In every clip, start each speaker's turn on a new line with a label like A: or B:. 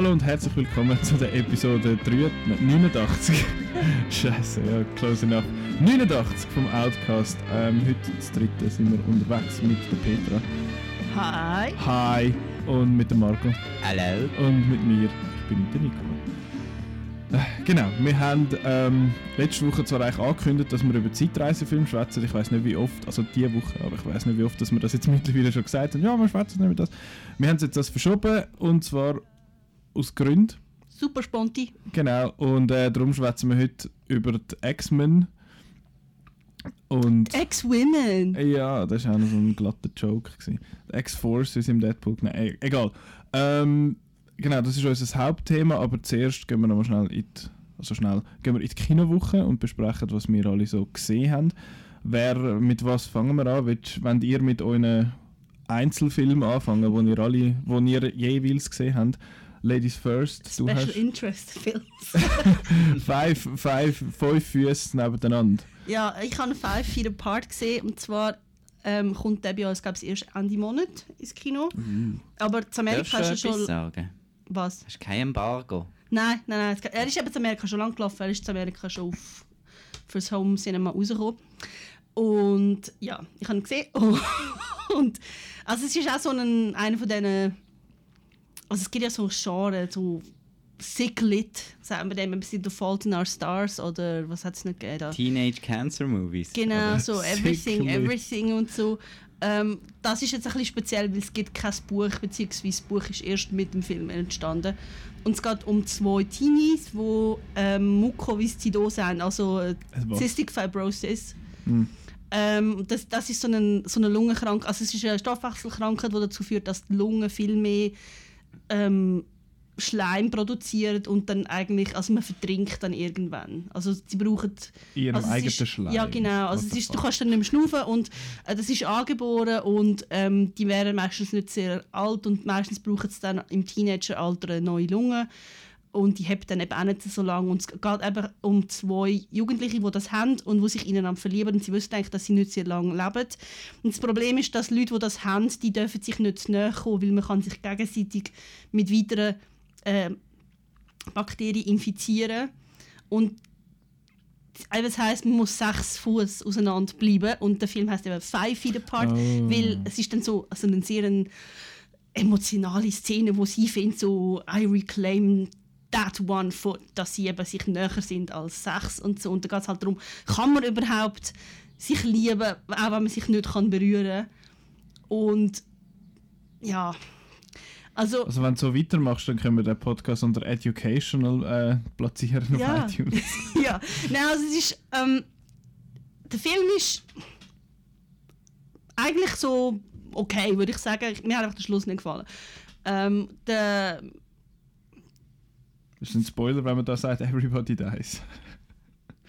A: Hallo und herzlich willkommen zu der Episode 3, 89. Scheiße, ja, close enough. 89 vom Outcast. Ähm, heute das dritte sind wir unterwegs mit der Petra.
B: Hi.
A: Hi. Und mit dem Marco.
C: Hallo.
A: Und mit mir. Ich bin der Nico. Äh, Genau, wir haben ähm, letzte Woche zwar eigentlich angekündigt, dass wir über Zeitreisefilme schwätzen. Ich weiß nicht wie oft, also diese Woche, aber ich weiß nicht wie oft, dass wir das jetzt mittlerweile schon gesagt haben. Ja, wir schwätzen nicht über das. Wir haben jetzt das verschoben und zwar aus Gründen.
B: Super sponti.
A: Genau, und äh, darum schwätzen wir heute über die X-Men. Und
B: Ex-Women.
A: ja, das war auch noch so ein glatter Joke. X-Force ist im Deadpool. Nein, e- egal. Ähm, genau, das ist unser Hauptthema, aber zuerst gehen wir noch mal schnell in die, also schnell, gehen wir in die Kinowoche und besprechen, was wir alle so gesehen haben. Wer, mit was fangen wir an? Wollt ihr mit euren Einzelfilmen anfangen, wo ihr alle, wo ihr jeweils gesehen habt? Ladies first. Du
B: Special
A: hast
B: Interest Films.
A: five, five, fünf Füße nebeneinander.
B: ja, ich habe Five Feet Apart gesehen und zwar ähm, kommt der bei uns, glaube ich, erst Ende Monat ins Kino. Aber zu
C: Darfst
B: Amerika
C: du
B: ist er
C: etwas
B: schon...
C: sagen?
B: Was?
C: Hast du kein Embargo?
B: Nein, nein, nein. Er ist eben zu Amerika schon lang gelaufen. Er ist zu Amerika schon auf, fürs Home Cinema rausgekommen. Und ja, ich habe ihn gesehen. und also es ist auch so ein, einer von diesen... Also es gibt ja so ein Genre, so Sick Lit, sagen wir dem, ein bisschen The Fault in Our Stars oder was hat es nicht gegeben? da?
C: Teenage Cancer Movies.
B: Genau,
C: oder?
B: so Everything. Everything und so. Ähm, das ist jetzt ein bisschen speziell, weil es gibt kein Buch, beziehungsweise das Buch ist erst mit dem Film entstanden. Und es geht um zwei Teenies, die ähm, Mukoviszidose haben, also äh,
A: Was?
B: Cystic Fibrosis.
A: Hm.
B: Ähm, das, das ist so eine, so eine Lungenkrankheit, also es ist eine Stoffwechselkrankheit, die dazu führt, dass die Lunge viel mehr ähm, Schleim produziert und dann eigentlich, also man vertrinkt dann irgendwann. Also sie brauchen...
A: In ihrem
B: also
A: eigenen
B: ist,
A: Schleim.
B: Ja genau, also es ist, du kannst dann nicht mehr schnaufen und äh, das ist angeboren und ähm, die wären meistens nicht sehr alt und meistens brauchen sie dann im Teenageralter eine neue Lunge und die haben dann eben auch nicht so lange und es geht eben um zwei Jugendliche, die das haben und die sich ineinander verlieben und sie wissen eigentlich, dass sie nicht sehr lange leben. Und das Problem ist, dass Leute, die das haben, die dürfen sich nicht zu nahe kommen, weil man kann sich gegenseitig mit weiteren äh, Bakterien infizieren und also das heisst, man muss sechs Fuß auseinander bleiben und der Film heißt eben Five Feet Apart,
A: Oh.
B: weil es ist dann so also eine sehr eine emotionale Szene, wo sie findet so I reclaim that one foot, dass sie eben sich näher sind als sechs und so und da geht es halt darum, kann man überhaupt sich lieben, auch wenn man sich nicht kann berühren und ja, also
A: Also wenn du so weitermachst, dann können wir den Podcast unter Educational äh, platzieren
B: Ja.
A: auf iTunes.
B: ja, nein, also es ist, ähm, der Film ist eigentlich so okay, würde ich sagen. Mir hat einfach der Schluss nicht gefallen. Ähm, der,
A: Das ist ein Spoiler, wenn man da sagt, everybody dies.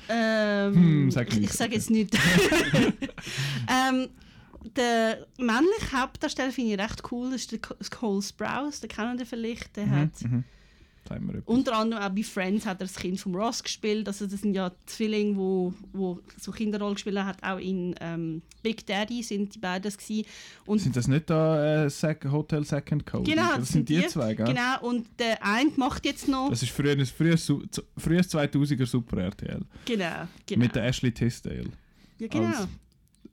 B: ähm,
A: Hm, sag
B: ich,
A: nicht.
B: ich sage jetzt nicht. ähm, der männliche Hauptdarsteller finde ich recht cool. Das ist der Co- Cole Sprouse, den kennen ihr vielleicht. Der hat
A: Mhm. Wir etwas.
B: Unter anderem auch bei Friends hat er das Kind von Ross gespielt. Also das sind ja Zwillinge, wo, wo so Kinderrollen gespielt haben. Auch in ähm, Big Daddy sind die beiden es gewesen. Und
A: Sind das nicht da äh, Hotel Second Code?
B: genau,
A: das, sind die, zwei, gell?
B: Genau, und der eine macht jetzt noch...
A: Das ist früher, frühes, zu- frühes 2000er Super RTL.
B: genau, genau.
A: Mit der Ashley Tisdale
B: ja, genau.
A: als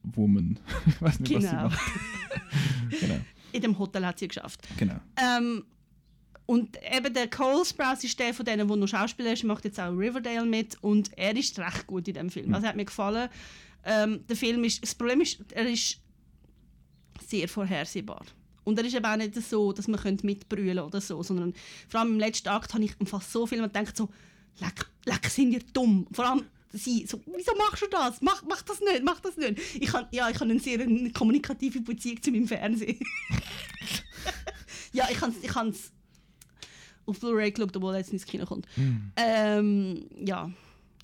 A: Woman. ich weiß nicht, was sie
B: Genau.
A: macht. genau,
B: In dem Hotel hat sie geschafft.
A: genau.
B: Ähm, und eben der Cole Sprouse ist der von denen, der noch Schauspieler ist, macht jetzt auch Riverdale mit und er ist recht gut in dem Film. Also hat mir gefallen. Ähm, der Film ist, das Problem ist, er ist sehr vorhersehbar. Und er ist eben auch nicht so, dass man mitbrüllen oder so, sondern vor allem im letzten Akt habe ich fast so viel gedacht, so, leck, leck sind ihr dumm. Vor allem sie so, wieso machst du das? Mach, mach das nicht, mach das nicht. Ich habe ja, ich habe eine sehr eine kommunikative Beziehung zu meinem Fernsehen. ja, ich habe ich es auf Blu-ray geschaut, obwohl er jetzt nicht ins Kino kommt. Ähm, ja.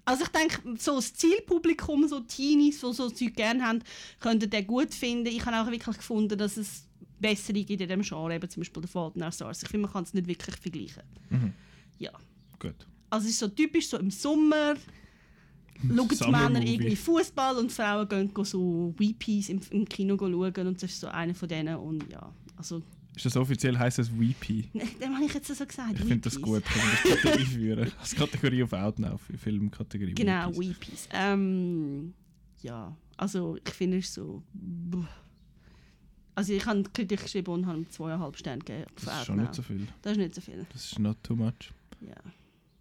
B: Also ich denke, so das Zielpublikum, so Teenies, die so Zeug gerne haben, könnten den gut finden. Ich habe auch wirklich gefunden, dass es bessere gibt in diesem Genre, eben zum Beispiel der Fault in Our Stars. Ich finde, man kann es nicht wirklich vergleichen. Ja.
A: Gut.
B: Also es ist so typisch so im Sommer, schauen die Männer irgendwie Fußball und Frauen gehen so Weepies im, im Kino schauen und das ist so einer von denen und ja, also
A: Ist das offiziell, heisst das Weepy?
B: Nein, dem habe ich jetzt so gesagt.
A: Ich finde das gut, können wir das bitte einführen. Als Kategorie auf Outnow, für Filmkategorie.
B: Genau,
A: Weepies.
B: Weepies. Ähm, ja, also ich finde es so... buh. Also ich habe Kritik geschrieben und habe ihm zweieinhalb Sterne gegeben. auf
A: Das ist schon
B: Outnow.
A: nicht so viel.
B: Das ist nicht so viel.
A: Das ist not too much.
B: Ja.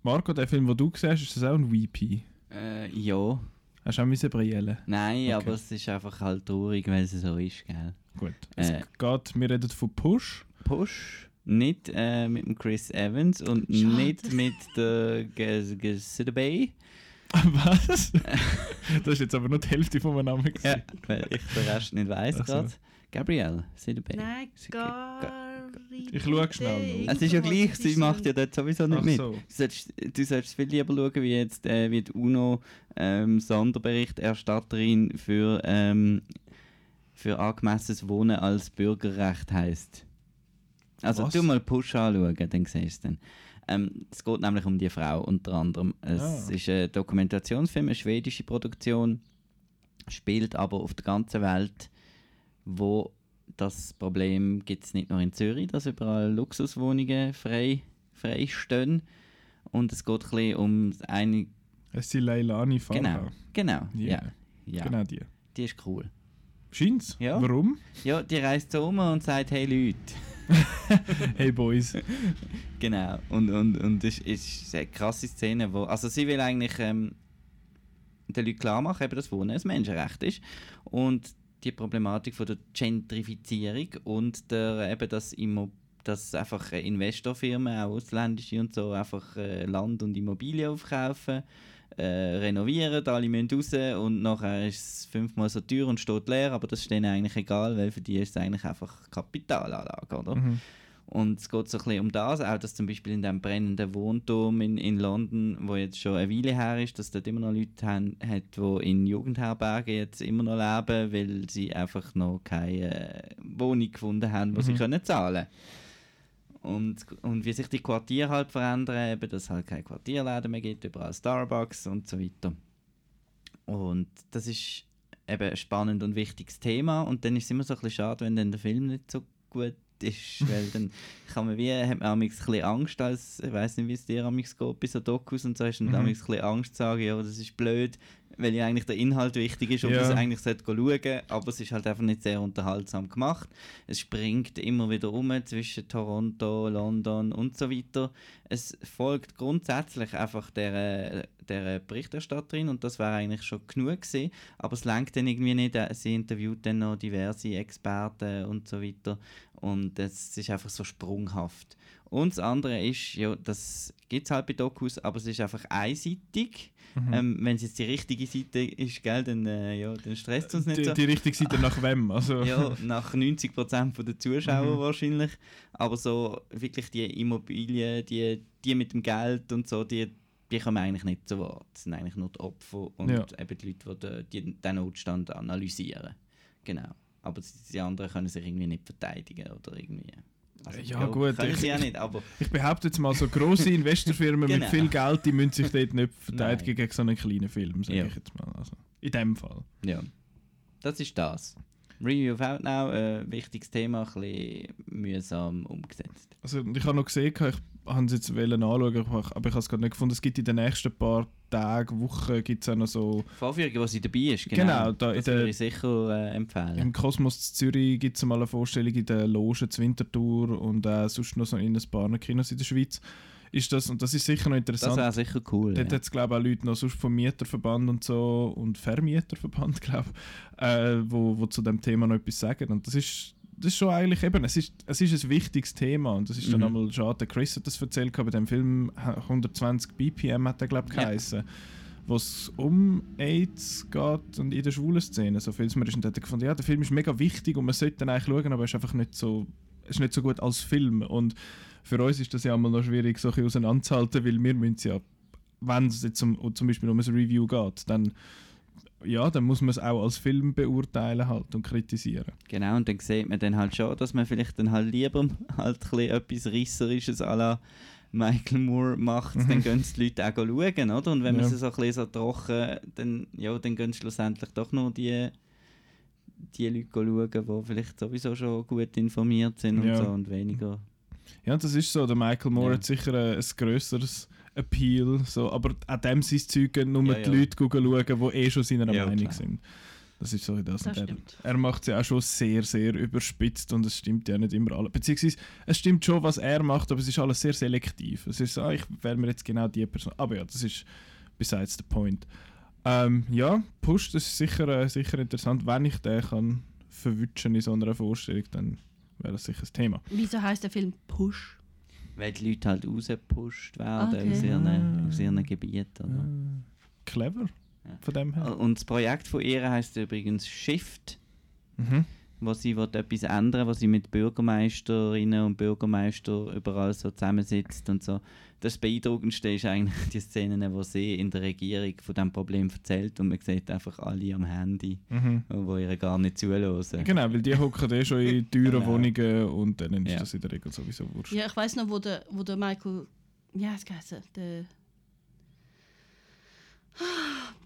A: Marco, der Film, den du gesehen hast, ist das auch ein Weepy?
C: Äh, ja.
A: Hast du auch müssen brillen?
C: Nein,
A: Okay.
C: aber es ist einfach halt traurig, weil es so ist, gell?
A: Gut. Es
C: Äh.
A: geht, wir reden von Push.
C: Push. Nicht äh, mit dem Chris Evans und
B: Schade.
C: nicht mit der Bay.
A: Was? das ist jetzt aber nur die Hälfte von meinem Namen.
C: Ja, weil ich den Rest nicht weiss
A: so.
C: gerade. Gabrielle Bay.
B: Nein,
C: Sie-
B: gar
A: Ich schau schnell noch.
C: Es ist ja gleich, sie macht ja dort sowieso nicht
A: Ach
C: mit.
A: so.
C: Du solltest, du solltest viel lieber schauen, wie jetzt äh, wie die UNO ähm, Sonderberichterstatterin für, ähm, für angemessenes Wohnen als Bürgerrecht heisst. Also
A: Was?
C: du mal Push anschauen, dann siehst du es dann. Ähm, es geht nämlich um die Frau unter anderem. Es
A: Ah.
C: ist ein Dokumentationsfilm, eine schwedische Produktion, spielt aber auf der ganzen Welt, wo das Problem gibt es nicht nur in Zürich, dass überall Luxuswohnungen frei, frei stehen. Und es geht ein bisschen um eine...
A: Es ist die Leilani Farah.
C: Genau, genau,
A: Ja.
C: ja. ja.
A: Genau die.
C: Die ist cool.
A: Scheint's?
C: Ja.
A: Warum?
C: Ja, die reist so um und sagt, hey Leute.
A: Hey Boys.
C: Genau. Und, und, und es ist eine krasse Szene, wo... Also sie will eigentlich ähm, den Leuten klar machen, eben, dass Wohnen ein Menschenrecht ist. Und die Problematik von der Gentrifizierung und der, eben das Immo dass einfach Investorfirmen, auch ausländische und so, einfach äh, Land und Immobilien aufkaufen, äh, renovieren, alle müssen raus und nachher ist es fünfmal so teuer und steht leer, aber das ist denen eigentlich egal, weil für die ist es eigentlich einfach Kapitalanlage, oder?
A: Mhm.
C: Und es geht so ein bisschen um das, auch dass zum Beispiel in dem brennenden Wohnturm in, in London, wo jetzt schon eine Weile her ist, dass dort immer noch Leute haben, hat, die in Jugendherbergen jetzt immer noch leben, weil sie einfach noch keine äh, Wohnung gefunden haben, die sie
A: Mhm.
C: können zahlen und, und wie sich die Quartiere halt verändern, eben, dass es halt keine Quartierläden mehr gibt, überall Starbucks und so weiter. Und das ist eben ein spannendes und wichtiges Thema und dann ist es immer so ein bisschen schade, wenn dann der Film nicht so gut ist, weil dann kann man wie, hat man ein bisschen Angst, als, ich weiß nicht, wie es dir amigs geht, bei so Dokus und so, hast du
A: Mhm.
C: ein bisschen Angst zu sagen, ja, das ist blöd, weil ja eigentlich der Inhalt wichtig ist und
A: Ja.
C: man es eigentlich sollte schauen, aber es ist halt einfach nicht sehr unterhaltsam gemacht. Es springt immer wieder um zwischen Toronto, London und so weiter. Es folgt grundsätzlich einfach der, der Berichterstatterin und das wäre eigentlich schon genug gewesen, aber es lenkt dann irgendwie nicht. Sie interviewt dann noch diverse Experten und so weiter und es ist einfach so sprunghaft. Und das andere ist, ja, das gibt es halt bei Dokus, aber es ist einfach einseitig.
A: Mhm.
C: Ähm, Wenn es jetzt die richtige Seite ist, gell, dann, äh, ja, dann stresst es uns nicht
A: die,
C: so.
A: die richtige Seite nach wem? Also,
C: Ja, nach 90% der Zuschauer
A: Mhm.
C: wahrscheinlich. Aber so wirklich die Immobilien, die, die mit dem Geld und so, die, die kommen eigentlich nicht zu Wort. Das sind eigentlich nur die Opfer und
A: Ja.
C: eben die Leute, die, die den Notstand analysieren. Genau. Aber die, anderen können sich irgendwie nicht verteidigen oder irgendwie. Also,
A: Ja, gut,
C: Können
A: ich-
C: sie ja nicht, aber
A: Ich behaupte jetzt mal, so grosse Investorfirmen mit
C: Genau.
A: viel Geld, die müssen sich dort nicht verteidigen gegen so einen kleinen Film, sage
C: Ja.
A: ich jetzt mal. Also, in dem Fall.
C: ja. Das ist das. Review of Out Now, äh, wichtiges Thema, ein bisschen mühsam umgesetzt.
A: Also, ich habe noch gesehen, ich habe es jetzt anschauen, aber ich habe es gerade nicht gefunden. Es gibt in den nächsten paar Tagen, Wochen, gibt es auch noch so...
C: Vorführung, wo sie dabei ist, genau.
A: Genau, da
C: das würde ich sicher äh, empfehlen.
A: Im Kosmos Zürich gibt es mal eine Vorstellung in der Loge zur Winterthur und äh, sonst noch so in ein paar Kinos in der Schweiz. Ist das, und das ist sicher noch
C: Das
A: interessant.
C: wäre sicher cool.
A: Dort
C: ja.
A: hat es, glaube ich, auch Leute noch sonst vom Mieterverband und so und Vermieterverband, glaube ich, äh, wo, wo zu dem Thema noch etwas sagen. Und das ist, das ist schon eigentlich eben, es ist, es ist ein wichtiges Thema und das ist dann
C: Mhm.
A: einmal schade. Chris hat das erzählt, bei dem Film 120 BPM hat er, glaube ich,
C: Ja.
A: geheißen. Wo es um AIDS geht und in der schwulen Szene, so viel es mir ist. Und hat er gefunden, ja, der Film ist mega wichtig und man sollte ihn eigentlich schauen, aber er ist einfach nicht so, ist nicht so gut als Film. Und für uns ist das ja einmal noch schwierig, so ein auseinanderzuhalten, weil wir müssen ja, wenn es jetzt um, zum Beispiel um ein Review geht, dann, ja, dann muss man es auch als Film beurteilen halt und kritisieren.
C: Genau, und dann sieht man dann halt schon, dass man vielleicht dann halt lieber halt ein etwas Risserisches à la Michael Moore macht,
A: Mhm.
C: dann gehen die Leute auch schauen, oder? Und wenn man
A: Ja.
C: sie so ein bisschen so trocken, dann, ja, dann gehen schlussendlich doch noch die, die Leute schauen, die vielleicht sowieso schon gut informiert sind und
A: Ja.
C: so und weniger.
A: Ja, das ist so. Der Michael Moore
C: Ja.
A: hat sicher ein, ein grösseres Appeal. So. Aber an dem sein Zeug gehen nur
C: Ja,
A: die
C: ja.
A: Leute schauen, die eh schon seiner
C: Ja,
A: Meinung
C: klar.
A: sind. Das ist so das.
B: Das
A: Und er, er macht es ja auch schon sehr, sehr überspitzt und es stimmt ja nicht immer alles. Beziehungsweise, es stimmt schon, was er macht, aber es ist alles sehr selektiv. Es ist so, ah, ich wäre mir jetzt genau die Person. Aber ja, das ist besides the point. Ähm, ja, Push, das ist sicher, äh, sicher interessant. Wenn ich den kann verwutschen in so einer Vorstellung, dann wäre das sicher ein Thema.
B: Wieso heißt der Film Push?
C: Weil die Leute halt rausgepusht werden
B: Okay.
C: aus, ihren,
A: Ah.
C: aus ihren Gebieten. Oder?
A: Clever,
C: Ja.
A: von dem her.
C: Und das Projekt von ihr heißt übrigens Shift,
A: Mhm.
C: Wo sie will etwas ändern wo sie mit Bürgermeisterinnen und Bürgermeistern überall so zusammensitzt und so. Das Beeindruckendste ist eigentlich die Szenen, wo sie in der Regierung von diesem Problem erzählt und man sieht einfach alle am Handy,
A: Mhm.
C: wo ihr gar nicht zuhören.
A: Genau, weil die hocken eh schon in teuren
C: Genau.
A: Wohnungen und dann ist
C: Ja.
A: das in der Regel sowieso wurscht.
B: Ja, ich weiß noch, wo der, wo der Michael. Wie heißt er? Der.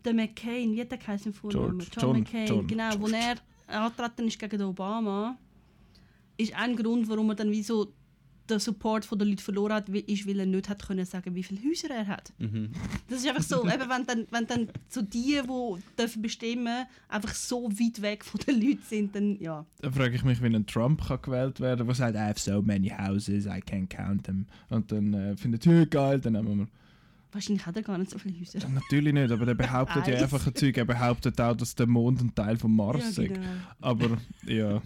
B: Der McCain, wie hat der geheißen Vornamen?
A: George.
B: John,
A: John.
B: McCain,
A: John.
B: genau, wo er angetreten ist gegen Obama, ist ein Grund, warum er dann wie so den Support von den Leuten verloren hat, ist, weil er nicht hat können sagen, wie viele Häuser er hat.
C: Mhm.
B: Das ist einfach so, eben, wenn dann, wenn dann so die, die dürfen bestimmen, einfach so weit weg von den Leuten sind, dann ja.
A: Da frage ich mich, wie ein Trump kann gewählt werden kann, der sagt, I have so many houses, I can't count them. Und dann äh, findet er, ja geil, dann nehmen wir.
B: Wahrscheinlich hat er gar nicht so viele Häuser.
A: Ja, Natürlich nicht, aber der behauptet ja einfach ein Zeug. Er behauptet auch, dass der Mond ein Teil vom Mars ist.
B: Ja, genau.
A: Aber ja,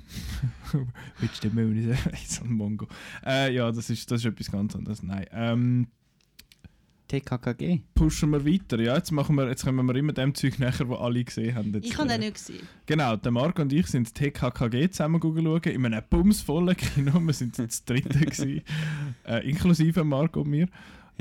A: which the moon is so ein Mongo. Äh, ja, das ist, das ist etwas ganz anderes. Nein. Ähm,
C: TKKG.
A: pushen wir weiter. Ja, jetzt, machen wir, jetzt kommen wir immer dem Zeug nachher, wo alle gesehen haben. Jetzt,
B: Ich habe
A: äh,
B: den nicht gesehen.
A: Genau, der Marc und ich sind das TKKG zusammen schauen, in einem bumsvollen Kino. Wir sind das dritte, gewesen, äh, inklusive Marc und mir.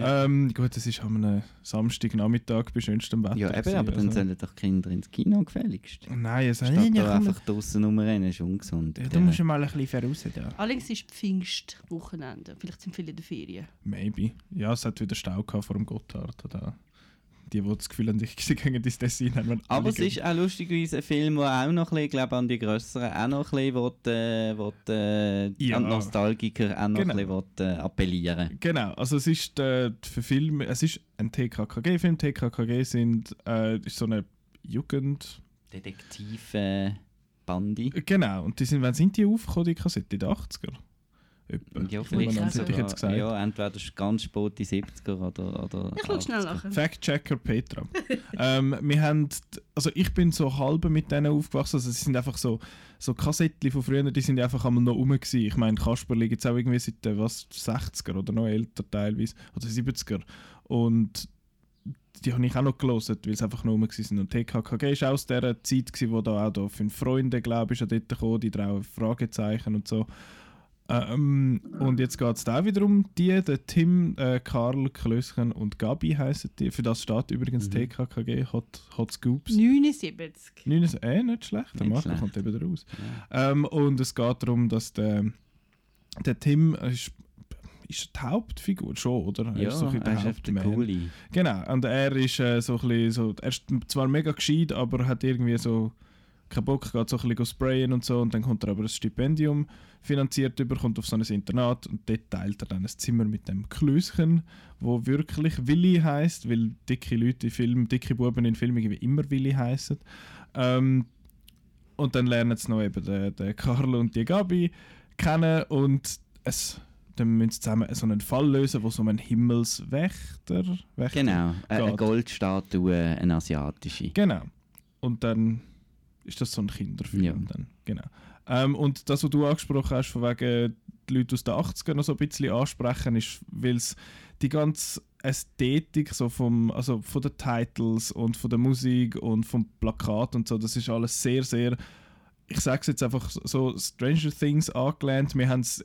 C: Ja.
A: Ähm, gut, es ist am Samstagnachmittag bei schönstem Wetter.
C: Ja, eben,
A: gewesen,
C: aber dann
A: also-
C: sollen doch Kinder ins Kino gefälligst.
A: Nein, es
C: Statt da einfach draußen rumrennen, ist ungesund.
A: ja, du musst ja mal ein bisschen voraus da.
B: Allerdings ist Pfingstwochenende. Vielleicht sind viele in der Ferien.
A: Maybe. Ja, es hat wieder Stau gehabt vor dem Gotthard. Oder? Die, die das Gefühl haben, sie gehen ins Dessin, haben
C: Aber es ist auch lustigerweise ein Film, der auch noch ein bisschen, glaube an die grösseren auch noch ein bisschen will, äh, will, äh,
A: Ja.
C: an die Nostalgiker auch noch
A: Genau.
C: ein bisschen will, äh, appellieren.
A: Genau, also es ist äh, für Film, es ist ein TKKG-Film. TKKG sind äh, ist so eine Jugend.
C: Detektiv äh, Bandi.
A: Genau, und die sind, wann sind die aufgekommen, die Kassette? In den 80er?
C: Ja,
B: Ich
C: vielleicht
B: wollte
A: hätte ich jetzt gesagt.
C: Ja, entweder ist ganz spät die 70er oder. oder
B: Ich schaue schnell
C: 80er.
B: nachher.
A: Fact-Checker Petra. ähm, wir haben, also ich bin so halb mit denen aufgewachsen, also es sind einfach so, so Kassettchen von früher, die sind einfach einmal noch rum gewesen. Ich meine, Kasperli gibt es auch irgendwie seit den was, 60er oder noch älter teilweise, oder 70er. Und die habe ich auch noch gelesen, weil sie einfach noch rum waren. Und TKKG war auch aus dieser Zeit, gewesen, wo da auch da fünf Freunde, glaube ich, an dort gekommen, die drei Fragezeichen und so. Ähm, und jetzt geht es da wieder um die, der Tim, äh, Karl, Klöschen und Gabi heißen die. Für das steht übrigens
C: Mhm.
A: TKKG, Hot, Hot Scoops.
B: 79.
A: 9 ist eh nicht schlecht, der Marco kommt eben raus.
C: Ja.
A: Ähm, und es geht darum, dass der, der Tim ist, ist die Hauptfigur schon, oder? Er
C: Ja,
A: ist so ein
C: er ist der. Coole.
A: Genau, und er ist äh, so ein bisschen so, er ist zwar mega gescheit, aber hat irgendwie so keinen Bock, geht so ein bisschen sprayen und so und dann kommt er aber ein Stipendium finanziert über, kommt auf so ein Internat und dort teilt er dann ein Zimmer mit dem Klöschen, wo wirklich Willi heißt, weil dicke Leute in Filmen, dicke Buben in Filmen irgendwie immer Willi heißen. Ähm, und dann lernen sie noch eben den, den Karl und die Gabi kennen und es dann müssen sie zusammen so einen Fall lösen, wo so ein Himmelswächter Wächter,
C: Genau, äh, eine
A: Geht.
C: Goldstatue, eine asiatische.
A: Genau. Und dann ist das so ein Kinderfilm.
C: Ja.
A: Dann. Genau. Ähm, und das, was du angesprochen hast, von wegen die Leute aus den 80ern noch so ein bisschen ansprechen, ist, weil es die ganze Ästhetik so vom, also von den Titles und von der Musik und vom Plakat und so, das ist alles sehr, sehr, ich sage es jetzt einfach so, Stranger Things angelehnt. Wir haben es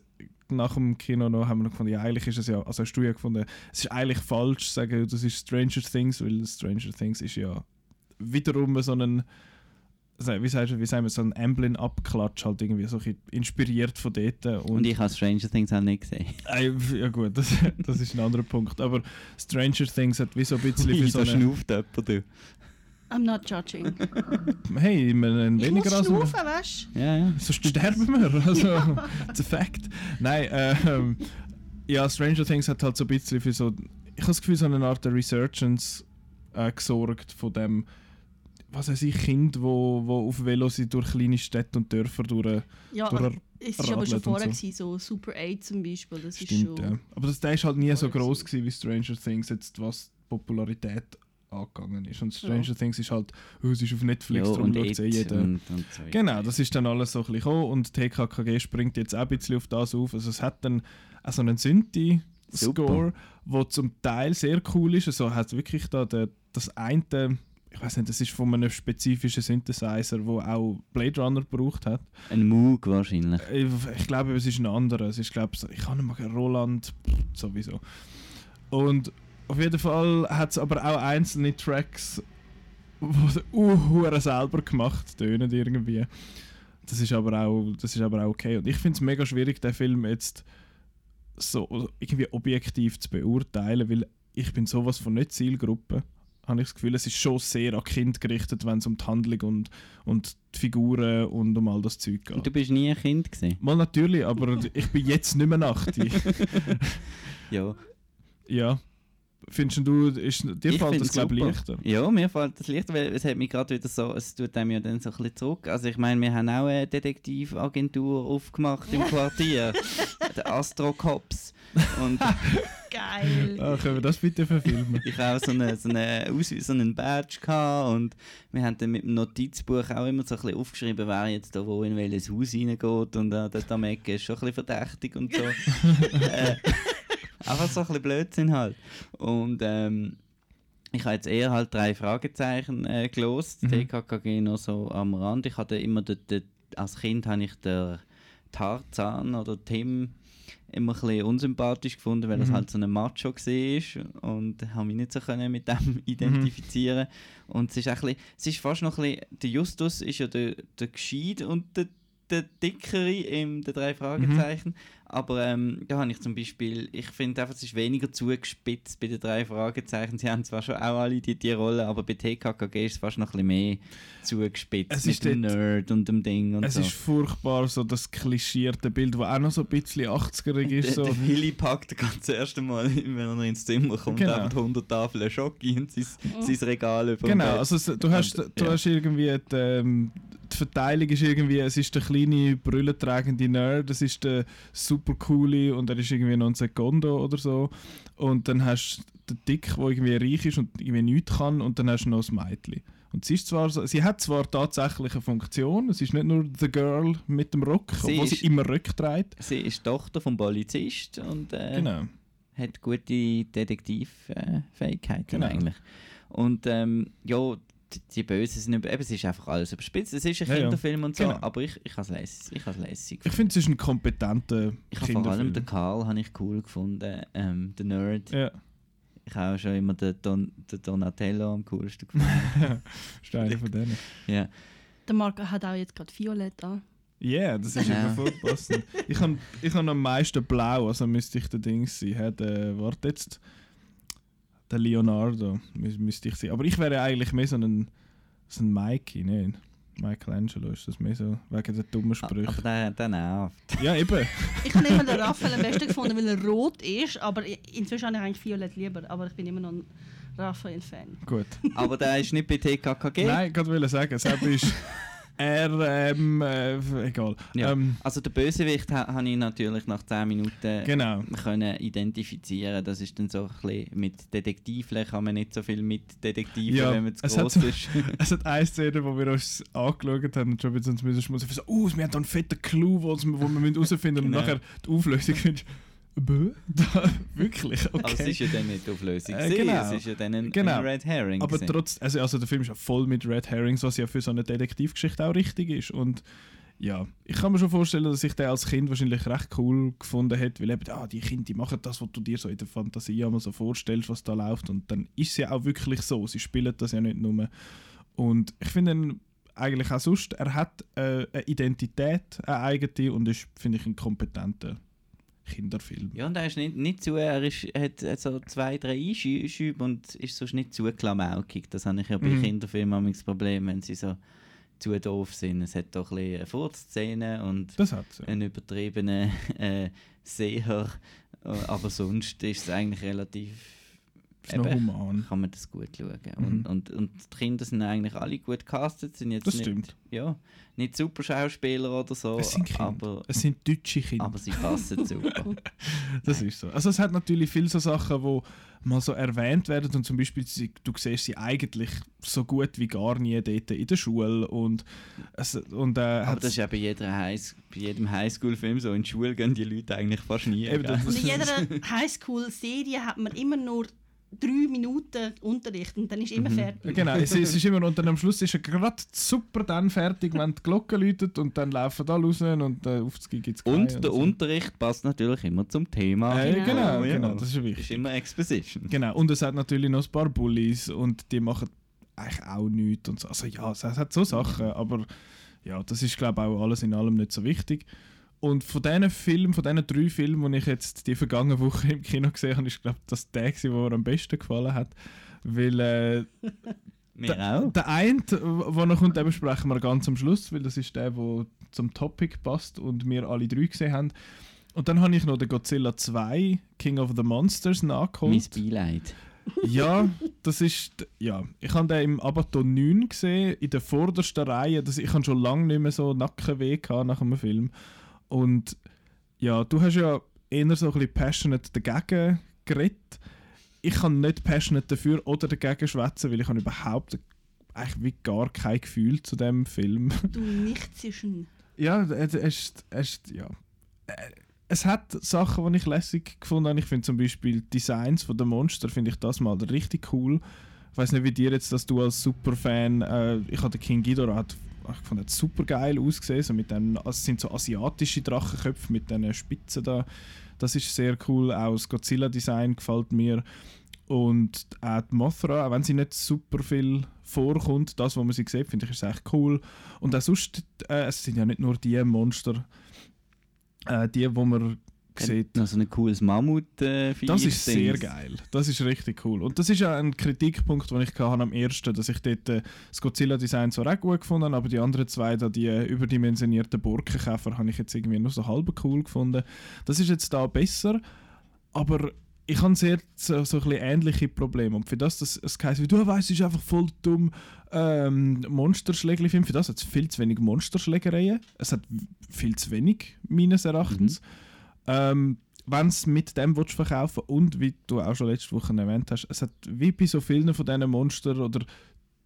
A: nach dem Kino noch, haben wir noch gefunden, ja, eigentlich ist es ja, also hast du ja gefunden, es ist eigentlich falsch zu sagen, das ist Stranger Things, weil Stranger Things ist ja wiederum so ein wie, sagst du, wie sagen wir, so ein Amblin-Abklatsch halt irgendwie so ein bisschen inspiriert von dort. Und,
C: Und ich habe Stranger Things auch nicht gesehen.
A: Ja gut, das, das ist ein anderer Punkt. Aber Stranger Things hat wie so ein bisschen wie
C: Ui,
A: so
C: da
A: eine...
C: schnauft jemand, du.
B: I'm not judging.
A: Hey, wir haben
B: Ich
A: weniger
B: muss
A: als...
B: schnaufen, weißt
C: Ja, ja.
A: Sonst sterben wir. Also, it's a fact. Nein, ähm, ja, Stranger Things hat halt so ein bisschen für so, ich habe das Gefühl, so eine Art der Resurgence äh, gesorgt von dem, was weiß ich, Kind, wo, wo auf Velo sind durch kleine Städte und Dörfer durch.
B: Ja,
A: durch
B: es war aber schon vorher,
A: so.
B: so Super 8 zum Beispiel. Das ist
A: Stimmt,
B: schon...
A: ja. Aber das, der ist halt nie so groß gewesen wie Stranger Things, jetzt was die Popularität angegangen ist. Und Stranger
B: Ja.
A: Things ist halt, oh, es ist auf Netflix,
C: ja,
A: darum
C: und
A: schaut es eh jeder.
C: und, und so.
A: Genau, das ist dann alles so ein bisschen gekommen und TKKG springt jetzt auch ein bisschen auf das auf. Also es hat dann auch so einen Synthi-Score, der zum Teil sehr cool ist. Also hat wirklich da der, das eine, ich weiß nicht, das ist von einem spezifischen Synthesizer, der auch Blade Runner gebraucht hat.
C: Ein Moog wahrscheinlich.
A: Ich, ich glaube, es ist ein anderer. Es ist, glaube ich, ich kann nicht mal Roland sowieso. Und auf jeden Fall hat es aber auch einzelne Tracks, die uh, selber gemacht tönen irgendwie. Das ist aber auch, das ist aber auch okay. Und ich finde es mega schwierig, den Film jetzt so irgendwie objektiv zu beurteilen, weil ich bin sowas von nicht Zielgruppe. Habe ich das Gefühl, es ist schon sehr an Kind gerichtet, wenn es um die Handlung und, und die Figuren und um all das Zeug geht.
C: Und du bist nie ein Kind gewesen?
A: Mal natürlich, aber ich bin jetzt nicht mehr 80.
C: Ja.
A: ja. Findest du, ist, dir
C: Ich
A: fällt das glaube ich leichter?
C: Ja, mir fällt das leichter, weil es hat mich gerade wieder so, es tut einem ja dann so ein bisschen zurück. Also ich meine, wir haben auch eine Detektivagentur aufgemacht im Quartier, der Astro Cops. Und
B: Geil.
A: Ah, können wir das bitte verfilmen?
C: ich habe auch so einen, so einen, Ausweis- so einen Badge gehabt und wir haben dann mit dem Notizbuch auch immer so ein bisschen aufgeschrieben, wer jetzt da wo in welches Haus reingeht und äh, dort am Ecke ist schon ein bisschen verdächtig und so. äh, einfach so ein bisschen Blödsinn halt. Und ähm, ich habe jetzt eher halt drei Fragezeichen äh, gelost,
A: Mhm.
C: TKKG noch so am Rand. Ich hatte immer, den, den, als Kind habe ich den Tarzan oder Tim immer ein bisschen unsympathisch gefunden, weil das
A: Mhm.
C: halt so ein Macho war und habe mich nicht so können mit dem identifizieren und es ist ein bisschen, es ist fast noch ein bisschen, der Justus ist ja der, der Gescheit und der, der Dickere im der drei Fragezeichen, aber ähm, da habe ich zum Beispiel, ich finde einfach, es ist weniger zugespitzt bei den drei Fragezeichen, sie haben zwar schon auch alle die, die Rolle, aber bei TKKG ist es fast noch ein bisschen mehr zugespitzt
A: Es
C: mit
A: ist
C: dem Nerd und dem Ding und
A: Es
C: so.
A: ist furchtbar, so das klischierte Bild, das auch noch so ein bisschen 80erig ist. So.
C: der Willi packt ganz das erste Mal, wenn er ins Zimmer kommt,
A: Genau.
C: einfach 100 Tafeln Schocki und sein, sein Regal über
A: Genau,
C: Bett.
A: also es- du hast,
C: Und,
A: du
C: ja.
A: hast irgendwie die, ähm, die Verteilung ist irgendwie, es ist der kleine brüllentragende Nerd, es ist der super coole und er ist irgendwie noch ein Sekondo oder so und dann hast du den Dick, der irgendwie reich ist und irgendwie nichts kann und dann hast du noch das Mädchen. Und sie ist zwar sie hat zwar tatsächlich eine Funktion, es ist nicht nur the girl mit dem Rock,
C: Sie
A: obwohl sie
C: ist-
A: immer Röck trägt.
C: Sie ist Tochter vom Polizist und äh,
A: Genau.
C: hat gute Detektivfähigkeiten
A: Genau.
C: eigentlich. Und ähm, ja, die, Bösen sind über, eben, es ist einfach alles überspitzt. Es ist ein
A: Ja, ja.
C: Kinderfilm und so,
A: Genau.
C: aber ich, ich habe es lässig, ich has lässig
A: Ich finde, es ist ein kompetenter
C: Ich habe vor allem
A: Kinderfilm.
C: den Karl habe ich cool gefunden, ähm, den Nerd.
A: Ja,
C: Ich habe auch schon immer den, Don, den Donatello am coolsten gefunden.
A: ist einer von denen.
C: ja.
B: Der Marco hat auch jetzt gerade Violett an.
A: Ja, yeah, das ist
C: Ja.
A: immer voll passend. Ich habe ich hab am meisten blau, also müsste ich der Dings sein. Hat, äh, warte jetzt. Der Leonardo mü müsste ich sein. Aber ich wäre eigentlich mehr so ein, so ein Mikey, nicht? Michelangelo ist das mehr so, wegen der dummen
C: Ah,
A: Sprüche.
C: Aber der, der nervt.
A: Ja, eben.
B: Ich habe immer den Raphael am besten gefunden, weil er rot ist, aber inzwischen habe ich eigentlich Violett lieber, aber ich bin immer noch ein Raphael-Fan.
A: Gut.
C: Aber der ist nicht bei TKKG.
A: Nein, ich wollte sagen, selbst ist er, ähm, äh, egal.
C: Ja.
A: Ähm,
C: Also der Bösewicht ha, habe ich natürlich nach 10 Minuten
A: genau.
C: können identifizieren. Das ist dann so ein bisschen mit Detektiven kann man nicht so viel mit Detektiven,
A: Ja,
C: wenn man zu groß ist.
A: Es hat eine Szene, wo wir uns angeschaut haben und schon mit uns müssen schmutzen. So, oh, wir haben da einen fetten Clou, wo wir wo wir müssen herausfinden müssen. Und
C: Genau.
A: nachher die Auflösung findest Da, wirklich? Okay.
C: Aber es ist ja dann nicht Auflösung.
A: Äh, genau.
C: Es ist ja dann ein,
A: Genau.
C: ein Red Herring.
A: Aber trotz, also, also der Film ist ja voll mit Red Herrings, was ja für so eine Detektivgeschichte auch richtig ist. Und ja, ich kann mir schon vorstellen, dass ich den als Kind wahrscheinlich recht cool gefunden hätte, weil eben, ah, die Kinder, die machen das, was du dir so in der Fantasie einmal so vorstellst, was da läuft. Und dann ist es ja auch wirklich so. Sie spielen das ja nicht nur. Und ich finde ihn eigentlich auch sonst, er hat äh, eine Identität, eine eigene und ist, finde ich, ein kompetenter Kinderfilm.
C: Ja, und er ist nicht, nicht zu, er ist, hat so zwei, drei Einschübe und ist sonst nicht zu klamaukig. Das habe ich ja bei
A: Mhm.
C: Kinderfilmen das Problem, wenn sie so zu doof sind. Es hat doch ein bisschen eine Furzszene und einen übertriebenen äh, Seher, aber sonst ist es eigentlich relativ
A: Ist noch human.
C: kann man das gut schauen.
A: Mhm.
C: Und, und, und die Kinder sind eigentlich alle gut gecastet, sind jetzt
A: Das
C: nicht,
A: stimmt.
C: Ja, nicht super Schauspieler oder so,
A: Es sind Kinder.
C: aber,
A: Es sind deutsche Kinder.
C: aber sie passen super.
A: Das ist so. Also es hat natürlich viele so Sachen, die mal so erwähnt werden und zum Beispiel, sie, du siehst sie eigentlich so gut wie gar nie dort in der Schule und, es, und äh,
C: Aber das ist ja bei, jeder Highs bei jedem Highschool-Film so. In die Schule gehen die Leute eigentlich fast nie.
A: Eben,
B: in jeder Highschool-Serie hat man immer nur drei Minuten Unterricht und dann ist immer fertig.
A: Genau, es, es ist immer und dann am Schluss ist er gerade super dann fertig, wenn die Glocke läutet und dann laufen da raus und äh, auf das gibt es
C: Und der Unterricht passt natürlich immer zum Thema.
A: Äh,
B: Genau.
A: genau,
C: Ja.
A: genau, das ist
C: ist
A: wichtig.
C: immer Exposition.
A: Genau, und es hat natürlich noch ein paar Bullies und die machen eigentlich auch nichts und so. Also ja, es hat so Sachen, aber ja, das ist glaube ich auch alles in allem nicht so wichtig. Und von diesen Filmen, von diesen drei Filmen, die ich jetzt die vergangene Woche im Kino gesehen habe, ist glaube ich das der, der mir am besten gefallen hat. Weil äh,
C: Mir
A: der,
C: auch.
A: der eine, der noch kommt, den besprechen wir ganz am Schluss, weil das ist der, der zum Topic passt und wir alle drei gesehen haben. Und dann habe ich noch den Godzilla 2, King of the Monsters, nachgeholt.
C: Mein Beileid.
A: Ja, das ist. Ja, ich habe den im Abaton 9 gesehen, in der vordersten Reihe. Das, ich habe schon lange nicht mehr so Nackenweh gehabt nach einem Film. Und ja, du hast ja eher so ein bisschen passionate dagegen geredet. Ich kann nicht passionate dafür oder dagegen schwätzen, weil ich habe überhaupt eigentlich wie gar kein Gefühl zu dem Film.
B: Du nicht zwischen.
A: Ja, es ist, es ist ja. Äh, Es hat Sachen, die ich lässig gefunden habe. Ich finde zum Beispiel die Designs von der Monster finde ich das mal richtig cool. Ich weiß nicht, wie dir jetzt, dass du als Superfan, äh, ich hatte King Ghidorah, ich fand das super geil ausgesehen. So mit dem, also es sind so asiatische Drachenköpfe mit diesen Spitzen da. Das ist sehr cool. Auch das Godzilla-Design gefällt mir. Und auch die Mothra, auch wenn sie nicht super viel vorkommt, das, was man sie sieht, finde ich, ist echt cool. Und auch sonst, äh, es sind ja nicht nur die Monster, äh, die, wo man sieht.
C: Noch so ein cooles Mammut äh,
A: Das ist sehr geil. Das ist richtig cool. Und das ist ja ein Kritikpunkt, den ich hatte am ersten, dass ich dort äh, das Godzilla-Design zwar auch gut gefunden habe, aber die anderen zwei, da, die äh, überdimensionierten Borkenkäfer, habe ich jetzt irgendwie nur so halb cool gefunden. Das ist jetzt da besser, aber ich habe sehr so, so ein bisschen ähnliche Probleme. Und für das, das es heisst, wie du weißt, ist einfach voll dumm ähm, Monsterschlägerli-Film. Für das hat es viel zu wenig Monsterschlägereien. Es hat viel zu wenig, meines Erachtens. Ähm, wenn es mit dem willst verkaufen und wie du auch schon letzte Woche erwähnt hast, es hat wie bei so vielen von diesen Monster oder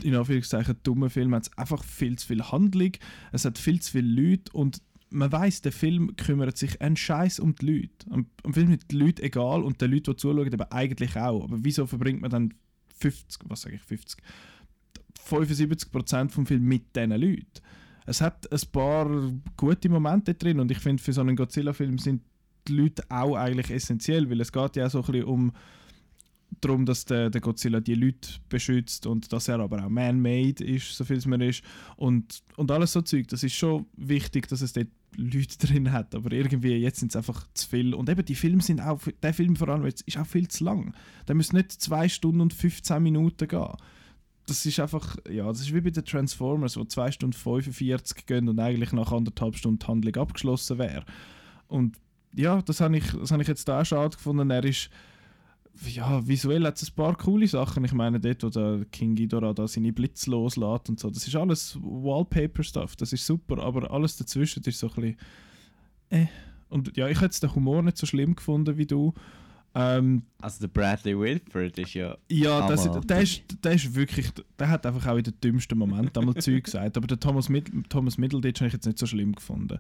A: in Anführungszeichen dummen Filmen einfach viel zu viel Handlung, es hat viel zu viele Leute und man weiß, der Film kümmert sich einen Scheiß um die Leute. Am, am Film sind die Leute egal und den Leuten, die zuschauen, eben eigentlich auch. Aber wieso verbringt man dann 50, was sage ich, 50, 75% vom Film mit diesen Leuten? Es hat ein paar gute Momente drin und ich finde, für so einen Godzilla-Film sind die Leute auch eigentlich essentiell, weil es geht ja auch so ein bisschen um darum, dass der, der Godzilla die Leute beschützt und dass er aber auch man-made ist, so viel es mir ist und, und alles so Zeug. Das ist schon wichtig, dass es dort Leute drin hat, aber irgendwie jetzt sind es einfach zu viel und eben die Filme sind auch, der Film vor allem jetzt ist auch viel zu lang. Der muss nicht 2 Stunden und 15 Minuten gehen. Das ist einfach, ja, das ist wie bei den Transformers, wo 2 Stunden 45 gehen und eigentlich nach anderthalb Stunden die Handlung abgeschlossen wäre. Und ja, das habe ich, das hab ich jetzt da schade gefunden. Er ist, ja, visuell hat es ein paar coole Sachen. Ich meine, dort, wo der King Ghidorah da seine Blitz loslässt und so, das ist alles Wallpaper-Stuff, das ist super, aber alles dazwischen ist so ein bisschen, äh. Und ja, ich hätte jetzt den Humor nicht so schlimm gefunden wie du. Ähm,
C: Also der Bradley Whitford ist ja...
A: ja, das, der, ist, der ist wirklich, der hat einfach auch in den dümmsten Moment einmal Zeug gesagt. Aber der Thomas, Mid Thomas Middleditch habe ich jetzt nicht so schlimm gefunden.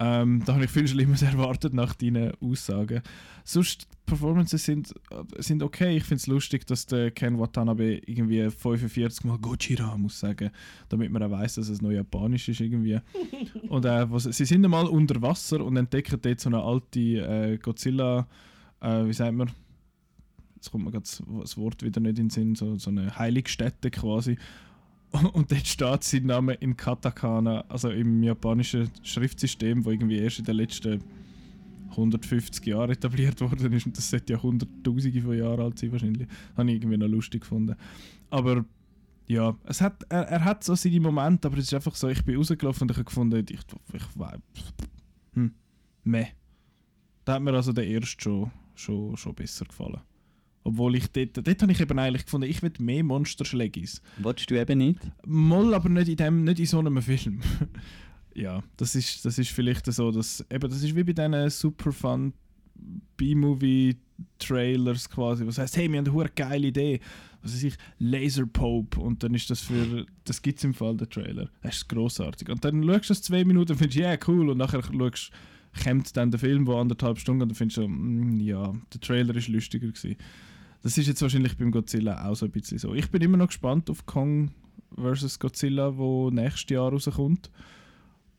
A: Ähm, da habe ich viel Schlimmes erwartet nach deinen Aussagen. Sonst, die Performances sind, äh, sind okay. Ich finde es lustig, dass der Ken Watanabe irgendwie 45 Mal Gojira muss sagen, damit man auch weiß, dass es noch japanisch ist irgendwie. und äh, was, sie sind einmal unter Wasser und entdecken dort so eine alte äh, Godzilla, äh, wie sagt man, jetzt kommt mir gerade das- das Wort wieder nicht in den Sinn, so, so eine Heiligstätte quasi. Und dort steht sein Name in Katakana, also im japanischen Schriftsystem, wo irgendwie erst in den letzten 150 Jahre etabliert worden ist und das sollte ja hunderttausende von Jahren alt sein wahrscheinlich. Habe ich irgendwie noch lustig gefunden. Aber ja, es hat, er, er hat so seine Momente, aber es ist einfach so, ich bin rausgelaufen und ich habe gefunden, ich, ich weiß, hm, meh. Da hat mir also der erste schon, schon, schon besser gefallen. Obwohl ich dort, dort habe ich eben eigentlich gefunden, ich will mehr Monsterschlägis.
C: Wolltest du eben nicht?
A: Moll, aber nicht in, dem, nicht in so einem Film. ja, das ist, das ist vielleicht so, dass, eben, das ist wie bei diesen super fun B-Movie-Trailers quasi, was heißt, hey, wir haben eine geile Idee, was weiß ich, Laser Pope und dann ist das für, das gibt es im Fall, der Trailer, das ist grossartig. Und dann schaust du das zwei Minuten und findest, ja, yeah, cool, und nachher schaust kommt dann der Film, der anderthalb Stunden und dann findest du so, mm, ja, der Trailer ist lustiger gewesen. Das ist jetzt wahrscheinlich beim Godzilla auch so ein bisschen so. Ich bin immer noch gespannt auf Kong vs. Godzilla, wo nächstes Jahr rauskommt.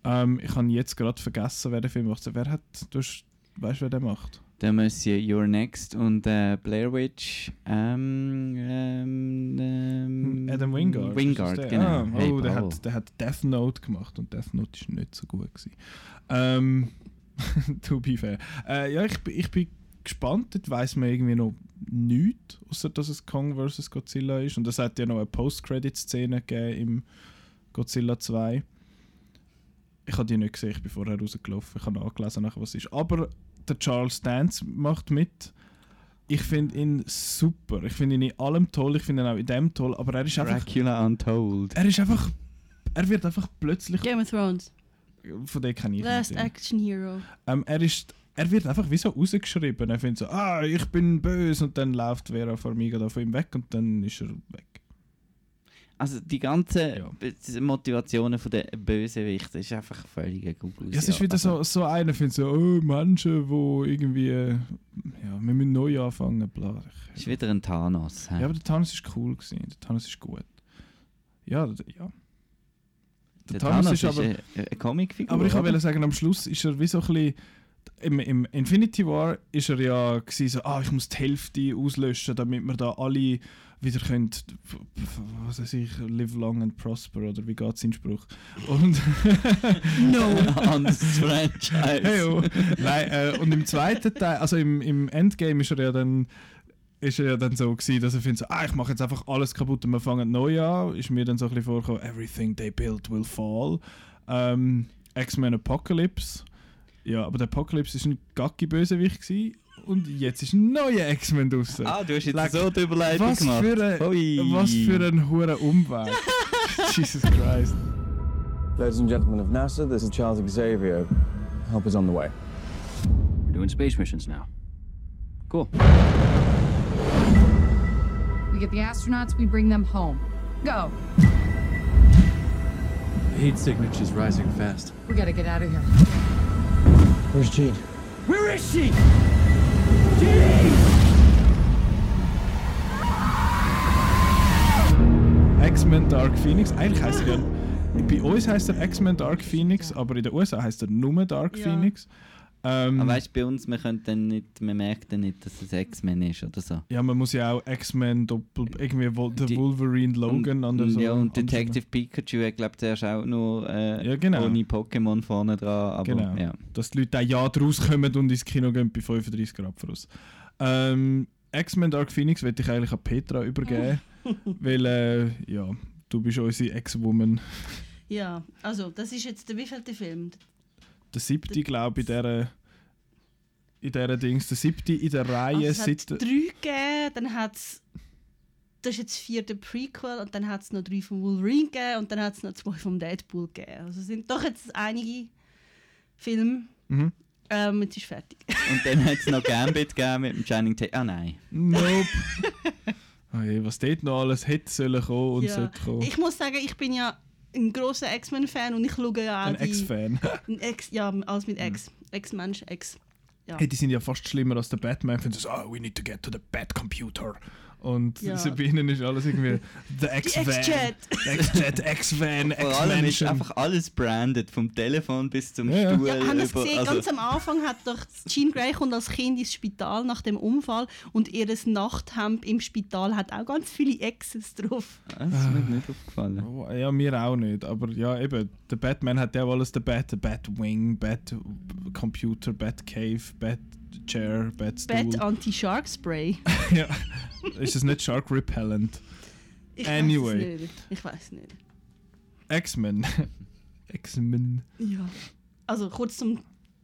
A: Ähm, ich habe jetzt gerade vergessen, wer den Film macht. Wer hat, du hast, weißt wer der macht?
C: Der Monsieur Your Next und äh, Blair Witch. Ähm, ähm, ähm,
A: Adam Wingard.
C: Wingard,
A: der?
C: genau.
A: Ah,
C: Hey,
A: oh, der,
C: bravo.
A: hat, der hat Death Note gemacht und Death Note ist nicht so gut. Gewesen. Ähm, to be fair. Äh, ja, ich, ich bin gespannt. Dort weiss man irgendwie noch nichts, außer dass es Kong vs. Godzilla ist. Und es hat ja noch eine Post-Credit-Szene gegeben im Godzilla 2. Ich habe die nicht gesehen, ich bin vorher rausgelaufen. Ich habe nachgelesen, nachher, was ist. Aber der Charles Dance macht mit. Ich finde ihn super. Ich finde ihn in allem toll. Ich finde ihn auch in dem toll. Aber er ist einfach.
C: Dracula Untold.
A: Er ist einfach. Er wird einfach plötzlich.
B: Game of Thrones.
A: Von dem kann ich
B: Last
A: nicht.
B: Action Hero.
A: Ähm, er ist. Er wird einfach wie so rausgeschrieben. Er findet so, ah, ich bin böse und dann läuft Vera Farmiga da von ihm weg und dann ist er weg.
C: Also die ganzen
A: Ja.
C: Motivationen von der Bösewichten ist einfach völlig Google.
A: Ja, es ist wieder so, so einer, findet so, oh, Menschen, wo irgendwie, ja, wir müssen neu anfangen, bla.
C: Es ist wieder ein Thanos. hä?
A: Ja, aber der Thanos ist cool gewesen. Der Thanos ist gut. Ja, ja.
C: der Thanos ist,
A: aber,
C: eine, eine Comicfigur.
A: aber ich wollte sagen, am Schluss ist er wie so ein bisschen. Im, Im Infinity War ist er ja gewesen, so, ah, ich muss die Hälfte auslöschen, damit wir da alle wieder können, was weiß ich, live long and prosper, oder wie geht sein Spruch? Und,
B: No.
C: Anderes Franchise.
A: hey, oh. Nein, äh, und im zweiten Teil, also im, im Endgame ist er ja dann ist er ja dann so gewesen, dass er findet so, ah, ich mache jetzt einfach alles kaputt und wir fangen neu an. Ist mir dann so ein bisschen vorgekommen, everything they build will fall. Ähm, X-Men Apocalypse. Ja, aber der Apocalypse ist ein gacki Bösewicht gewesen und jetzt ist ein neuer X-Men draussen.
C: Ah, du hast jetzt
A: Leck.
C: so die Überleitung
A: was,
C: gemacht.
A: für ein, was für ein hoher Umweg. Jesus Christ.
D: Ladies and gentlemen of NASA, this is Charles Xavier. Help is on the way.
E: We're doing space missions now. Cool.
F: We get the astronauts, we bring them home. Go.
G: The heat signature's rising fast.
F: We gotta get out of here.
D: Where's Jean?
G: Where is she?
A: X-Men Dark Phoenix. Eigentlich heißt er ja. Bei uns heißt er X-Men Dark Phoenix, aber in den USA heißt er nur Dark
B: Ja.
A: Phoenix. Ähm,
C: Aber weißt du, bei uns, man, könnte dann nicht, man merkt dann nicht, dass es X-Men ist oder so.
A: ja, man muss ja auch X-Men doppel. Irgendwie Wol der
C: Die-
A: Wolverine Logan
C: und,
A: oder so.
C: Ja, und Detective Pikachu, ich glaube, der ist auch nur äh,
A: Ja, genau.
C: ohne Pokémon vorne dran. Aber,
A: Genau.
C: ja.
A: Dass die Leute auch ja draus kommen und ins Kino gehen bei 35 Grad voraus. Ähm, X-Men Dark Phoenix würde ich eigentlich an Petra übergeben, weil äh, ja, du bist unsere Ex-Woman.
B: Ja, also das ist jetzt der wievielte Film?
A: Der siebte, glaube ich, in dieser, in dieser Dings. Der siebte in der Reihe
B: Also, es hat
A: seit.
B: drei gegeben, dann hat es. Das ist jetzt das vierte Prequel und dann hat es noch drei von Wolverine gegeben und dann hat es noch zwei vom Deadpool gegeben. Also es sind doch jetzt einige Filme.
A: Mhm.
B: Ähm, jetzt ist fertig.
C: Und dann hat es noch Gambit gegeben mit dem Channing Tatum. Ah nein.
A: Nope. oh je, was dort noch alles hätte sollen kommen und
B: Ja.
A: sollte kommen.
B: Ich muss sagen, ich bin ja ein großer X-Men-Fan und ich schaue ja auch
A: Ein.
B: Ein Ex, ja, alles mit Ex. Ex-Mensch, Ex. Ja.
A: Hey, die sind ja fast schlimmer als der Batman. Finden so, oh, we need to get to the Bat Computer. Und
B: Ja.
A: ihnen ist alles irgendwie The X-Van.
B: X-Jet.
A: X-Jet, X-Van,
C: Vor allem ist einfach alles branded, vom Telefon bis zum
A: Ja, ja.
C: Stuhl.
B: Ja, haben
C: über-
B: gesehen,
C: also-
B: ganz am Anfang hat doch Jean Grey kommt als Kind ins Spital nach dem Unfall und ihr Nachthemd im Spital hat auch ganz viele X's drauf.
C: Ah, Das ist mir nicht aufgefallen.
A: Oh, Ja, mir auch nicht. Aber ja, eben, der Batman hat ja alles, der Bat, der Batwing, Bat Computer, Bat Bat Chair, Bat Stool.
B: Bad Anti-Shark Spray.
A: ja. Ist das nicht Shark Repellent?
B: Ich
A: Anyway.
B: Weiß es nicht. Ich weiß nicht.
A: X-Men. X-Men.
B: Ja. Also kurz zum,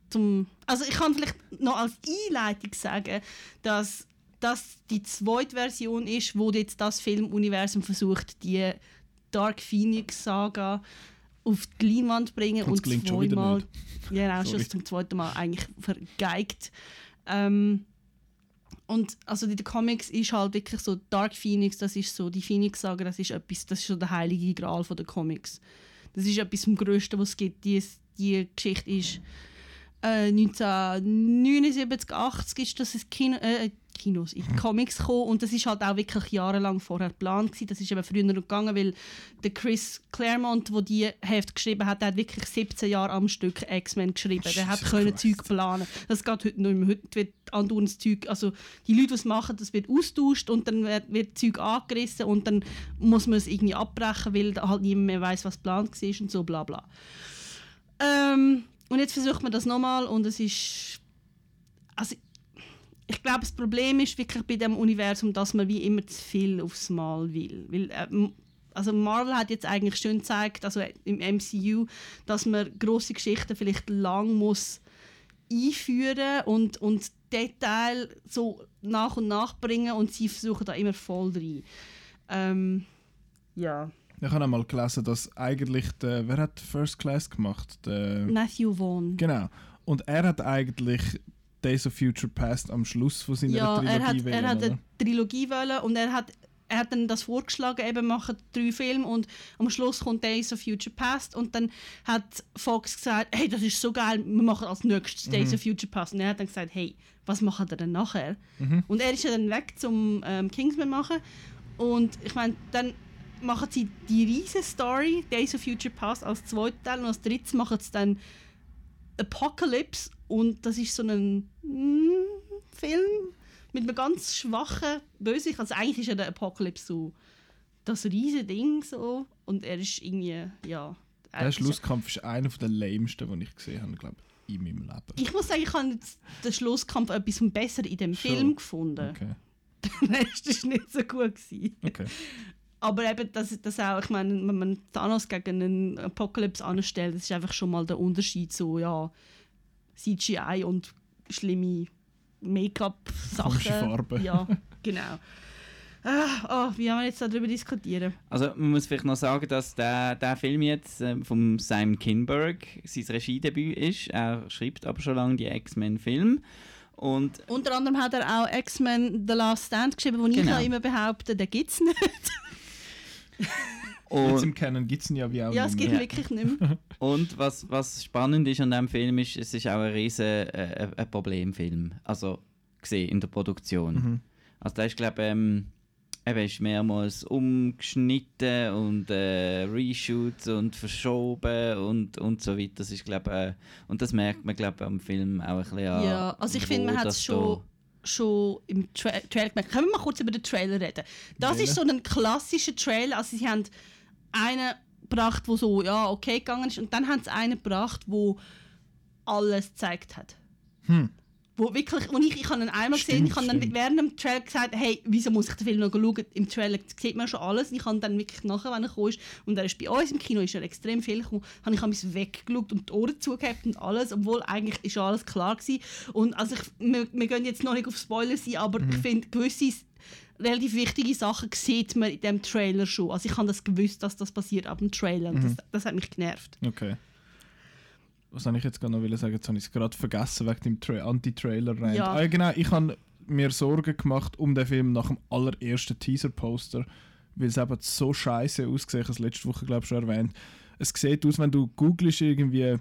B: zum. Also ich kann vielleicht noch als Einleitung sagen, dass das die zweite Version ist, wo jetzt das Filmuniversum versucht, die Dark Phoenix Saga auf die Leinwand zu bringen
A: Und es
B: und zweimal, ja, genau, schon zum zweiten Mal eigentlich vergeigt. Ähm, und also in den Comics ist halt wirklich so Dark Phoenix, das ist so die Phoenix Saga, das ist etwas, das ist so der heilige Gral von den Comics. Das ist etwas vom Größten, was es gibt. Die, die Geschichte ist äh, 1979, 80 ist das Kino, äh, Kinos, in die Comics gekommen und das ist halt auch wirklich jahrelang vorher geplant gewesen. Das ist eben früher gegangen, weil der Chris Claremont, der die Heft geschrieben hat, der hat wirklich 17 Jahre am Stück X-Men geschrieben. Der hat
A: Jesus
B: können. Zeug planen. Das geht heute nicht mehr. Heute wird andauernd das Zeug, also die Leute, die es machen, das wird austauscht und dann wird, wird Zeug angerissen und dann muss man es irgendwie abbrechen, weil halt niemand mehr weiß, was geplant war und so bla bla. Ähm, und jetzt versucht man das nochmal und es ist. Also, ich glaube, das Problem ist wirklich bei dem Universum, dass man wie immer zu viel aufs Mal will. Weil, äh, also Marvel hat jetzt eigentlich schön gezeigt, also im MCU, dass man große Geschichten vielleicht lang muss einführen und und Detail so nach und nach bringen und sie versuchen da immer voll rein. Ähm, ja.
A: Ich habe einmal gelesen, dass eigentlich der, wer hat First Class gemacht? Der,
B: Matthew Vaughn.
A: genau. Und er hat eigentlich Days of Future Past am Schluss von seiner
B: Ja,
A: Trilogie
B: er hat, er
A: wählen,
B: hat
A: oder?
B: eine Trilogie wollen und er hat, er hat dann das vorgeschlagen, eben machen drei Filme und am Schluss kommt Days of Future Past und dann hat Fox gesagt, hey, das ist so geil, wir machen als nächstes
A: Mhm.
B: Days of Future Past und er hat dann gesagt, hey, was machen wir denn nachher?
A: Mhm.
B: Und er ist ja dann weg zum ähm, Kingsman machen und ich meine, dann machen sie die riesen Story Days of Future Past als zweiten Teil und als drittes machen sie dann Apocalypse und das ist so ein mm, Film mit einem ganz schwachen Bösewicht. Also eigentlich ist ja der Apocalypse so das riesige Ding so und er ist irgendwie, ja... er
A: Der Schlusskampf ist einer der lamesten, den ich gesehen habe, glaube ich, in meinem Leben.
B: Ich muss sagen, ich habe jetzt den Schlusskampf etwas Besser in dem
A: Schon?
B: Film gefunden.
A: Okay.
B: Der Rest war nicht so gut. Gewesen.
A: okay.
B: Aber eben, das, das auch, ich meine, wenn man Thanos gegen einen Apocalypse anstellt, das ist einfach schon mal der Unterschied so, ja, CGI und schlimme Make-up-Sachen.
A: Farben.
B: Ja, genau. Ah, oh, wie haben wir jetzt darüber diskutieren?
C: Also man muss vielleicht noch sagen, dass der, der Film jetzt ähm, von Simon Kinberg sein Regiedebüt ist. Er schreibt aber schon lange die X-Men-Filme. Und
B: Unter anderem hat er auch X-Men The Last Stand geschrieben, wo ich
C: Genau.
B: ja immer behaupte, den gibt es nicht.
A: Jetzt
C: Und,
A: im Canon gibt es ihn ja wie auch
B: ja, es gibt ihn wirklich nicht mehr.
C: und was, was spannend ist an diesem Film, ist, es ist auch ein riesen äh, ein Problemfilm. Also gesehen in der Produktion.
A: Mhm.
C: Also da ist glaube ähm, eben ist mehrmals umgeschnitten und äh, Reshoots und verschoben und, und so weiter. Das ist glaube äh, und das merkt man glaube am Film auch ein bisschen an.
B: Ja, also ich finde, man hat
C: das
B: es schon, schon im Tra Trailer gemerkt. Können wir mal kurz über den Trailer reden? Das
A: Welchen?
B: ist so ein klassischer Trailer. Also sie haben einen gebracht, wo so, ja, okay gegangen ist. Und dann haben sie einen gebracht, wo alles gezeigt hat.
A: Hm.
B: Wo wirklich, wo ich, ich habe ihn einmal gesehen, ich
A: Stimmt,
B: habe dann
A: stimmt.
B: während dem Trailer gesagt, hey, wieso muss ich den Film noch schauen? Im Trailer sieht man schon alles. Und ich habe dann wirklich nachher, wenn er gekommen ist, und er ist bei uns im Kino, ist er extrem viel gekommen, habe ich bisschen weggeschaut und die Ohren zugehabt und alles, obwohl eigentlich ist alles klar gewesen. Und also ich, wir, wir gehen jetzt noch nicht auf Spoiler sein, aber
A: Mhm.
B: ich finde, gewisse relativ wichtige Sachen sieht man in dem Trailer schon. Also ich habe das gewusst, dass das passiert ab dem Trailer. Und
A: Mhm.
B: das, das hat mich genervt.
A: Okay. Was soll ich jetzt gerade noch wollen sagen? Jetzt habe ich es gerade vergessen wegen dem Tra Anti-Trailer-Rant.
B: Ja.
A: Ah, genau, ich habe mir Sorgen gemacht um den Film nach dem allerersten Teaser-Poster, weil es eben so scheiße aussieht. Ich habe es letzte Woche, glaube ich, schon erwähnt. Es sieht aus, wenn du googelst irgendwie äh,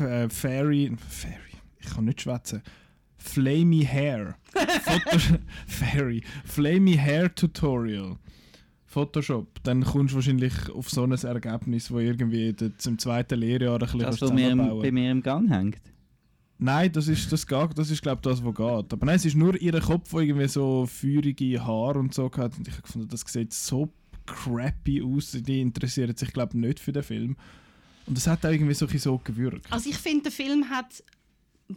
A: äh, Fairy... Fairy... Ich kann nicht schwätzen. Flamey Hair. Fairy. Flamey Hair Tutorial. Photoshop. Dann kommst du wahrscheinlich auf so ein Ergebnis, wo irgendwie zum zweiten Lehrjahr ein bisschen
C: Das, was mir im, bei mir im Gang hängt.
A: Nein, das ist, das geht, das ist glaube ich das, was geht. Aber nein, es ist nur ihr Kopf, der irgendwie so feurige Haare und so hat. Und ich habe gefunden, das sieht so crappy aus. Die interessieren sich glaube ich nicht für den Film. Und es hat auch irgendwie so, ein bisschen so gewirkt.
B: Also ich finde, der Film hat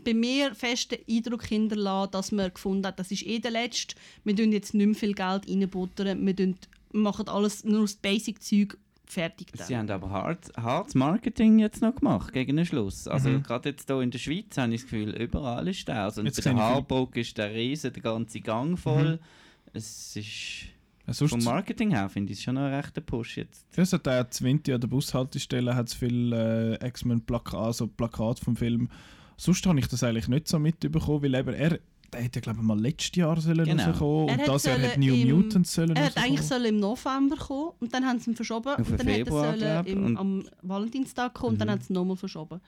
B: bei mir fest den Eindruck hinterlassen, dass man gefunden hat, das ist eh der letzte. Wir tun jetzt nicht mehr viel Geld reinbuttern. Wir tun, machen alles nur das Basic-Zeug fertig. Dann.
C: Sie haben aber hart, hartes Marketing jetzt noch gemacht, gegen den Schluss. Also
A: Mhm.
C: gerade jetzt hier in der Schweiz habe ich das Gefühl, überall ist der. Also
A: Jetzt
C: der
A: viel-
C: Haarburg ist der riesen, der ganze Gang voll.
A: Mhm.
C: Es ist...
A: Sonst,
C: Vom Marketing her finde ich es schon noch ein rechter Push jetzt.
A: ja, es hat auch 20 an der Bushaltestelle hat es viele äh, X-Men-Plakate, also Plakate vom Film. Sonst habe ich das eigentlich nicht so mitbekommen, weil eben er, der hätte ja glaube ich mal letztes Jahr sollen
C: Genau.
A: rauskommen
B: Er
A: und
B: hat
A: das Jahr
B: sollen
A: New
B: im-
A: Mutants sollen
B: Er hat eigentlich sollen im November kommen und dann haben sie ihn verschoben.
C: Auf
B: und dann hätte
C: Februar,
B: er sollen im,
C: und-
B: am Valentinstag kommen und dann
C: Mhm.
B: haben sie ihn nochmal verschoben.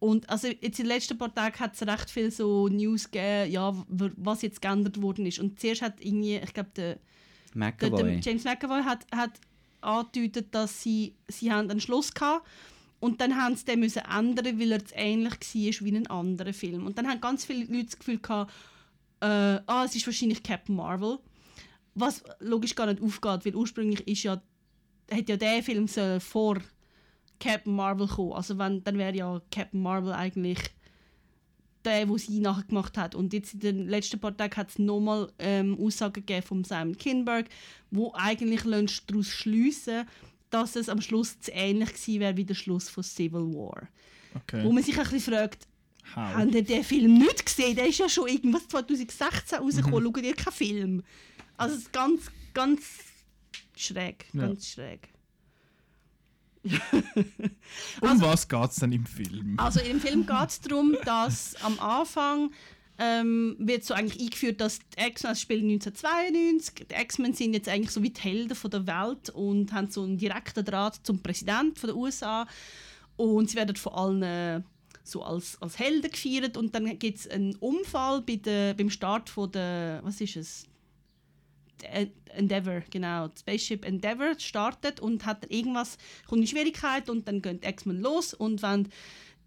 B: Und also jetzt in den letzten paar Tagen hat es recht viel so News gegeben, ja, was jetzt geändert worden ist. Und zuerst hat irgendwie, ich glaube, der, der, der. James McAvoy hat, hat angedeutet, dass sie, sie haben einen Schluss hatten und dann haben sie den müssen ändern, weil er zu ähnlich war wie ein anderer Film. Und dann haben ganz viele Leute das Gefühl gehabt, äh, ah, es ist wahrscheinlich Captain Marvel. Was logisch gar nicht aufgeht, weil ursprünglich ist ja, hat ja der Film vor Captain Marvel kommen. Also wenn, dann wäre ja Captain Marvel eigentlich der, den sie nachher gemacht hat. Und jetzt in den letzten paar Tagen hat es nochmal ähm, Aussagen gegeben von Simon Kinberg, wo eigentlich daraus schliessen dass es am Schluss zu ähnlich gewesen wäre wie der Schluss von Civil War.
A: Okay.
B: Wo man sich ein bisschen fragt,
A: How?
B: Habt ihr den Film nicht gesehen? Der ist ja schon irgendwas 2016 rausgekommen. Schaut ihr keinen Film? Also es ist ganz, ganz schräg.
A: Ja.
B: Ganz schräg.
A: um was geht es denn im Film?
B: Also im Film geht es darum, dass am Anfang ähm, wird so eigentlich eingeführt, dass die X-Men, das spielt 1992, die X-Men sind jetzt eigentlich so wie die Helden von der Welt und haben so einen direkten Draht zum Präsidenten von der USA und sie werden von allen so als, als Helden gefeiert und dann gibt es einen Unfall bei der, beim Start von der, was ist es? Endeavour, genau. Die Spaceship Endeavour startet und hat irgendwas, kommt in Schwierigkeit und dann gehen die X-Men los und wenn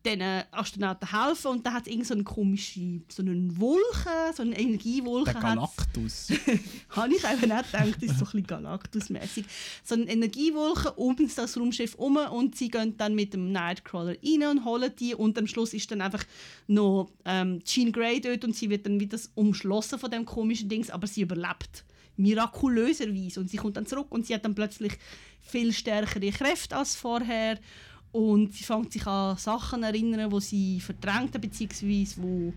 B: den Astronauten helfen und dann hat es so eine komische, so eine Wolke, so eine Energiewolke.
A: Der. Galactus.
B: Habe ich eben auch gedacht, das ist so ein bisschen Galactus-mäßig. So eine Energiewolke um das Raumschiff herum und sie gehen dann mit dem Nightcrawler rein und holen die und am Schluss ist dann einfach noch ähm, Jean Grey dort und sie wird dann wieder umschlossen von dem komischen Dings, aber sie überlebt mirakulöserweise und sie kommt dann zurück und sie hat dann plötzlich viel stärkere Kräfte als vorher und sie fängt sich an Sachen erinnern, wo sie verdrängt hat, beziehungsweise wo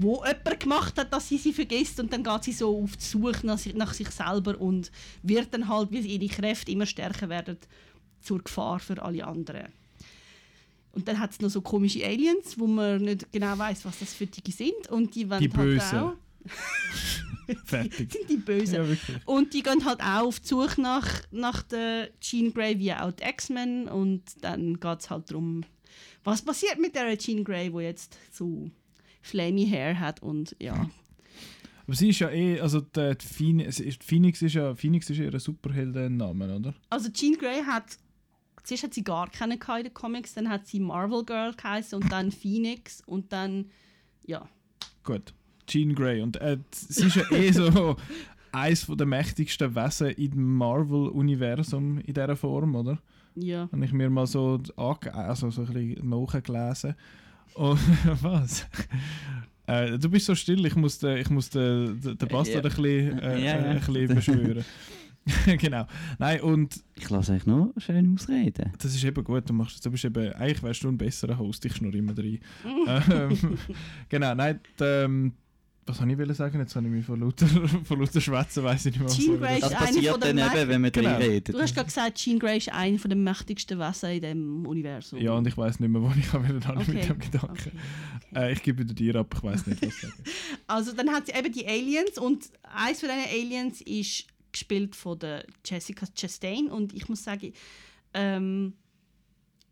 B: wo jemand gemacht hat, dass sie sie vergisst und dann geht sie so auf die Suche nach, sich- nach sich selber und wird dann halt, wie ihre Kräfte immer stärker werden, zur Gefahr für alle anderen. Und dann hat es noch so komische Aliens, wo man nicht genau weiß, was das für die sind und die
A: Die
B: halt
A: Bösen.
B: auch
A: Fertig.
B: sind die Bösen.
A: Ja.
B: Und die gehen halt auch auf die Suche nach, nach der Jean Grey, wie auch die X-Men. Und dann geht es halt darum, was passiert mit der Jean Grey, die jetzt so flamey Hair hat. Und ja,
A: Aber sie ist ja eh, also die, Phoenix, ist- Phoenix ist ja Phoenix ist ja ihr Superheldenname, oder?
B: also Jean Grey hat, zuerst hat sie gar keine in den Comics, dann hat sie Marvel Girl geheißen und dann Phoenix und dann, ja.
A: Gut. Jean Grey. Und äh, sie ist ja eh so eines der mächtigsten Wesen im Marvel-Universum in dieser Form, oder?
B: Ja.
A: Habe ich mir mal so, also so ein bisschen nachgelesen. Und was? Äh, du bist so still, ich muss den, ich muss den, den, Bastard
C: Ja.
A: ein bisschen, äh,
C: Ja, ja.
A: ein bisschen beschwören. genau. Nein, und
C: Ich lasse euch nur schön ausreden.
A: das ist eben gut, du, machst, du bist eben, eigentlich wärst du ein besserer Host, ich schnurre immer rein. ähm, genau, nein, die, ähm, was soll ich wollen sagen? Jetzt habe ich mich von lauter, von lauter Schwätzen, weiss ich nicht mehr, was
B: Jean Grey
A: will.
C: Das
B: ist eine
C: passiert
B: von den
C: dann eben, wenn wir
A: Genau.
C: drin reden.
B: Du hast gerade gesagt, Jean Grey ist eine der mächtigsten Wesen in diesem Universum.
A: Ja, und ich weiß nicht mehr, wo ich will, dann
B: Okay.
A: mit dem Gedanken.
B: Okay, okay.
A: Äh, ich gebe dir ab, ich weiß nicht, was ich sagen.
B: Also dann hat sie eben die Aliens und eins von diesen Aliens ist gespielt von der Jessica Chastain und ich muss sagen, ähm,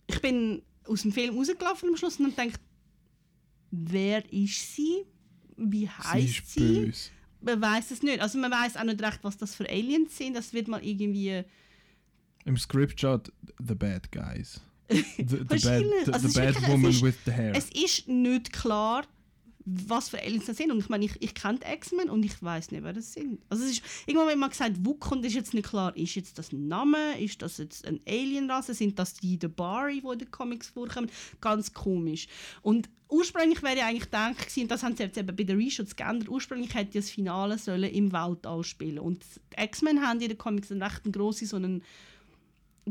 B: ich bin aus dem Film rausgelaufen am Schluss und habe gedacht, wer ist sie? Wie
A: Sie
B: heißt sie?
A: böse.
B: Man weiß es nicht. Also man weiß auch nicht recht, was das für Aliens sind. Das wird mal irgendwie
A: Im Script steht The Bad Guys. The, the bad, the,
B: Also
A: the bad
B: wirklich-
A: Woman
B: ist-
A: with the hair.
B: Es ist nicht klar, was für Aliens das sind. Und ich meine, ich, ich kenne X-Men und ich weiß nicht, wer das sind. Also es ist, irgendwann hat man gesagt, Wuk und ist jetzt nicht klar, ist jetzt das ein Name, ist das jetzt eine Alienrasse, sind das die The Bari, die in den Comics vorkommen? Ganz komisch. Und ursprünglich wäre ja eigentlich gedacht gewesen, das haben sie jetzt eben bei den Reshoots geändert, ursprünglich hätte das Finale sollen im Weltall spielen. Und die X-Men haben in den Comics einen recht grossen, so einen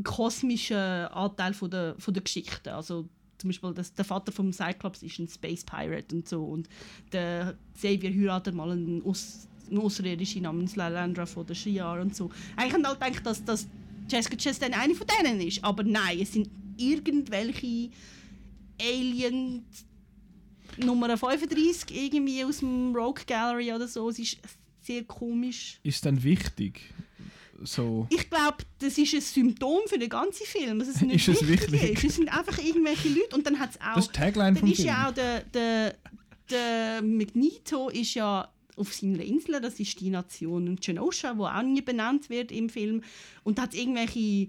B: kosmischen Anteil von der, von der Geschichte. Also zum Beispiel das, der Vater vom Cyclops ist ein Space Pirate und so und der Xavier heiratet mal einen, Aus, einen Außerirdischen namens Lalandra von der Shi'ar und so. Eigentlich haben alle gedacht, dass, dass Jessica Chastain eine von denen ist, aber nein, es sind irgendwelche Aliens Nummer 35 irgendwie aus dem Rogue Gallery oder so. Es ist sehr komisch.
A: Ist dann wichtig? So.
B: Ich glaube, das ist ein Symptom für den ganzen Film. dass es nicht
A: Ist es
B: wichtig
A: wirklich?
B: ist. Es sind einfach irgendwelche Leute und dann hat es auch.
A: Das ist die Tagline
B: dann
A: vom
B: ist
A: Film.
B: ja auch der, der, der Magneto ist ja auf seiner Insel, das ist die Nation Genosha, wo auch nie benannt wird im Film. Und da hat irgendwelche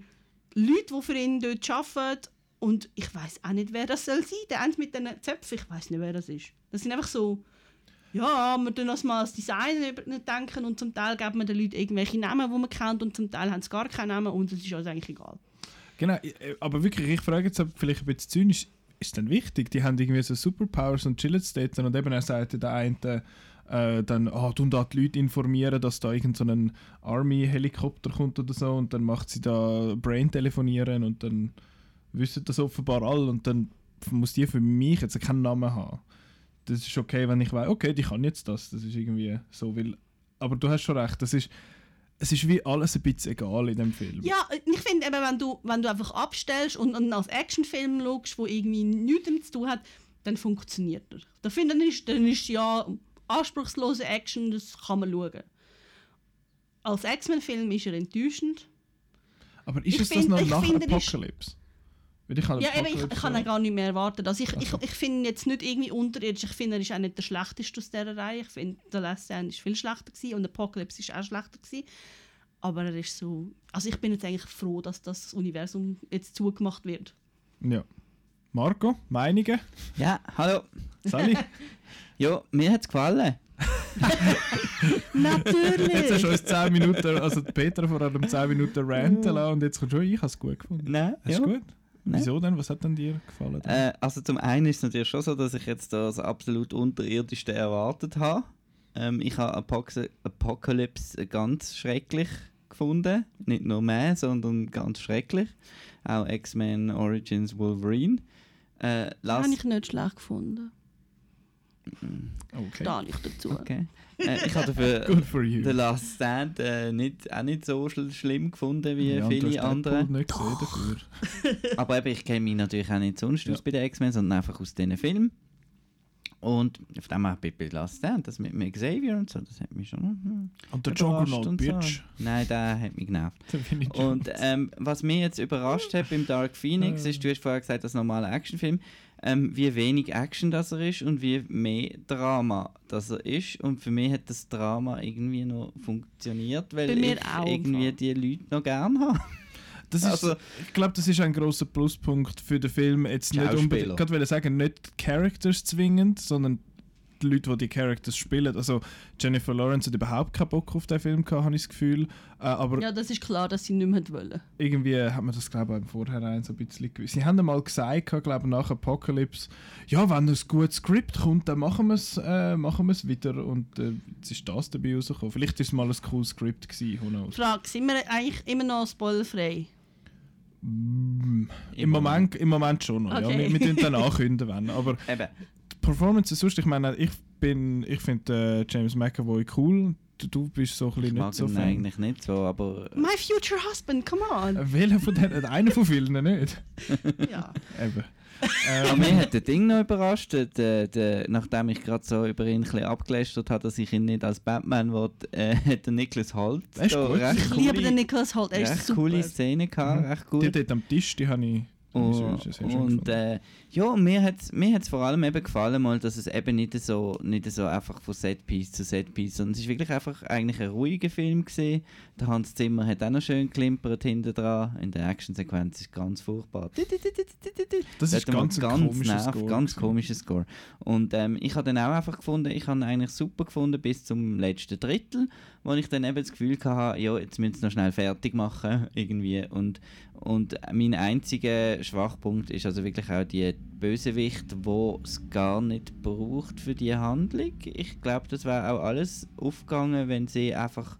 B: Leute, die für ihn dort arbeiten. Und ich weiß auch nicht, wer das soll sein. Der eine mit den Zöpfen, ich weiß nicht, wer das ist. Das sind einfach so, ja, wir tun das mal als Design denken und zum Teil geben wir den Leuten irgendwelche Namen, die man kennt und zum Teil haben sie gar keinen Namen und es ist uns eigentlich egal.
A: Genau, äh, aber wirklich, ich frage jetzt vielleicht ein bisschen zynisch, ist denn wichtig? Die haben irgendwie so Superpowers und chillen dort und eben er sagt der eine äh, dann, ah, tun da die Leute informieren, dass da irgend so Army-Helikopter kommt oder so und dann macht sie da Brain telefonieren und dann wissen das offenbar alle und dann muss die für mich jetzt keinen Namen haben. Das ist okay, wenn ich weiß, okay, die kann jetzt das, das ist irgendwie so, weil, aber du hast schon recht, das ist, es ist wie alles ein bisschen egal in dem Film.
B: Ja, ich finde eben, wenn du, wenn du einfach abstellst und, und als Actionfilm schaust, wo irgendwie nichts damit zu tun hat, dann funktioniert er. Da finde ich, dann ist ja anspruchslose Action, das kann man schauen. Als X-Men-Film ist er enttäuschend.
A: Aber ist
B: Ich
A: es das
B: find-
A: noch
B: ich
A: nach
B: das
A: Apocalypse? Weil ich
B: Ja, eben, ich, ich kann ihn gar nicht mehr erwarten. Also ich, ich, ich finde ihn jetzt nicht irgendwie unterirdisch. Ich finde, er ist auch nicht der schlechteste aus dieser Reihe. Ich finde, The Last Stand ist viel schlechter gewesen und Apocalypse ist auch schlechter gewesen. Aber er ist so... Also ich bin jetzt eigentlich froh, dass das Universum jetzt zugemacht wird.
A: Ja. Marco, Meinungen?
C: Ja, hallo.
A: Sally?
C: Ja, mir hat es gefallen.
B: Natürlich!
A: jetzt hast du uns 10 Minuten, also Peter vor allem 10 Minuten ranten lassen und jetzt kommst du, ich habe es gut gefunden.
C: Nein,
A: Hast
C: ja.
A: gut?
C: Nein.
A: Wieso denn? Was hat denn dir gefallen?
C: Äh, also zum einen ist es natürlich schon so, dass ich jetzt das absolut unterirdischste erwartet habe. Ähm, ich habe Apox Apocalypse ganz schrecklich gefunden. Nicht nur mehr, sondern ganz schrecklich. Auch X-Men Origins Wolverine. Äh,
B: habe ich nicht schlecht gefunden.
A: Okay.
B: Da nicht dazu.
C: Okay. Äh, ich habe dafür
A: Good for you.
C: The Last Stand äh, nicht, auch nicht so schl schlimm gefunden wie
A: ja,
C: viele andere.
A: Nicht gesehen dafür.
C: Aber eben, ich kenne mich natürlich auch nicht sonst
A: Ja.
C: aus bei den X-Men, sondern einfach aus diesen Filmen. Und auf dem auch bei bei Last Stand, das mit, Xavier und so, das hat mich schon hm,
A: Und der Juggernaut,
C: und
A: Bitch.
C: So. Nein, der hat mich genervt. Und ähm, was mich jetzt überrascht hat beim Dark Phoenix, ist, du hast vorher gesagt, das normaler Actionfilm, ähm, wie wenig Action das er ist und wie mehr Drama das er ist. Und für mich hat das Drama irgendwie noch funktioniert, weil ich
B: auch,
C: irgendwie die Leute noch gern habe.
A: Das ist,
C: also-
A: ich glaube, das ist ein großer Pluspunkt für den Film. Jetzt nicht unbedingt, gerade will ich sagen, nicht die Characters zwingend, sondern die Leute, die die Characters spielen. Also Jennifer Lawrence hat überhaupt keinen Bock auf den Film gehabt, habe ich das Gefühl. Äh, aber
B: Ja, das ist klar, dass sie nicht mehr wollen.
A: irgendwie hat man das, glaube ich, im Vorhinein so ein bisschen gewusst. Sie haben einmal gesagt, glaube ich, nach Apocalypse, ja, wenn ein gutes Skript kommt, dann machen wir es äh, machen wir's wieder. Und äh, jetzt ist das dabei rausgekommen. Vielleicht ist es mal ein cooles Skript gewesen.
B: Frage, sind wir eigentlich immer noch spoilerfrei?
A: Mm, Im, Moment, Im Moment schon noch. Ja.
B: Okay.
A: Wir, wir tun dann ankündigen, wenn. Aber
C: Eben.
A: die Performance sonst, ich meine, ich bin, ich finde äh, James McAvoy cool. Du, du bist so ein
C: Ich
A: bisschen
C: mag
A: nicht so
C: ihn
A: Fan.
C: eigentlich nicht so, aber
B: My future husband, come on!
A: Äh, Welcher von denen? Einer von vielen nicht.
B: ja.
A: Eben.
C: Aber
A: Ähm,
C: mich hat der Ding noch überrascht, der, der, nachdem ich gerade so über ihn ein bisschen abgelästert habe, dass ich ihn nicht als Batman will, äh, hat der Nicholas Holt
A: gut.
C: recht
B: Ich
C: coole,
B: liebe den Nicholas Holt, er ist super.
C: coole Szene gehabt, recht
A: die
C: gut.
A: dort am Tisch, die habe ich.
C: Und
A: gefunden.
C: äh, ja, mir hat es mir hat's vor allem eben gefallen, mal, dass es eben nicht so, nicht so einfach von Setpiece zu Setpiece, sondern es ist wirklich einfach eigentlich ein ruhiger Film gesehen. Der Hans Zimmer hat auch noch schön klimpert hinten dran. In der Actionsequenz ist ganz furchtbar.
A: Das ist ganz, ein komischer
C: nerv-
A: Score.
C: ganz komischer Score. Und ähm, ich habe dann auch einfach gefunden, ich habe ihn eigentlich super gefunden bis zum letzten Drittel, wo ich dann eben das Gefühl hatte, ja, jetzt müssen sie noch schnell fertig machen irgendwie. Und, und mein einziger Schwachpunkt ist also wirklich auch die Bösewicht, wo es gar nicht braucht für die Handlung. Ich glaube, das wäre auch alles aufgegangen, wenn sie einfach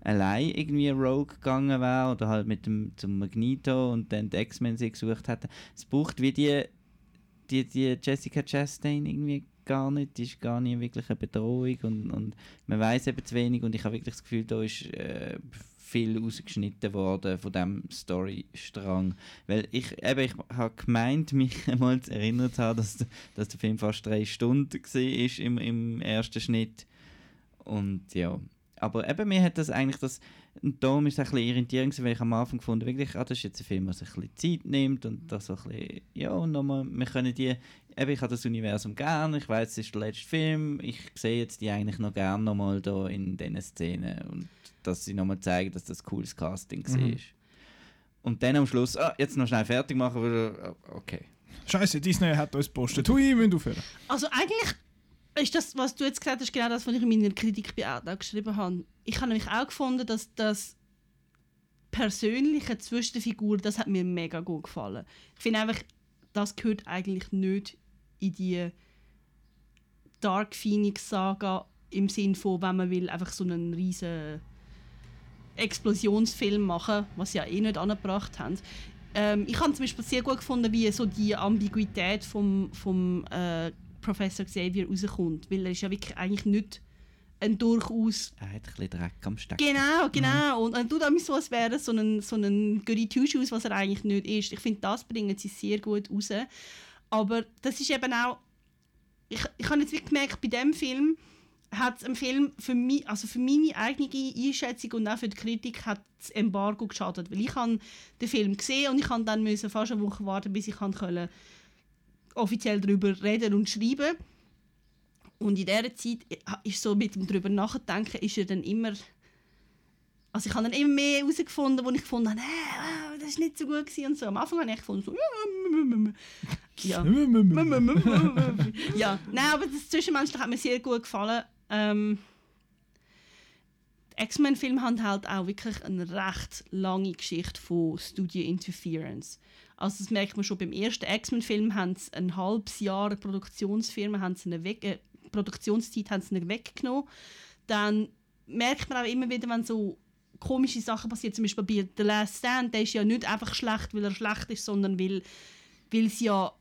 C: allein irgendwie Rogue gegangen wäre oder halt mit dem zum Magneto und dann die X-Men sie gesucht hätten. Es braucht wie die, die, die Jessica Chastain irgendwie gar nicht, die ist gar nicht wirklich eine Bedrohung und, und man weiß eben zu wenig und ich habe wirklich das Gefühl, da ist äh, viel rausgeschnitten worden von dem Storystrang, weil ich eben, ich habe gemeint, mich einmal zu erinnern zu haben, dass, der- dass der Film fast drei Stunden war im, im ersten Schnitt. Und ja, aber eben mir hat das eigentlich das, und darum ist es ein bisschen irritierend, weil ich am Anfang gefunden wirklich, ah, das ist jetzt ein Film, der sich ein bisschen Zeit nimmt und das so ein bisschen, ja, und nochmal, wir können die, eben, ich habe das Universum gern, ich weiß, es ist der letzte Film, ich sehe jetzt die eigentlich noch gern nochmal da in diesen Szenen und dass sie nochmal zeigen, dass das cooles Casting
A: Mhm.
C: war. Und dann am Schluss, ah, jetzt noch schnell fertig machen, weil, ah, okay.
A: Scheiße, Disney hat uns gepostet. Hui, wir müssen aufhören.
B: Also eigentlich ist das, was du jetzt gesagt hast, genau das, was ich in meiner Kritik bei Outlook geschrieben habe. Ich habe nämlich auch gefunden, dass das Persönliche zwischen den Figuren, das hat mir mega gut gefallen. Ich finde einfach, das gehört eigentlich nicht in die Dark Phoenix Saga im Sinn von, wenn man will, einfach so einen riesen Explosionsfilm machen, was sie ja eh nicht angebracht haben. Ähm, ich habe zum Beispiel sehr gut gefunden, wie so die Ambiguität vom, vom äh, Professor Xavier rauskommt, weil er ist ja wirklich eigentlich nicht ein durchaus
C: Er hat ein bisschen Dreck am Stecken.
B: Genau, genau. Und er tut auch so, als wäre so ein, so ein Goody Two-Shoes, was er eigentlich nicht ist. Ich finde, das bringen sie sehr gut raus. Aber das ist eben auch... Ich, ich habe jetzt wirklich gemerkt, bei dem Film hat ein Film für mich, also für meine eigene Einschätzung und auch für die Kritik hat das Embargo geschadet, weil ich habe den Film gesehen und ich habe dann müssen fast eine Woche warten, bis ich können offiziell darüber reden und schreiben. Und in dieser Zeit ist so mit dem darüber nachdenken, ist er dann immer also ich habe dann immer mehr herausgefunden, wo ich habe, nee, das ist nicht so gut gewesen und so. Am Anfang habe ich gefunden, so, ja. ja, nein, aber das Zwischenmenschliche hat mir sehr gut gefallen. Ähm, X-Men-Filme haben halt auch wirklich eine recht lange Geschichte von Studio Interference. Also das merkt man schon beim ersten X-Men-Film haben sie ein halbes Jahr Produktionsfirma, haben sie eine weg, äh, Produktionszeit haben sie weggenommen. Dann merkt man auch immer wieder, wenn so komische Sachen passieren, zum Beispiel bei The Last Stand, der ist ja nicht einfach schlecht, weil er schlecht ist, sondern weil, weil sie ja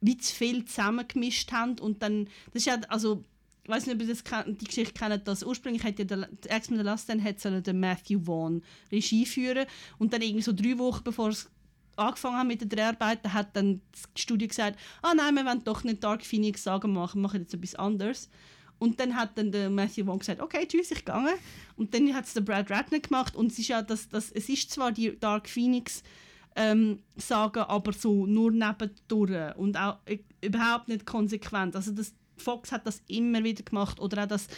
B: wie zu viel zusammengemischt haben und dann, das ist ja, also ich weiß nicht, ob ihr das die Geschichte kennt, dass ursprünglich hätte der X-Men The Last Stand hätte sollen der Matthew Vaughn Regie führen und dann irgendwie so drei Wochen bevor es angefangen haben mit den Dreharbeiten, hat dann das Studio gesagt, ah nein, wir wollen doch nicht Dark Phoenix sagen machen, wir machen jetzt etwas anderes. Und dann hat dann der Matthew Vaughn gesagt, okay, tschüss, ich gehe. Und dann hat es der Brad Ratner gemacht und es ist ja, das, das, es ist zwar die Dark Phoenix ähm, Saga, aber so nur nebendurch und auch äh, überhaupt nicht konsequent. Also das, Fox hat das immer wieder gemacht oder auch das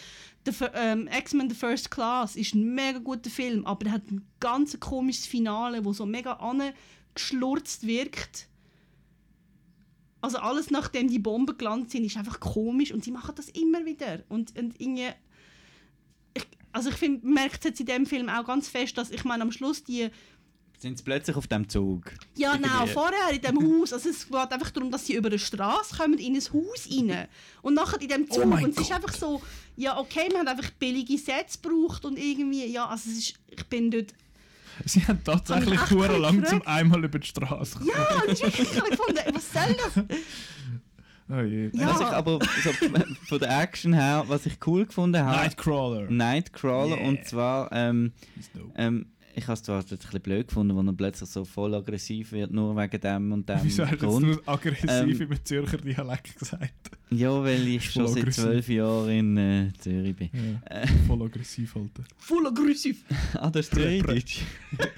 B: ähm, X-Men The First Class ist ein mega guter Film, aber er hat ein ganz komisches Finale, wo so mega angeschlurzt wirkt. Also alles, nachdem die Bomben gelandet sind, ist einfach komisch und sie machen das immer wieder. Und, und irgendwie... Ich, also ich finde, man merkt jetzt in dem Film auch ganz fest, dass ich meine, am Schluss die...
C: Sind sie plötzlich auf dem Zug?
B: Ja,
C: Irgendwie.
B: genau, vorher in dem Haus. Also es geht einfach darum, dass sie über eine Straße kommen, in ein Haus rein. Und nachher in dem Zug.
A: mein
B: und es ist
A: Gott.
B: einfach so, ja okay, man hat einfach billige Sets gebraucht und irgendwie, ja, also es ist, ich bin dort...
A: Sie haben tatsächlich hure lang
B: gefragt?
A: zum einmal über die Straße kommen.
B: Ja, das ist wirklich, ich gefunden, was soll das?
A: Oh je.
B: Ja.
C: Was ich aber so von der Action her, was ich cool gefunden habe,
A: Nightcrawler.
C: Nightcrawler
A: Yeah.
C: und zwar ähm, ähm, ich habe es zwar ein bisschen blöd gefunden, wo er plötzlich so voll aggressiv wird, nur wegen dem und dem
A: Wieso hast du jetzt
C: Grund.
A: nur aggressiv
C: Ähm,
A: im Zürcher Dialekt gesagt?
C: Ja, weil ich schon seit zwölf Jahren in äh, Zürich bin.
A: Ja,
C: Äh,
A: voll aggressiv, Alter.
B: Voll aggressiv.
C: ah, das ist Zürichdeutsch.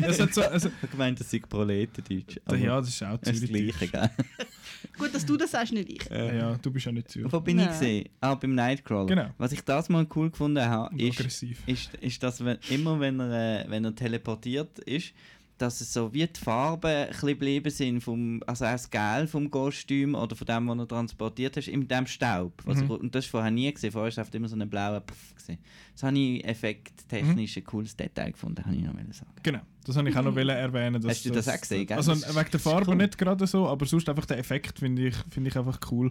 A: Also,
C: Ich habe gemeint, das sei Proletendeutsch.
A: ja, das ist auch
C: das ist das
A: Zürich.
C: Gleiche, gell?
B: Gut, dass du das sagst, nicht ich.
A: Äh, ja, du bist ja nicht Zürich.
C: Wo bin
B: Nein.
C: ich gesehen? Ah, beim Nightcrawler.
A: Genau.
C: Was ich das mal cool gefunden habe, ist, ist, ist dass wenn, immer wenn er, äh, wenn er teleportiert ist, dass es so wie die Farben ein geblieben sind, vom, also auch das Gel vom Kostüm oder von dem, was er transportiert hast, in dem Staub.
A: Mhm.
C: ich, und das war vorher nie gesehen, vorher war es immer so ein blauer Puff. Gewesen. Das habe ich effekttechnisch ein cooles Detail gefunden, habe ich noch sagen.
A: Genau, das wollte ich auch noch erwähnen. Dass,
C: Hast du das auch gesehen, gell?
A: Also
C: Das
A: wegen der Farbe
C: cool.
A: nicht gerade so, aber sonst einfach der Effekt finde ich, finde ich einfach cool.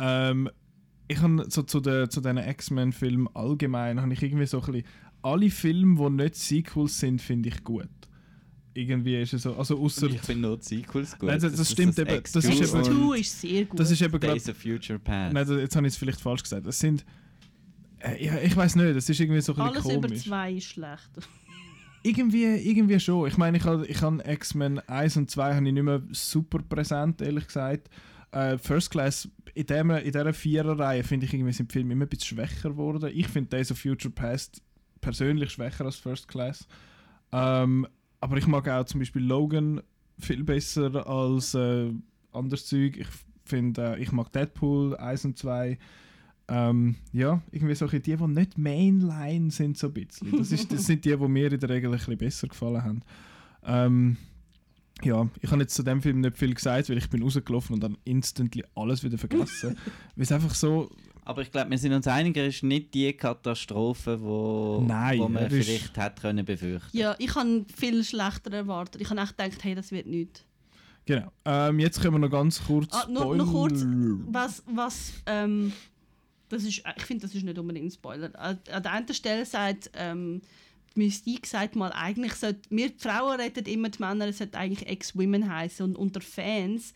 A: Ähm, ich habe so zu, den, zu diesen X-Men-Filmen allgemein, habe ich irgendwie so ein bisschen, alle Filme, die nicht Sequels sind, finde ich gut. Irgendwie ist es so, also außer
C: Ich finde nur die Sequels gut.
A: Nein, das- das stimmt eben, das ist
C: X2
A: eben-
C: und
B: X2 ist sehr gut.
A: das ist eben gerade
C: Days of Future Past.
A: Nein, das- jetzt habe ich es vielleicht falsch gesagt. Es sind. Äh, ja, ich weiß nicht, es ist irgendwie so ein
B: Alles über
A: komisch.
B: zwei ist schlecht.
A: Irgendwie, irgendwie schon. Ich meine, ich habe ich hab X-Men 1 und 2 habe ich nicht mehr super präsent, ehrlich gesagt. Äh, First Class, in, dem, in dieser Viererreihe finde ich, irgendwie sind die Filme immer ein bisschen schwächer geworden. Ich finde Days of Future Past persönlich schwächer als First Class. Ähm, aber ich mag auch zum Beispiel Logan viel besser als äh, anderes Zeug. Ich finde, äh, ich mag Deadpool 1 und 2. Ähm, ja, irgendwie so ein bisschen die, die nicht Mainline sind, so ein bisschen. Das, ist, das sind die, die mir in der Regel ein bisschen besser gefallen haben. Ähm, ja, ich habe jetzt zu dem Film nicht viel gesagt, weil ich bin rausgelaufen und dann instantly alles wieder vergessen. weil es einfach so,
C: Aber ich glaube, wir sind uns einig, er ist nicht die Katastrophe, wo,
A: Nein,
C: wo man vielleicht hätte können befürchten.
B: Ja, ich habe viel schlechter erwartet. Ich habe echt gedacht, hey, das wird nichts.
A: genau. Ähm, jetzt können wir noch ganz kurz
B: Ah, noch, noch kurz, was, was ähm, das ist, ich finde, das ist nicht unbedingt ein Spoiler. An, an der einen Stelle sagt ähm, die Mystique sagt mal, eigentlich sollte, wir die Frauen retten immer die Männer, es sollte eigentlich Ex-Women heißen und unter Fans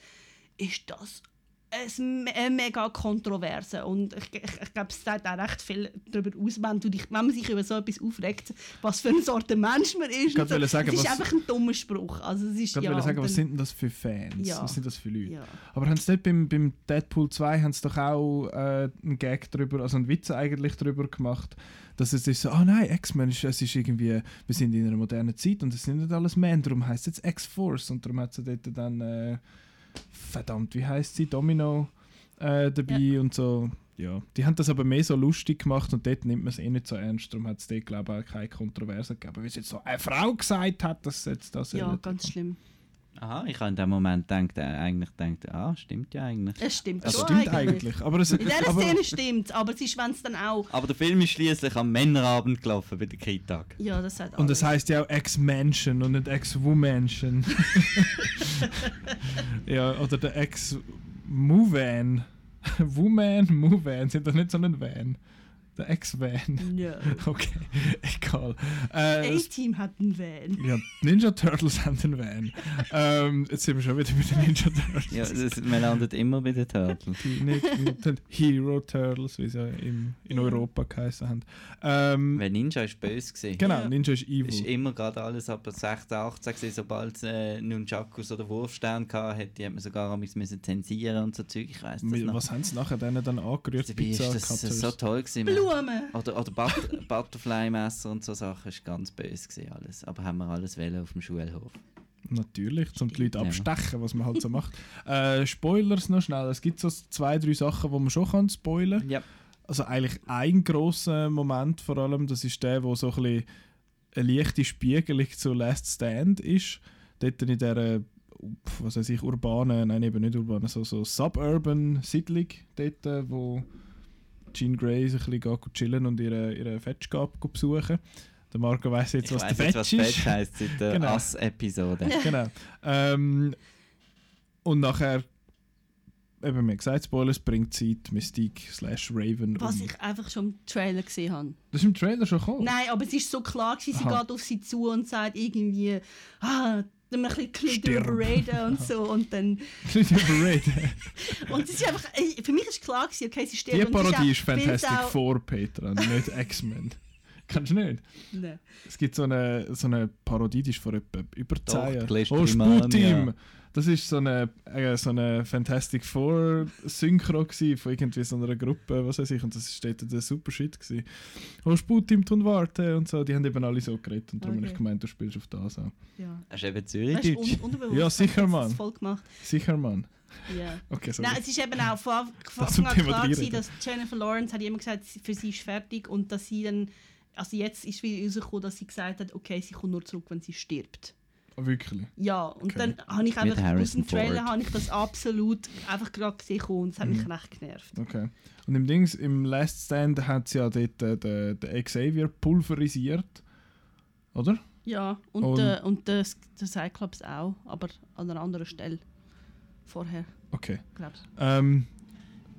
B: ist das ein eine mega Kontroverse und ich, ich, ich glaube, es sagt auch recht viel darüber aus, wenn, du dich, wenn man sich über so etwas aufregt, was für eine Sorte Mensch man ist. Und so.
A: sagen,
B: es ist einfach ein dummer Spruch. Also es ist,
A: Ich
B: ja,
A: wollte sagen, was sind denn das für Fans?
B: Ja.
A: Was sind das für Leute?
B: Ja.
A: Aber haben sie nicht beim, beim Deadpool 2 haben sie doch auch äh, einen Gag drüber, also einen Witz eigentlich drüber gemacht, dass es ist so, ah nein, X-Men, ist, es ist irgendwie, wir sind in einer modernen Zeit und es sind nicht alles Männer, darum heißt es jetzt X-Force und darum hat sie dort dann, äh, verdammt, wie heißt sie, Domino äh, dabei und so. Ja, die haben das aber mehr so lustig gemacht und dort nimmt man es eh nicht so ernst, darum hat es dort glaube ich auch keine Kontroverse gegeben, weil es jetzt so eine Frau gesagt hat, dass jetzt das
B: ja, ganz schlimm.
C: Aha, ich habe in dem Moment gedacht, äh, eigentlich gedacht, ah, stimmt ja eigentlich.
B: Es stimmt
A: Das
B: schon
A: stimmt eigentlich, aber es,
B: In dieser
A: aber,
B: Szene stimmt aber es ist, wenn es dann auch...
C: Aber der Film ist schließlich am Männerabend gelaufen bei der Kitag.
B: Ja, das sagt
A: Und das heißt ja auch Ex-Mansion und nicht Ex-Womansion. ja, oder der Ex-Movan. Woman, Movan, sind das nicht so ein Van? Der Ex-Van.
B: Ja.
A: Okay, egal. Äh,
B: A-Team hat einen Van.
A: ja, Ninja Turtles haben einen Van. ähm, jetzt sind wir schon wieder bei den Ninja Turtles.
C: Ja, das, man landet immer bei den Turtles.
A: Teenage Mutant Hero Turtles, wie sie im, in Europa geheißen haben. Ähm,
C: Weil Ninja ist böse gesehen.
A: genau,
B: Ja.
A: Ninja ist evil.
C: ist immer gerade alles ab 16, 18 gewesen, sobald es äh, Nunchakus oder Wurfstern hatte, die hat man sogar müssen zensieren und so Zeug. Ich weiss das
A: Mit-
C: noch.
A: Was haben sie nachher denen dann angerührt?
C: Dabei ist das so toll gewesen.
B: Blumen.
C: Oder, oder But Butterfly-Messer und so Sachen ist ganz böse gewesen alles. Aber haben wir alles wollen auf dem Schulhof.
A: Natürlich, um die Leute
C: Ja.
A: abstechen, was man halt so macht. Äh, Spoilers noch schnell. Es gibt so zwei, drei Sachen, wo man schon kann spoilern kann.
C: Ja.
A: Also eigentlich ein grosser Moment vor allem, das ist der, wo so ein bisschen eine leichte Spiegelung zu Last Stand ist. Dort in dieser, was weiß ich, urbanen, nein eben nicht urbanen, so, so suburban Siedlung dort, wo Jean Grey sich ein bisschen chillen und ihre, ihre Fetchgab besuchen. Der Marco weiss jetzt,
C: Ich
A: was
C: weiss
A: der
C: jetzt, was
A: Fetch
C: Fetch
A: ist.
C: heisst seit der
A: Genau.
C: Ass-Episode.
A: genau. Ähm, und nachher, eben mir gesagt, Spoilers bringt sie die Mystique slash Raven
B: Was
A: um.
B: ich einfach schon im Trailer gesehen habe.
A: Das ist im Trailer schon gekommen?
B: Nein, aber es ist so klar, gewesen, sie
A: Aha.
B: geht auf sie zu und sagt irgendwie, ah, dann ein bisschen überreden und so. Und dann. Und es ist einfach. Für mich ist klar, gewesen, okay, sie stirbt.
A: Die Parodie ist Fantastic
B: auch-
A: Four, Petra, nicht X-Men. Kennst du nicht?
B: Nein.
A: Es gibt so eine, so eine Parodie, die ist vor etwa über 10 Jahren. Oh,
C: Primania.
A: Sputteam! Das ist so eine, äh, so eine Fantastic Four Synchro gewesen von irgendwie so einer Gruppe, was weiß ich, und das ist dort der super Shit gewesen. Oh, Sputteam tun warte und so, die haben eben alle so geredet und darum habe ich
B: Okay.
A: gemeint, du spielst auf das auch.
B: Ja.
C: Hast du eben Zürichdeutsch?
B: un
A: Ja, sicher, Mann.
B: das voll gemacht.
A: Sicher, Mann.
B: Ja.
A: Okay, sorry.
B: Nein, es ist eben auch von Anfang an klar gewesen, dass Jennifer Lawrence hat immer gesagt, für sie ist fertig und dass sie dann, also jetzt ist wieder rausgekommen, dass sie gesagt hat, okay, sie kommt nur zurück, wenn sie stirbt.
A: Wirklich.
B: Ja, und
A: Okay.
B: dann habe ich einfach aus dem Trailer habe ich das absolut einfach gerade gesehen und es hat mich
A: Mhm.
B: recht genervt.
A: Okay. Und im Dings, im Last Stand hat sie ja dort äh, den, den Xavier pulverisiert. Oder?
B: Ja, und,
A: Und-
B: der, und der, der Cyclops auch, aber an einer anderen Stelle. Vorher,
A: Okay.
B: glaubst
A: Ähm,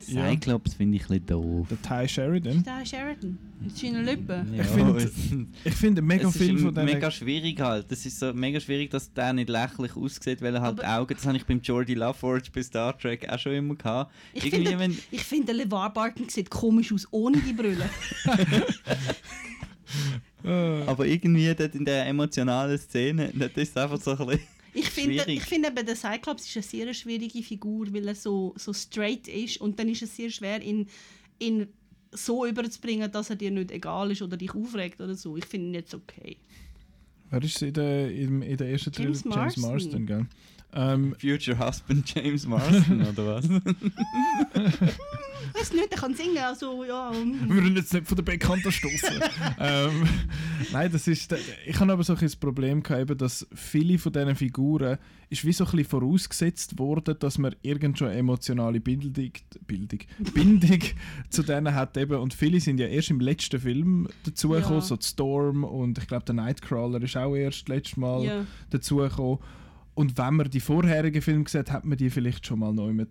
A: ja.
C: Cyclops finde ich ein bisschen doof.
A: der Ty Sheridan.
B: Da ist Sheridan mit seinen Lippen.
C: Ja,
A: find- Ich finde mega
C: es ist
A: viel
C: im-
A: von denen.
C: mega schwierig halt. Das ist so mega schwierig, dass der nicht lächerlich aussieht, weil er halt
B: Aber-
C: Augen. Das habe ich beim Jordi LaForge bei Star Trek auch schon immer gehabt.
B: Ich
C: Irgendwie,
B: finde,
C: wenn,
B: ich finde, der LeVar Barton sieht komisch aus ohne die Brille.
C: Aber irgendwie dort in der emotionalen Szene, das ist einfach so ein bisschen.
B: Ich finde, ich finde eben, der Cyclops ist eine sehr schwierige Figur, weil er so, so straight ist und dann ist es sehr schwer, ihn, ihn so überzubringen, dass er dir nicht egal ist oder dich aufregt oder so. Ich finde ihn jetzt okay.
A: wer ist in der, in, in der ersten
B: James
A: Trilogie? James
B: Marsden.
A: Marsden, gell? Ähm,
C: Future Husband James Marsden, oder was?
B: Weiß nicht, er kann singen, also ja.
A: wir würden jetzt nicht von der Bekannten stoßen. ähm, nein, das ist. Ich habe aber so ein Problem gehabt, eben, dass viele von diesen Figuren ist wie so ein bisschen vorausgesetzt worden, dass man irgend schon emotionale Bildung, Bildung, Bindung zu denen hat eben. Und viele sind ja erst im letzten Film dazugekommen,
B: Ja.
A: so Storm und ich glaube der Nightcrawler ist auch erst letztes Mal
B: Ja.
A: dazugekommen. Und wenn man die vorherigen Filme gesehen hat, hat man die vielleicht schon mal neu mit,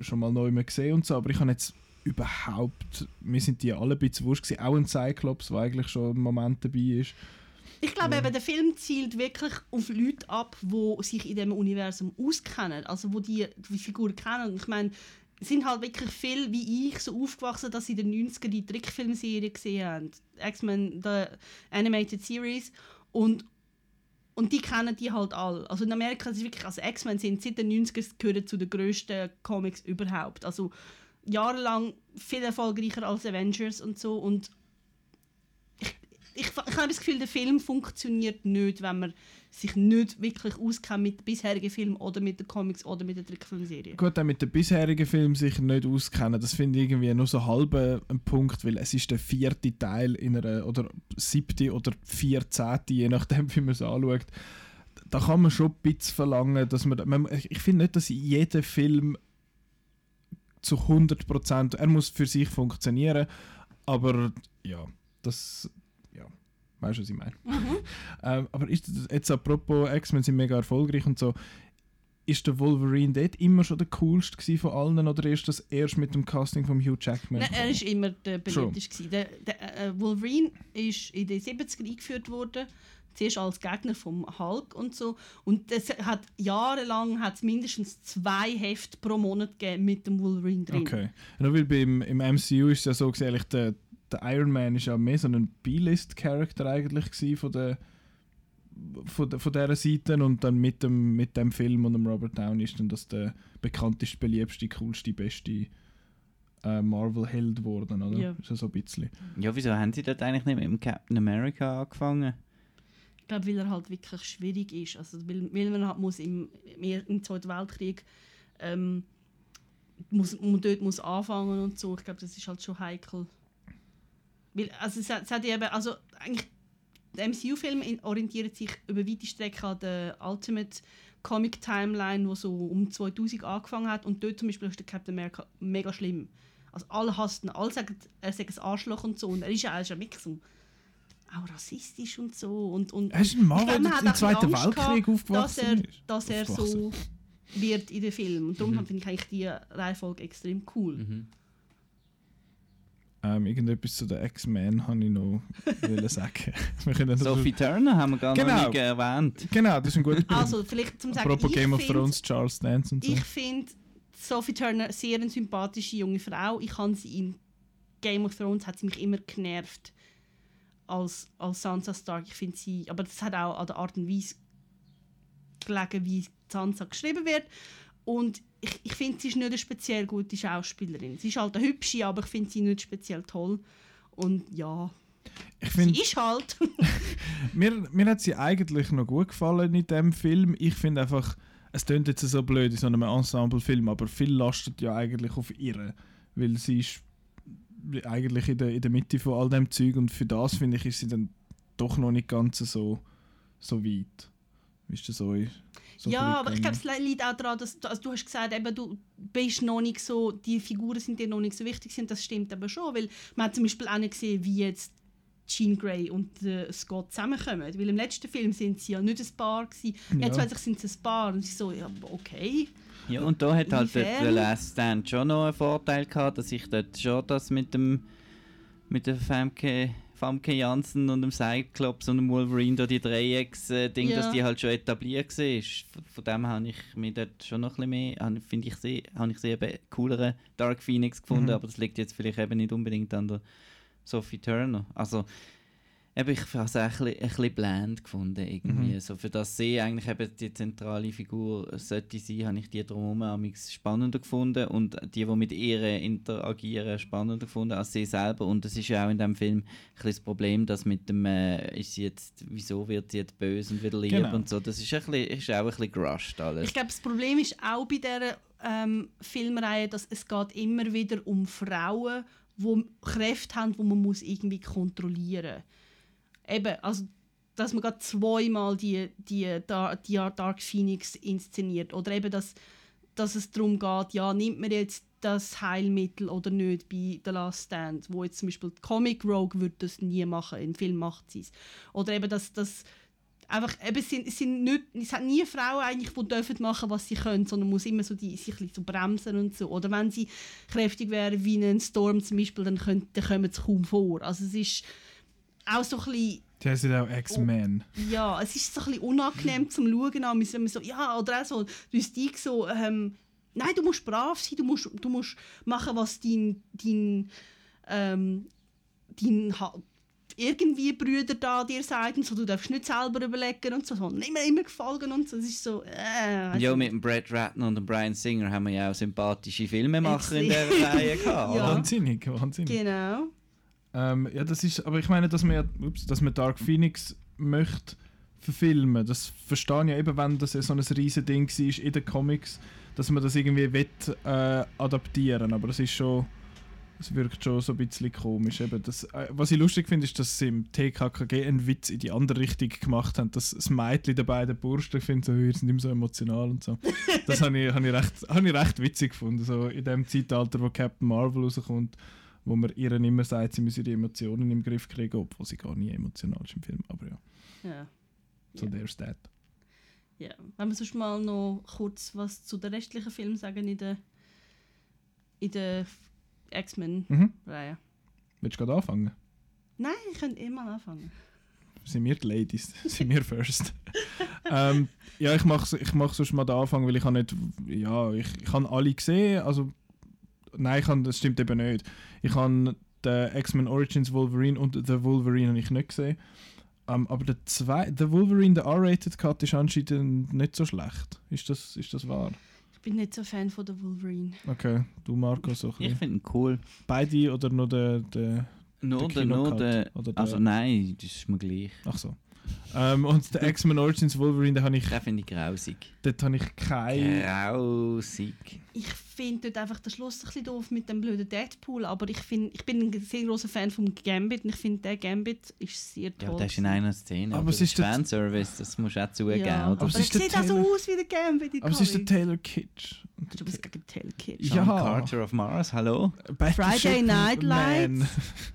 A: schon mal neu mit gesehen und so. Aber ich habe jetzt überhaupt, mir sind die alle ein bisschen wurscht gewesen. Auch ein Cyclops, der eigentlich schon im Moment dabei ist.
B: Ich glaube, eben, der Film zielt wirklich auf Leute ab, die sich in diesem Universum auskennen. Also, wo die, die Figuren kennen. Und ich meine, es sind halt wirklich viele wie ich so aufgewachsen, dass sie in den 90ern die Trickfilmserie gesehen haben. X-Men, die Animated Series. Und, und die kennen die halt alle. Also in Amerika ist wirklich, also X-Men sind seit den 90ern gehören zu den grössten Comics überhaupt. Also jahrelang viel erfolgreicher als Avengers und so. Und ich, ich, habe das Gefühl, der Film funktioniert nicht, wenn man sich nicht wirklich auskennt mit den bisherigen Filmen oder mit den Comics oder mit der Trickfilmserie.
A: Gut, auch mit den bisherigen Filmen sicher nicht auskennen. Das finde ich irgendwie nur so halb äh, ein Punkt, weil es ist der vierte Teil in einer, oder siebte oder vierzehnte, je nachdem, wie man es anschaut. Da kann man schon ein bisschen verlangen, dass man, ich finde nicht, dass jeder Film zu 100%, er muss für sich funktionieren, aber ja, das, weißt du, was ich meine. ähm, aber ist das, jetzt apropos X-Men sind mega erfolgreich und so, ist der Wolverine dort immer schon der coolste von allen oder ist das erst mit dem Casting von Hugh Jackman?
B: Nein, er war immer der beliebteste. Der, der äh, Wolverine ist in den 70ern eingeführt worden. Zuerst als Gegner vom Hulk und so. Und es hat jahrelang hat's mindestens zwei Hefte pro Monat gegeben mit dem Wolverine drin.
A: Okay. Nur weil beim, im MCU ist es ja so der, der Iron Man ist ja mehr so ein B-List-Charakter eigentlich gewesen von der von, der, von dieser Seite und dann mit dem, mit dem Film und dem Robert Downey ist dann das der bekannteste, beliebste, coolste, beste äh, Marvel-Held geworden, oder?
B: Ja.
A: Ist ja so ein bisschen.
C: Ja, wieso haben sie dort eigentlich nicht mit dem Captain America angefangen?
B: Ich glaube, weil er halt wirklich schwierig ist. Also, weil, weil man halt muss im, im, im Zweiten Weltkrieg ähm, muss, man dort muss anfangen und so. Ich glaube, das ist halt schon heikel. Weil, also es, es hat eben, also eigentlich der MCU-Film orientiert sich über weite Strecken an der Ultimate Comic Timeline, wo so um 2000 angefangen hat und dort zum Beispiel ist der Captain America mega schlimm. Also alle hassen ihn, alle sagen, er sei ein Arschloch und so und er ist ja, ja wirklich so auch rassistisch und so und, und
A: Er ist ein Mann, der im Zweiten Weltkrieg
B: gehabt,
A: aufgewachsen
B: dass er,
A: ist.
B: dass er so wird in den Film. Und darum finde ich eigentlich die Reihenfolge extrem cool.
A: Ähm, irgendetwas zu den X-Men habe ich noch sagen.
C: Sophie Turner haben wir gar
A: Genau.
C: noch nicht erwähnt.
A: Genau, das ist ein guter Punkt.
B: Also vielleicht zum sagen,
A: Apropos
B: ich
A: Game of
B: find-
A: Thrones, Charles Dance und so.
B: Ich finde Sophie Turner sehr eine sympathische junge Frau. Ich habe sie in Game of Thrones hat sie mich immer genervt. als, als Sansa Stark. Ich finde sie, aber das hat auch an der Art und Weise gelegen, wie Sansa geschrieben wird. Und ich, ich finde, sie ist nicht eine speziell gute Schauspielerin. Sie ist halt eine hübsche, aber ich finde sie nicht speziell toll. Und ja,
A: Ich finde,
B: sie ist halt.
A: mir, mir hat sie eigentlich noch gut gefallen in dem Film. Ich finde einfach, es klingt jetzt so blöd in so einem Ensemble-Film, aber viel lastet ja eigentlich auf ihr. Weil sie ist eigentlich in der, in der Mitte von all dem Zeug und für das finde ich, ist sie dann doch noch nicht ganz so, so weit. Wie ist das so? so
B: ja, aber ich glaube, es liegt auch daran, dass du, also du hast gesagt, eben, du bist noch nicht so, die Figuren sind dir noch nicht so wichtig sind. Das stimmt aber schon, weil man hat zum Beispiel auch nicht gesehen, wie jetzt Jean Grey und äh, Scott zusammenkommen. Weil im letzten Film sind sie ja nicht ein Paar gewesen.
A: Ja.
B: Jetzt plötzlich sind sie ein Paar und sie so, ja, okay.
C: Ja, und da hat halt der, Last Stand schon noch einen Vorteil gehabt, dass ich dort schon das mit dem mit der Famke, Famke Janssen und dem Cyclops und dem Wolverine, da die Dreiecks-Ding,
B: Ja.
C: dass die halt schon etabliert war. Von, von dem habe ich mir dort schon noch ein bisschen mehr, finde ich, sehr, habe ich sehr cooleren Dark Phoenix gefunden,
A: Mhm.
C: aber das liegt jetzt vielleicht eben nicht unbedingt an der Sophie Turner. Also, eben, ich habe es auch ein bisschen, ein bisschen bland gefunden irgendwie.
A: Mhm.
C: So für das sie eigentlich eben die zentrale Figur sollte sein, habe ich die drumherum spannender gefunden und die, die mit ihr interagieren, spannender gefunden als sie selber. Und das ist ja auch in dem Film ein bisschen das Problem, dass mit dem, äh, ist sie jetzt, wieso wird sie jetzt böse und wieder lieb
A: Genau.
C: und so. Das ist, ein bisschen, ist auch ein bisschen gerusht alles.
B: Ich glaube, das Problem ist auch bei dieser ähm, Filmreihe, dass es geht immer wieder um Frauen, die Kräfte haben, die man muss irgendwie kontrollieren muss. Eben, also dass man gerade zweimal die, die, die Dark Phoenix inszeniert. Oder eben, dass, dass es darum geht, ja, nimmt man jetzt das Heilmittel oder nicht bei The Last Stand, wo jetzt zum Beispiel Comic Rogue würde das nie machen, im Film macht sie es. Oder eben, dass, dass einfach, eben, es, sind, es, sind nicht, es hat nie Frauen eigentlich, die dürfen machen, was sie können, sondern muss immer so die, sich so bremsen und so. Oder wenn sie kräftig wären wie ein Storm zum Beispiel, dann, können, dann kommen sie kaum vor. Also es ist auch so ein bisschen
A: Die heißt auch X-Men.
B: ja, es ist so ein bisschen unangenehm zum Schauen. an, wenn man so, ja, oder auch so, du hast die so, ähm, nein, du musst brav sein, du musst, du musst machen, was dein, dein, ähm, dein ha irgendwie Brüder da dir sagen, so, du darfst nicht selber überlegen und so, sondern immer, immer gefolgen und so. Es ist so, äh,
C: ja, mit dem Brad Ratner und dem Brian Singer haben wir ja auch sympathische Filmemacher in der
B: Extrem.
C: Reihe gehabt.
B: Ja.
A: Wahnsinnig, wahnsinnig.
B: Genau.
A: Ähm, ja, das ist, aber ich meine, dass man, ja, ups, dass man Dark Phoenix möchte verfilmen, das verstehe ich ja eben, wenn das so ein riesen Ding war in den Comics, dass man das irgendwie will, äh, adaptieren, aber das ist schon, es wirkt schon so ein bisschen komisch. Eben das, äh, was ich lustig finde, ist, dass sie im TKKG einen Witz in die andere Richtung gemacht haben, dass das Mädchen der beiden Burschen, ich finde, so, wir sind immer so emotional und so. Das habe ich, habe ich, recht, habe ich recht witzig gefunden, so in dem Zeitalter, wo Captain Marvel rauskommt wo man ihr immer sagt, sie müsse die Emotionen im Griff kriegen, obwohl sie gar nie emotional ist im Film. Aber ja,
B: Ja.
A: so
B: Ja.
A: there's that.
B: ja. Wenn wir sonst mal noch kurz was zu den restlichen Filmen sagen in der, in der X-Men-Reihe.
A: Mhm. Willst du gerade anfangen?
B: Nein, ich könnte immer anfangen.
A: Sind wir die Ladies? Sind wir first? ähm, ja, ich mache ich mach sonst mal den Anfang, weil ich habe nicht, ja, ich, ich habe alle gesehen, also nein, ich habe, das stimmt eben nicht. Ich habe den X-Men Origins Wolverine und den Wolverine habe ich nicht gesehen. Ähm, aber der, zwei, der Wolverine, der R-Rated Cut, ist anscheinend nicht so schlecht. Ist das, ist das wahr?
B: Ich bin nicht so Fan von der Wolverine.
A: Okay, du Marco, so ein
C: Ich finde ihn cool.
A: Beide oder nur der, der
C: Nur
A: Der
C: nur
A: Kinocut
C: der,
A: oder der-
C: also nein, das ist mir gleich.
A: ach so. Ähm, und der X-Men Origins Wolverine, den habe ich,
C: Den finde ich grausig.
A: dort habe ich keine.
C: Grausig.
B: Ich finde dort einfach den Schluss ein bisschen doof mit dem blöden Deadpool, aber ich, find, ich bin ein sehr großer Fan vom Gambit und ich finde, der Gambit ist sehr
C: Ja,
B: toll.
C: das ist in einer Szene.
A: Aber
C: Aber,
A: es ist der-
C: Fanservice, das musst du auch zugeben.
B: ja,
C: oder?
B: aber
A: es
B: es
A: ist der
B: sieht auch so
A: Taylor-
B: aus wie der Gambit
A: Aber es ist der. Taylor Kitsch.
B: Hast du was gegen Taylor Kitsch?
A: Ja.
C: John Carter of Mars, hallo?
B: Friday Night. Lights.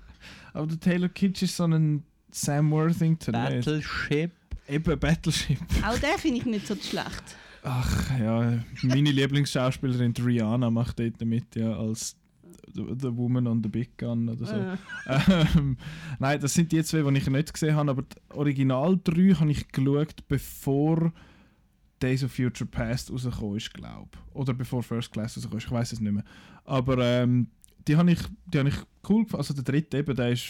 A: Aber der Taylor Kitsch ist so ein Sam Worthington. nicht?
C: Battleship.
A: Eben Battleship.
B: Auch den finde ich nicht so schlecht.
A: Ach ja, meine Lieblingsschauspielerin Rihanna macht dort mit, ja, als the, the Woman on the Big Gun oder so.
B: Äh,
A: Ähm, nein, das sind die zwei, die ich nicht gesehen habe, aber die Original drei habe ich geschaut, bevor Days of Future Past rausgekommen ist, glaube Oder bevor First Class rausgekommen ist, ich weiß es nicht mehr. Aber ähm, die habe ich, die hab ich cool gefunden. Also der dritte eben, der ist...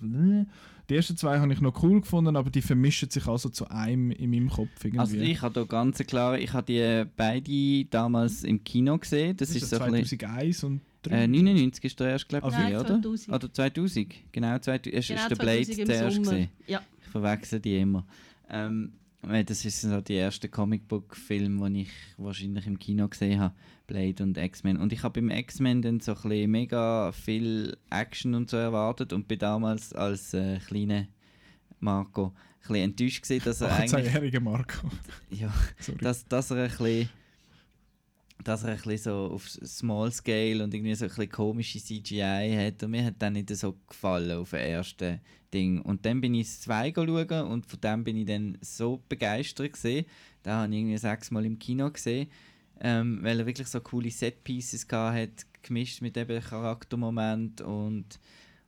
A: Die ersten zwei habe ich noch cool gefunden, aber die vermischen sich also zu einem in meinem Kopf irgendwie.
C: Also ich habe da ganz klar, ich habe die beide damals im Kino gesehen. Das,
A: das
C: ist,
A: ist
C: so ein bisschen,
A: 2001 und
C: äh, 99 ist der erste, glaube ich,
B: Nein,
C: oder?
B: 2000.
C: Oder 2000, genau, 2000, ist,
B: Genau,
C: ist der Blade
B: 2000 im
C: der erste gesehen.
B: Ja.
C: Ich verwechsel die immer. Ähm, das ist so die erste Comicbook-Film, den ich wahrscheinlich im Kino gesehen habe. Blade und X-Men. Und ich habe beim X-Men dann so ein mega viel Action und so erwartet und bin damals als äh, kleiner Marco ein enttäuscht gewesen, dass er eigentlich...
A: 18-jähriger Marco.
C: Ja,
A: Sorry.
C: dass, dass er ein bisschen dass er ein bisschen so auf Small Scale und irgendwie so ein bisschen komische CGI hat. Und mir hat dann nicht so gefallen auf den ersten Ding. Und dann bin ich das 2 schauen und von dem bin ich dann so begeistert gesehen. Da habe ich irgendwie sechsmal im Kino gesehen ähm, weil er wirklich so coole Set-Pieces hat gemischt mit eben Charaktermoment und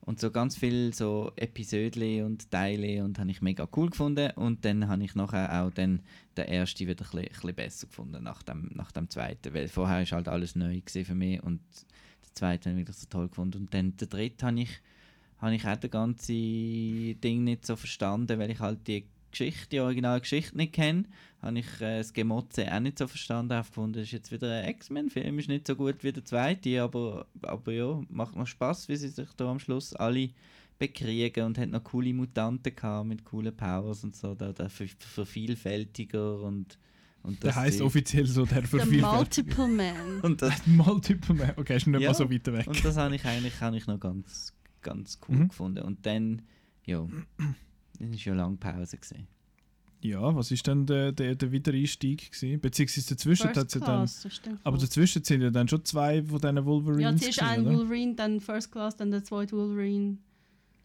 C: und so ganz viel so Episodli und Teile und habe ich mega cool gefunden. Und dann habe ich nachher auch dann den ersten wieder ein bisschen, ein bisschen besser gefunden nach dem, nach dem zweiten, weil vorher ist halt alles neu für mich und den zweiten habe ich wirklich so toll gefunden. Und dann den dritten habe ich, habe ich auch das ganze Ding nicht so verstanden, weil ich halt die Geschichte, die originale Geschichte nicht kenne, habe ich äh, das Gemotze auch nicht so verstanden, habe gefunden, das ist jetzt wieder ein X-Men-Film, ist nicht so gut wie der zweite, aber, aber ja, macht noch Spaß, wie sie sich da am Schluss alle bekriegen und hat noch coole Mutanten gehabt mit coolen Powers und so, da ver- vervielfältiger und, und
A: Der heißt offiziell so der
B: The
A: Vervielfältiger.
B: Multiple Man.
C: und das,
A: Multiple Man. Okay, ist nicht
C: Ja.
A: mal so weit weg.
C: und das habe ich eigentlich habe ich noch ganz, ganz cool
A: Mhm.
C: gefunden. Und dann, ja, dann ist ja lange Pause gesehen.
A: Ja, was ist denn der, der, der Wiedereinstieg gewesen? Beziehungsweise dazwischen hat sie dann...
B: Class,
A: Aber dazwischen sind ja dann schon zwei von diesen Wolverines
B: Ja, zuerst ein
A: oder?
B: Wolverine, dann First Class, dann der zweite Wolverine.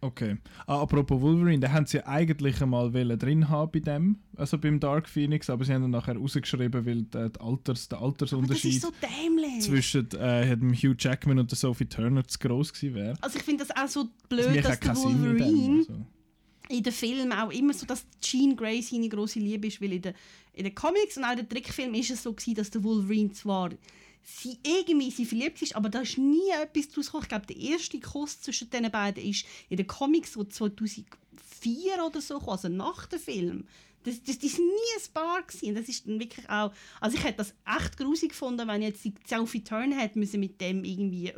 A: Okay. Ah, apropos Wolverine, den haben sie eigentlich einmal drin haben bei dem, also beim Dark Phoenix, aber sie haben dann nachher rausgeschrieben, weil der, Alters, der Altersunterschied
B: so dämlich.
A: zwischen äh, dem Hugh Jackman und der Sophie Turner zu gross gewesen wäre.
B: Also ich finde das auch so
A: Das
B: blöd,
A: macht
B: dass der
A: keinen Sinn in dem,
B: Wolverine
A: also.
B: In den Filmen auch immer so, dass Jean Grey seine große Liebe ist, weil in den, in den Comics und auch in den Trickfilmen ist es so gewesen, dass der Wolverine zwar sie irgendwie sie verliebt ist, aber da ist nie etwas daraus gekommen. Ich glaube, der erste Kuss zwischen den beiden ist in den Comics so 2004 oder so, gekommen, also nach dem Film. Das, das, die sind nie ein Paar gewesen. Das ist dann wirklich auch, also ich hätte das echt grusig gefunden, wenn jetzt die Sophie Turner hätte müssen mit dem irgendwie,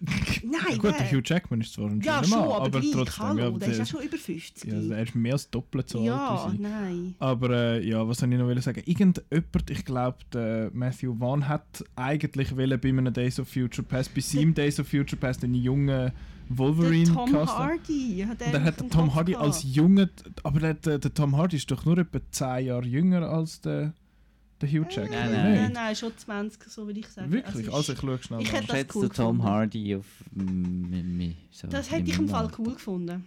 B: Nein,
A: Ja, gut, der. Hugh Jackman ist zwar ein
B: Ja,
A: schöner
B: schon, aber,
A: aber
B: gleich,
A: trotzdem,
B: hallo,
A: ja,
B: der ist
A: der,
B: ja schon über 50.
A: ja, der ist mehr als doppelt so
B: Ja,
A: alt sie.
B: nein.
A: Aber äh, ja, was soll ich noch sagen? Irgendjemand, ich glaube, der Matthew Vaughn hat eigentlich wollen bei einem Days of Future Past, bei seinem Days of Future Past einen jungen Wolverine
B: Der Tom
A: casten.
B: Hardy hat
A: Und dann hat der Tom Hardy als Junge, aber der, der, der Tom Hardy ist doch nur etwa 10 Jahre jünger als der, der Hugh Jackman.
C: Nein,
B: Nein,
C: nein.
B: nein, schon 20, so würde ich sagen.
A: Wirklich?
B: ist-
A: Also ich schaue schnell
B: Ich
A: nach.
C: Schätzt
B: cool
C: Tom
B: gefunden.
C: Hardy auf mm, mich so
B: das hätte ich im Fall
C: Alter.
B: cool gefunden.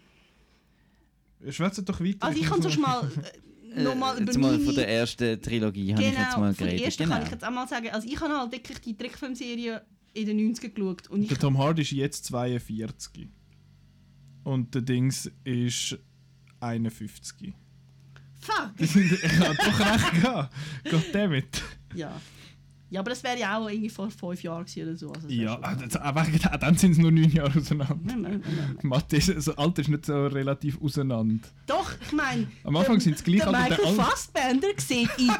A: Schwätzt doch weiter.
B: Also ich kann sonst mal äh, nochmal
C: Äh,
B: über
C: jetzt mal
B: meine...
C: von der ersten Trilogie habe ich jetzt
B: genau,
C: mal
B: von der
C: geredet.
B: ersten
C: Genau.
B: kann ich jetzt auch mal sagen, also ich habe halt wirklich die Trickfilmserie in den 90ern geschaut und.
A: Der Tom Hardy ist jetzt 42. Und der Dings ist 51.
B: Fuck!
A: Ich habe doch recht gehabt. Goddammit.
B: Ja. Ja, aber das wäre ja auch irgendwie vor fünf Jahren oder so. Also
A: Ja, dem, dann sind es nur 9 Jahre auseinander.
B: Nein, nein, nein.
A: Mathe ist, also Alter ist nicht so relativ auseinander.
B: Doch, ich meine...
A: Am Anfang sind es gleich
B: Der Michael
A: aber der Al-
B: Fassbender sieht in,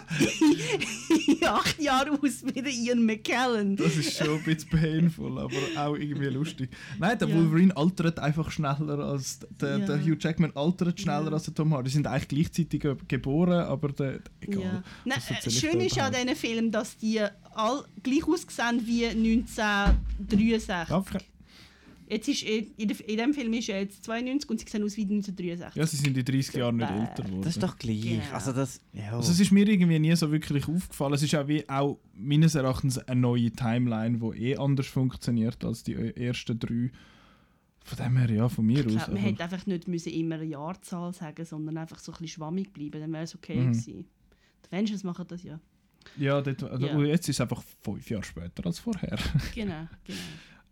B: in acht Jahren aus wie der Ian McKellen.
A: Das ist schon ein bisschen painful, aber auch irgendwie lustig. Nein, der
B: Ja.
A: Wolverine altert einfach schneller als der,
B: Ja.
A: der Hugh Jackman altert schneller
B: Ja.
A: als der Tom Hardy. Die sind eigentlich gleichzeitig ge- geboren, aber der, egal.
B: Nein, äh, schön ist ja an diesen Film, dass die all gleich aussehen wie 1963.
A: Einfach-
B: Jetzt ist, äh, in, dem Film ist er jetzt 92 und sie sehen aus wie 1963.
A: Ja, sie sind in 30 Jahren nicht
B: Bäh.
A: älter geworden.
C: Das ist doch gleich.
B: Genau.
C: Also das, ja.
A: Also es ist mir irgendwie nie so wirklich aufgefallen. Es ist auch, wie, auch meines Erachtens eine neue Timeline, die eh anders funktioniert als die ersten drei. Von dem her, ja, von mir
B: ich
A: aus.
B: glaube, man
A: aber-
B: hätte einfach nicht müssen immer eine Jahrzahl sagen sondern einfach so ein bisschen schwammig bleiben, dann wäre es okay
A: Mhm.
B: gewesen. Die Avengers machen das ja.
A: Ja, dort, also,
B: Ja.
A: und jetzt ist es einfach fünf Jahre später als vorher.
B: Genau, genau.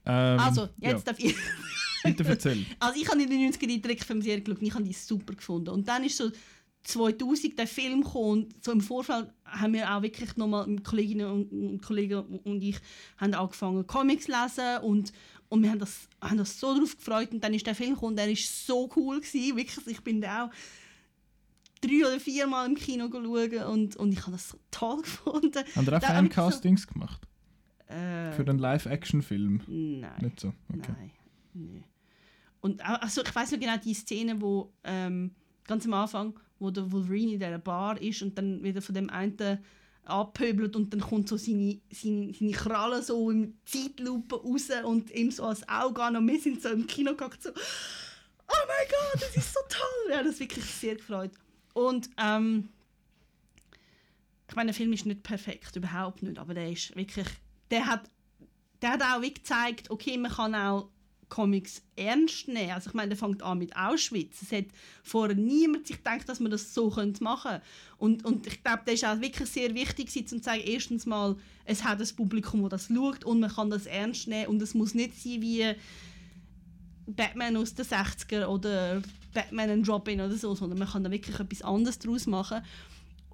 A: Ähm,
B: Also, jetzt
A: ja,
B: darf ich...
A: bitte erzähl.
B: Also ich habe in den 90ern die Trickfilmserie geschaut und ich habe die super gefunden. Und dann ist so 2000 der Film kam, und so im Vorfeld haben wir auch wirklich nochmal mit Kolleginnen und, und Kollegen und ich haben angefangen Comics zu lesen und, und wir haben das, haben das so drauf gefreut und dann ist der Film gekommen, der ist so cool gewesen, wirklich, ich bin da auch drei oder vier Mal im Kino schauen und, und ich habe das so toll gefunden.
A: Haben ihr auch Fancastings gemacht?
B: So, äh,
A: Für den Live-Action-Film?
B: nein.
A: Nicht so? Okay.
B: Nein, nee. Und also ich weiß noch genau die Szene, wo ähm, ganz am Anfang, wo der Wolverine in dieser Bar ist und dann wieder von dem einen abpöbelt und dann kommt so seine, seine, seine Kralle so in Zeitlupe raus und ihm so als Auge an und wir sind so im Kino gehockt so «Oh mein Gott, das ist so toll!» Ja, das wirklich sehr gefreut. Und ähm, ich meine, der Film ist nicht perfekt, überhaupt nicht, aber der ist wirklich, der hat, der hat auch gezeigt, okay, man kann auch Comics ernst nehmen. Also ich meine, der fängt an mit Auschwitz. Es hat vorher niemand sich gedacht, dass man das so machen könnte. Und, und ich glaube, das ist auch wirklich sehr wichtig, um zu sagen, erstens mal, es hat ein Publikum, das das schaut und man kann das ernst nehmen und es muss nicht sein wie Batman aus den 60er oder Batman und Robin oder so, sondern man kann da wirklich etwas anderes daraus machen.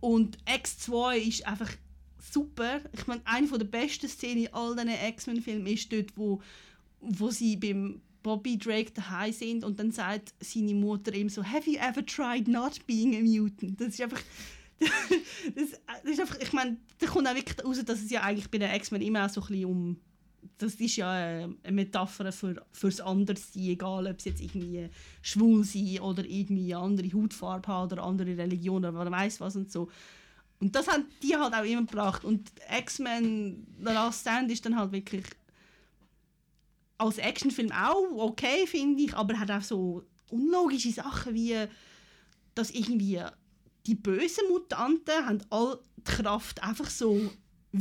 B: Und X2 ist einfach super. Ich meine, eine der besten Szenen in all diesen X-Men-Filmen ist dort, wo, wo sie beim Bobby Drake daheim sind und dann sagt seine Mutter ihm so «Have you ever tried not being a mutant?» Das ist einfach... das, das ist einfach, ich meine, da kommt auch wirklich raus, dass es ja eigentlich bei den X-Men immer auch so ein bisschen um das ist ja eine Metapher für fürs Anderssein, egal ob es jetzt irgendwie schwul sein oder irgendwie eine andere Hautfarbe haben oder andere Religion oder man weiß was und so. Und das haben die halt auch immer gebracht. Und X-Men The Last Stand ist dann halt wirklich als Actionfilm auch okay, finde ich, aber hat auch so unlogische Sachen wie, dass irgendwie die bösen Mutanten haben all die Kraft einfach so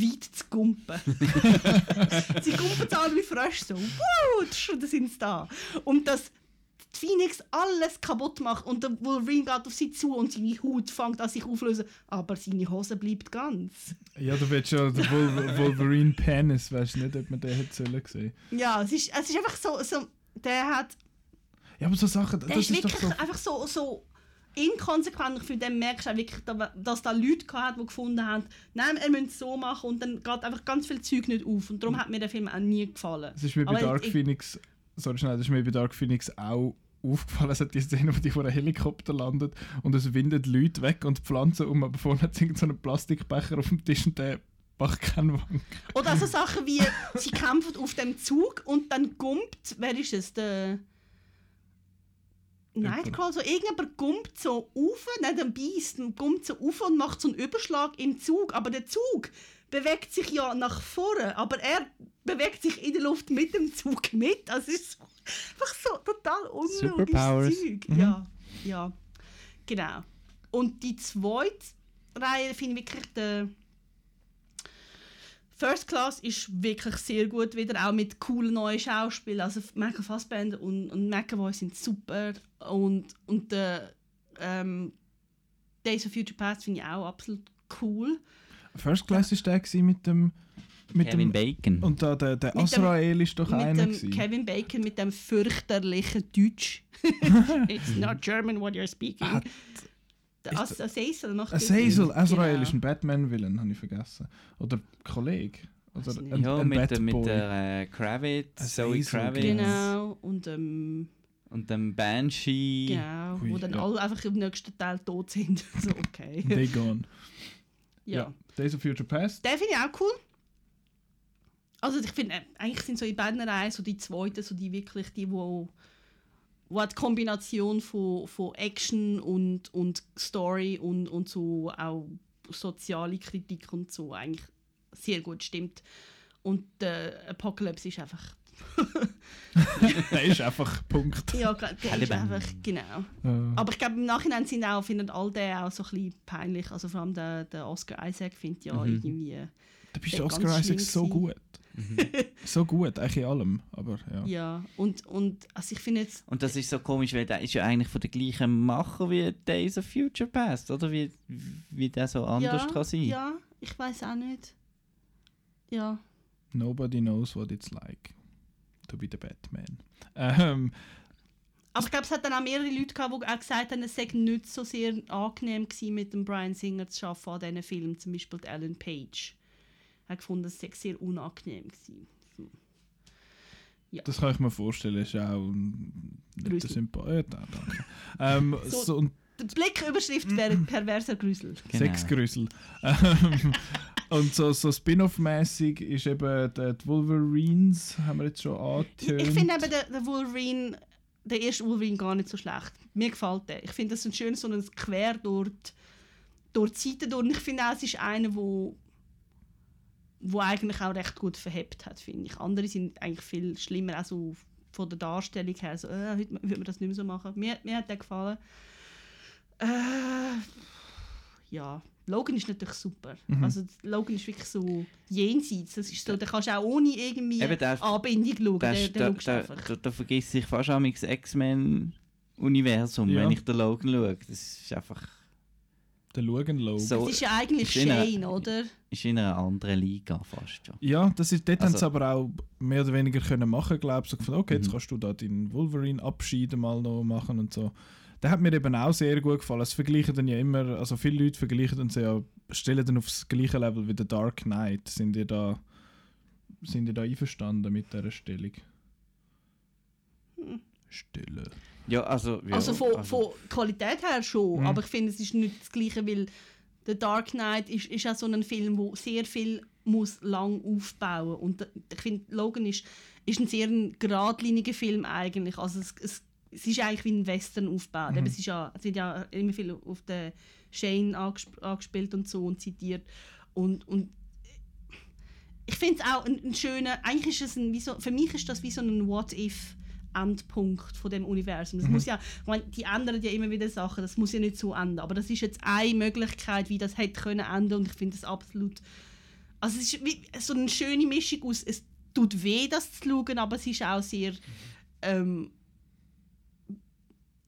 B: weit zu gumpen. sie gumpen so an wie Frösche so. Wuh, dann sind sie da. Und dass die Phoenix alles kaputt macht und der Wolverine geht auf sie zu und seine Haut fängt an sich aufzulösen, aber seine Hose bleibt ganz.
A: Ja, du willst ja den Wol Wolverine Penis, weißt du nicht, ob man den hätte sollen.
B: Ja, es ist, es ist einfach so, so der hat
A: Ja, aber so Sachen,
B: Der
A: das
B: ist
A: ist, doch
B: wirklich
A: so...
B: einfach so, so inkonsequent. Ich finde, dann merkst du auch wirklich, da- dass da Leute gehabt, die gefunden haben, nein, er müsste es so machen und dann geht einfach ganz viel Zeug nicht auf. Und darum hat mir der Film auch nie gefallen.
A: Es ist mir bei Dark
B: ich-
A: Phoenix... Sorry, schnell, das ist mir bei Dark Phoenix auch aufgefallen. Es hat die Szene, wo die vor einem Helikopter landet und es windet Leute weg und Pflanzen um, aber vorne hat irgend so einen Plastikbecher auf dem Tisch und der macht keinen Wank.
B: Oder also Sachen wie, sie kämpfen auf dem Zug und dann gumpt, wer ist es, der... Nightcrawler, so irgendjemand gumpt so auf, nicht ein Beast, gumpt so auf und macht so einen Überschlag im Zug, aber der Zug bewegt sich ja nach vorne, aber er bewegt sich in der Luft mit dem Zug mit, also es ist einfach so total unlogisches Zeug. Ja, ja, genau. Und die zweite Reihe finde ich wirklich der First Class ist wirklich sehr gut wieder, auch mit coolen neuen Schauspielern. Also Michael Fassbender und, und McAvoy sind super. Und, und der ähm, Days of Future Past finde ich auch absolut cool.
A: First Class war der gewesen mit dem... Mit
C: Kevin
A: dem
C: Bacon.
A: und da, der, der Azrael ist doch
B: mit
A: einer
B: dem. Kevin Bacon mit dem fürchterlichen Deutsch. It's not German what you're speaking.
A: Hat-
B: Der As Azazel macht
A: Azazel. Azrael
B: Genau.
A: ist ein Batman-Villain, habe ich vergessen. Oder Kollege. Oder ein,
C: ja,
A: ein
C: mit, der, mit der äh, Kravitz, Zoe Kravitz
B: Genau. Und ähm,
C: und dem Banshee.
B: genau,
A: Ui,
B: wo dann
A: ja.
B: alle einfach im nächsten Teil tot sind. so, okay.
A: They Gone.
B: ja.
A: Days of Future Past.
B: Den finde ich auch cool. Also ich finde, äh, eigentlich sind so in beiden Reihen so die zweiten, so die wirklich, die, wo, wo die Kombination von, von Action und, und Story und, und so auch soziale Kritik und so eigentlich sehr gut stimmt. Und der Apocalypse ist einfach...
A: der ist einfach Punkt.
B: Ja, der ist einfach, genau.
A: Äh,
B: Aber ich glaube, im Nachhinein sind auch, finden all die auch so ein bisschen peinlich. Also vor allem der, der Oscar Isaac findet ja
C: Mhm.
B: irgendwie...
A: da bist
B: der
A: Oscar Isaac so
B: gewesen.
A: Gut. so gut, eigentlich in allem. Aber ja.
B: Ja, und, und also ich finde jetzt...
C: Und das ist so komisch, weil der ist ja eigentlich von der gleichen Macher wie Days of Future Past, oder? Wie, wie der so anders
B: ja,
C: kann sein.
B: Ja, ich weiß auch nicht. Ja.
A: Nobody knows what it's like to be the Batman. Ähm,
B: Aber ich glaube, es hat dann auch mehrere Leute gehabt, die auch gesagt haben, es sei nicht so sehr angenehm gewesen, mit dem Brian Singer zu arbeiten an diesen Filmen. Zum Beispiel Ellen Page. Hat gefunden, es sei sehr unangenehm gewesen. So.
A: Das kann ich mir vorstellen, ist ja auch ein netter
B: Grusel.
A: Sympath. Ja, ähm,
B: So-
A: so, und
B: Die Blicküberschrift wäre perverser Grusel.
C: Genau.
A: Sexgrüssel. Ähm, und so, so Spin-off-mäßig ist eben die, Wolverines, haben wir jetzt schon
B: Ich,
A: angetönt.
B: ich finde eben den, den Wolverine, der erste Wolverine gar nicht so schlecht. Mir gefällt der. Ich finde, das ist ein schönes so ein Quer durch die, durch die Seite durch. Und ich finde auch, es ist einer, wo wo eigentlich auch recht gut verhebt hat, finde ich. Andere sind eigentlich viel schlimmer, auch so von der Darstellung her. So, äh, heute würde man das nicht mehr so machen. Mir, mir hat der gefallen. Äh, ja, Logan ist natürlich super.
C: Mhm.
B: Also Logan ist wirklich so jenseits. Das ist so, da kannst du auch ohne irgendwie
C: Eben, der-
B: Anbindung schauen.
C: Da,
B: Der, der
C: da, da, da, vergisst ich fast auch das X-Men-Universum,
A: Ja.
C: wenn ich den Logan schaue. Das ist einfach
A: Der Logan Logan.
C: so.
B: Das ist ja eigentlich Shane, oder?
C: ist in einer anderen Liga fast schon.
A: Ja, das ist, dort haben
C: Also-
A: sie aber auch mehr oder weniger können machen, glaube ich. So gefunden, okay, jetzt
C: Mhm.
A: kannst du da deinen Wolverine-Abschied mal noch machen und so. Der hat mir eben auch sehr gut gefallen. Es vergleichen dann ja immer, also viele Leute vergleichen dann ja, stellen dann aufs gleiche Level wie der Dark Knight. Sind ihr da, sind ihr da einverstanden mit dieser Stellung? Stille.
C: Ja, also. Ja,
B: also von, von Qualität her schon,
A: Mhm.
B: aber ich finde, es ist nicht das Gleiche, weil The Dark Knight ist, ist auch so ein Film, wo sehr viel muss lang aufbauen und ich finde, Logan ist, ist ein sehr ein geradliniger Film eigentlich. Also es, es, es ist eigentlich wie ein Western aufgebaut.
A: Mhm.
B: Eben, Es, ist ja, es wird ja immer viel auf den Shane angesp angespielt und so und zitiert und, und ich finde es auch ein, ein schöner, eigentlich ist es ein, so, für mich ist das wie so ein What-If Endpunkt von dem Universum. Das muss ja, ich meine, die ändern ja immer wieder Sachen, das muss ja nicht so enden, aber das ist jetzt eine Möglichkeit, wie das hätte können enden und ich finde das absolut, also es ist wie so eine schöne Mischung aus, es tut weh, das zu schauen, aber es ist auch sehr, ähm,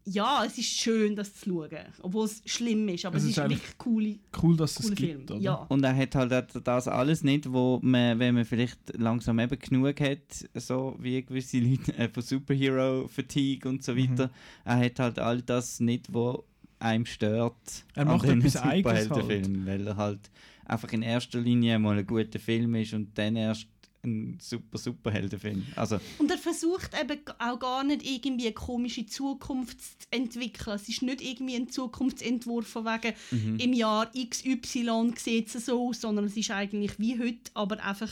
B: ja, es ist schön, das zu schauen, obwohl es schlimm ist, aber
A: Es
B: es,
A: ist
B: ist wirklich coole,
A: Cool, dass es
B: coole
A: gibt.
B: Film.
A: oder?
B: Ja.
C: Und er hat halt das alles nicht, wo man, wenn man vielleicht langsam eben genug hat, so wie gewisse Leute äh, von Superhero-Fatigue und so
A: Mhm.
C: weiter, er hat halt all das nicht, wo einem stört
A: Er
C: an
A: macht
C: den
A: etwas Eigenes
C: Superheldenfilmen, weil er halt einfach in erster Linie mal ein guter Film ist und dann erst ein super Superheldenfilm. Also,
B: Und er versucht eben auch gar nicht irgendwie eine komische Zukunft zu entwickeln. Es ist nicht irgendwie ein Zukunftsentwurf von wegen,
C: Mhm.
B: im Jahr XY sieht es so aus, sondern es ist eigentlich wie heute, aber einfach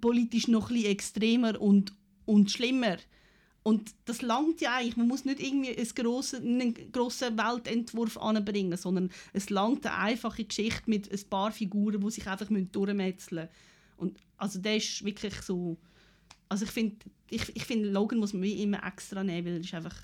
B: politisch noch ein bisschen extremer und, und schlimmer. Und das langt ja eigentlich. Man muss nicht irgendwie einen grossen, einen grossen Weltentwurf anbringen, sondern es langt eine einfache Geschichte mit ein paar Figuren, die sich einfach durchmetzeln müssen. Und also der ist wirklich so... Also ich finde, ich, ich find, Logan muss man wie immer extra nehmen, weil er ist einfach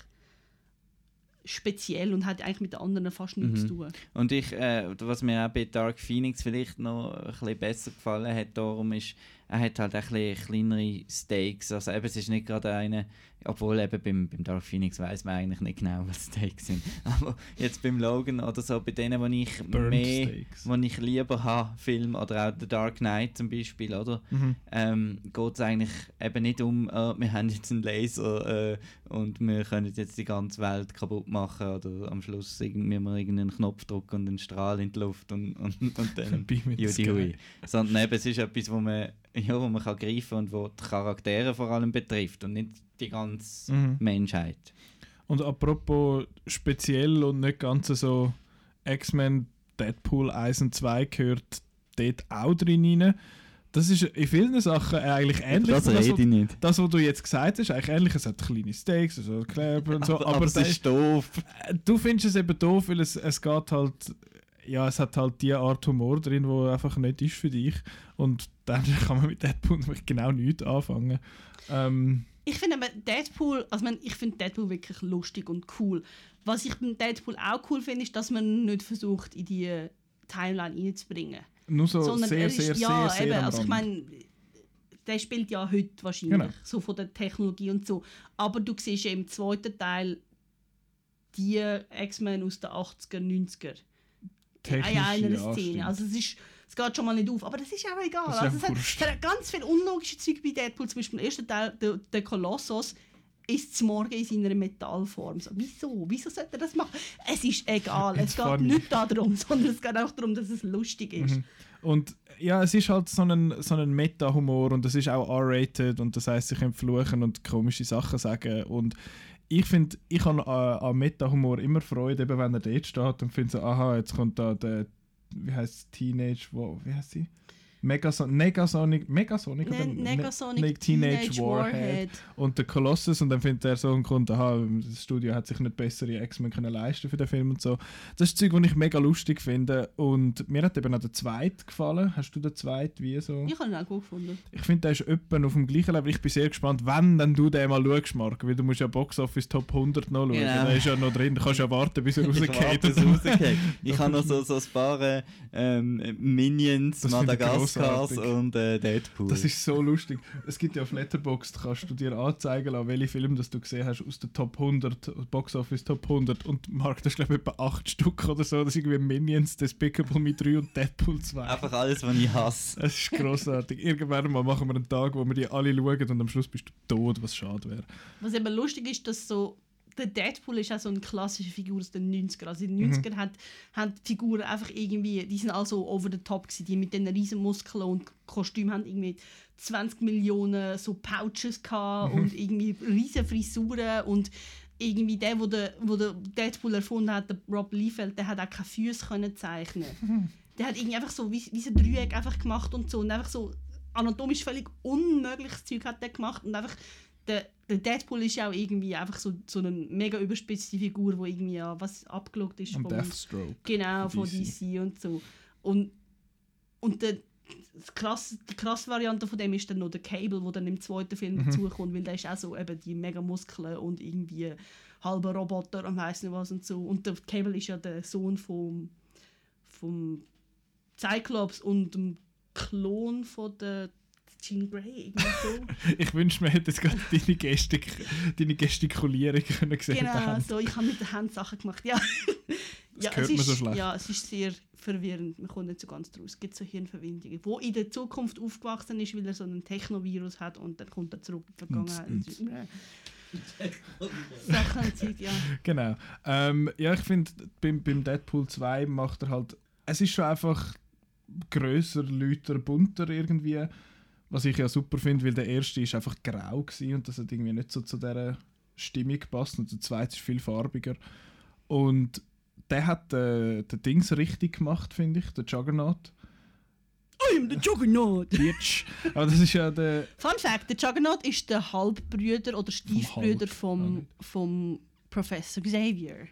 B: speziell und hat eigentlich mit den anderen fast nichts
C: Mhm.
B: zu tun.
C: Und ich, äh, was mir auch bei Dark Phoenix vielleicht noch ein bisschen besser gefallen hat, darum ist, er hat halt ein bisschen kleinere Stakes. Also eben, es ist nicht gerade eine, obwohl eben beim, beim Dark Phoenix weiß man eigentlich nicht genau, was Stakes sind. Aber jetzt beim Logan oder so, bei denen, wo ich
A: Burned
C: mehr,
A: Steaks.
C: wo ich lieber habe, Film oder auch The Dark Knight zum Beispiel, oder?
A: Mhm.
C: ähm, geht es eigentlich eben nicht um, äh, wir haben jetzt einen Laser äh, und wir können jetzt die ganze Welt kaputt machen oder am Schluss irgendwie wir irgendeinen Knopf drücken und einen Strahl in die Luft und, und, und dann Judy. Hui. Sondern eben, es ist etwas, wo man, ja, wo man kann greifen und wo die Charaktere vor allem betrifft und nicht die ganze
A: Mhm.
C: Menschheit.
A: Und apropos speziell und nicht ganz so X-Men Deadpool 1 und 2 gehört dort auch drin rein. Das ist in vielen Sachen eigentlich ähnlich.
C: Das
A: was-
C: rede ich nicht.
A: das, was du jetzt gesagt hast, eigentlich ähnlich. Es hat kleine Steaks, also Kleber und so.
C: Aber,
A: aber
C: aber
A: der-
C: ist doof.
A: äh, du findest es eben doof, weil es, es geht halt, ja, es hat halt die Art Humor drin, wo einfach nicht ist für dich. Und dann kann man mit Deadpool genau nichts anfangen. Ähm,
B: Ich finde Deadpool, also ich finde Deadpool wirklich lustig und cool. Was ich beim Deadpool auch cool finde, ist, dass man nicht versucht, in die Timeline reinzubringen.
A: nur so
B: sondern
A: sehr,
B: ist,
A: sehr,
B: ja,
A: sehr, sehr
B: eben, also ich meine, der spielt ja heute wahrscheinlich,
A: Genau.
B: so von der Technologie und so. Aber du siehst ja im zweiten Teil die X-Men aus den 80er, 90er.
A: Technische
B: in einer
A: ja,
B: Szene.
A: stimmt.
B: Also es ist, es geht schon mal nicht auf, aber das ist auch egal.
A: Das ist
B: also
A: ja
B: es, hat, es hat ganz viel unlogische Zeug bei Deadpool. Zum Beispiel im ersten Teil, der, der Kolossus, isst zum Morgen in seiner Metallform. So, wieso? Wieso sollte er das machen? Es ist egal. es
A: It's
B: geht
A: funny.
B: nicht darum, sondern es geht auch darum, dass es lustig ist.
A: Mhm. Und ja, es ist halt so ein, so ein Meta-Humor und es ist auch R-rated und das heißt, sie können fluchen und komische Sachen sagen und ich finde, ich habe an, an Meta-Humor immer Freude, eben wenn er dort steht und finde so, aha, jetzt kommt da der, wie heißt Teenage, wo, wie heißt sie? Megason Negasonic, Megasonic oder
B: Ne Negasonic
A: Ne-
B: Teenage, Warhead.
A: und der Colossus und dann findet er so und kommt, aha, das Studio hat sich nicht bessere X-Men können leisten für den Film und so. Das ist Zeug, das ich mega lustig finde und mir hat eben auch der zweite gefallen. Hast du den zweiten wie so?
B: Ich habe ihn auch gut gefunden.
A: Ich finde, der ist etwa auf dem gleichen Level. Ich bin sehr gespannt, wenn dann du den mal schaust, Marc, weil du musst ja Box Office Top 100 noch schauen.
C: Genau.
A: Der ist ja noch drin, du kannst ja warten, bis er
C: Ich
A: rausgeht.
C: warte, bis er rausgeht. Ich habe noch so, so ein paar äh, ähm, Minions,
A: Das grossartig.
C: und äh, Deadpool.
A: Das ist so lustig. Es gibt ja auf Letterboxd, kannst du dir anzeigen lassen, welche Filme das du gesehen hast aus der Top 100, Box Office Top 100 und Marc, das ist glaube ich etwa 8 Stück oder so. Das ist irgendwie Minions, Despicable Me 3 und Deadpool 2.
C: Einfach alles, was ich hasse.
A: Es ist grossartig. Irgendwann mal machen wir einen Tag, wo wir die alle schauen und am Schluss bist du tot, was schade wäre.
B: Was eben lustig ist, dass so der Deadpool ist auch so eine klassische Figur aus den 90ern. Also in den
A: Mhm.
B: 90ern hat, haben die Figuren einfach irgendwie, die sind also over the top gewesen, die mit den riesen Muskeln und Kostümen haben irgendwie 20 Millionen so Pouches gehabt
A: Mhm.
B: und irgendwie riesen Frisuren und irgendwie der, wo der, wo der Deadpool erfunden hat, der Rob Liefeld, der hat auch keine Füße können zeichnen. Der hat irgendwie einfach so wie, wie so ein Dreieck einfach gemacht und so und einfach so anatomisch völlig unmögliches Zeug hat der gemacht und einfach der, der Deadpool ist ja auch irgendwie einfach so, so eine mega überspitzte Figur, wo irgendwie ja was abgelockt ist
A: Und Deathstroke.
B: genau
A: von DC.
B: DC. und so und und der krass, die krasse Variante von dem ist dann noch der Cable, wo dann im zweiten Film
A: Mhm.
B: dazukommt, weil der ist auch so eben die mega Muskeln und irgendwie halber Roboter und weiss nicht was und so. Und der Cable ist ja der Sohn vom, vom Cyclops und dem Klon von der Jean Grey, so.
A: Ich wünschte, man hätte jetzt gerade deine, Gestik, deine Gestikulierung können sehen
B: genau, so. Ich habe mit der Hand Sachen gemacht, ja. ja,
A: hört
B: es
A: man
B: ist,
A: so schlecht.
B: Ja, es ist sehr verwirrend. Man kommt nicht so ganz draus. Es gibt so Hirnverwindungen. Wo in der Zukunft aufgewachsen ist, weil er so einen Technovirus hat und dann kommt er zurück in die Vergangenheit. Sachen Zeug, ja.
A: Genau. Ähm, ja, ich finde, beim, beim Deadpool 2 macht er halt. Es ist schon einfach grösser, lauter, bunter irgendwie. Was ich ja super finde, weil der erste ist einfach grau gewesen und das hat irgendwie nicht so zu dieser Stimmung gepasst. Und der zweite ist viel farbiger. Und der hat äh, den Dings richtig gemacht, finde ich, der Juggernaut.
B: I am the Juggernaut!
A: Bitch! Aber das ist ja der.
B: Fun Fact: Der Juggernaut ist der Halbbrüder oder Stiefbrüder
A: Hulk.
B: vom, vom Professor Xavier.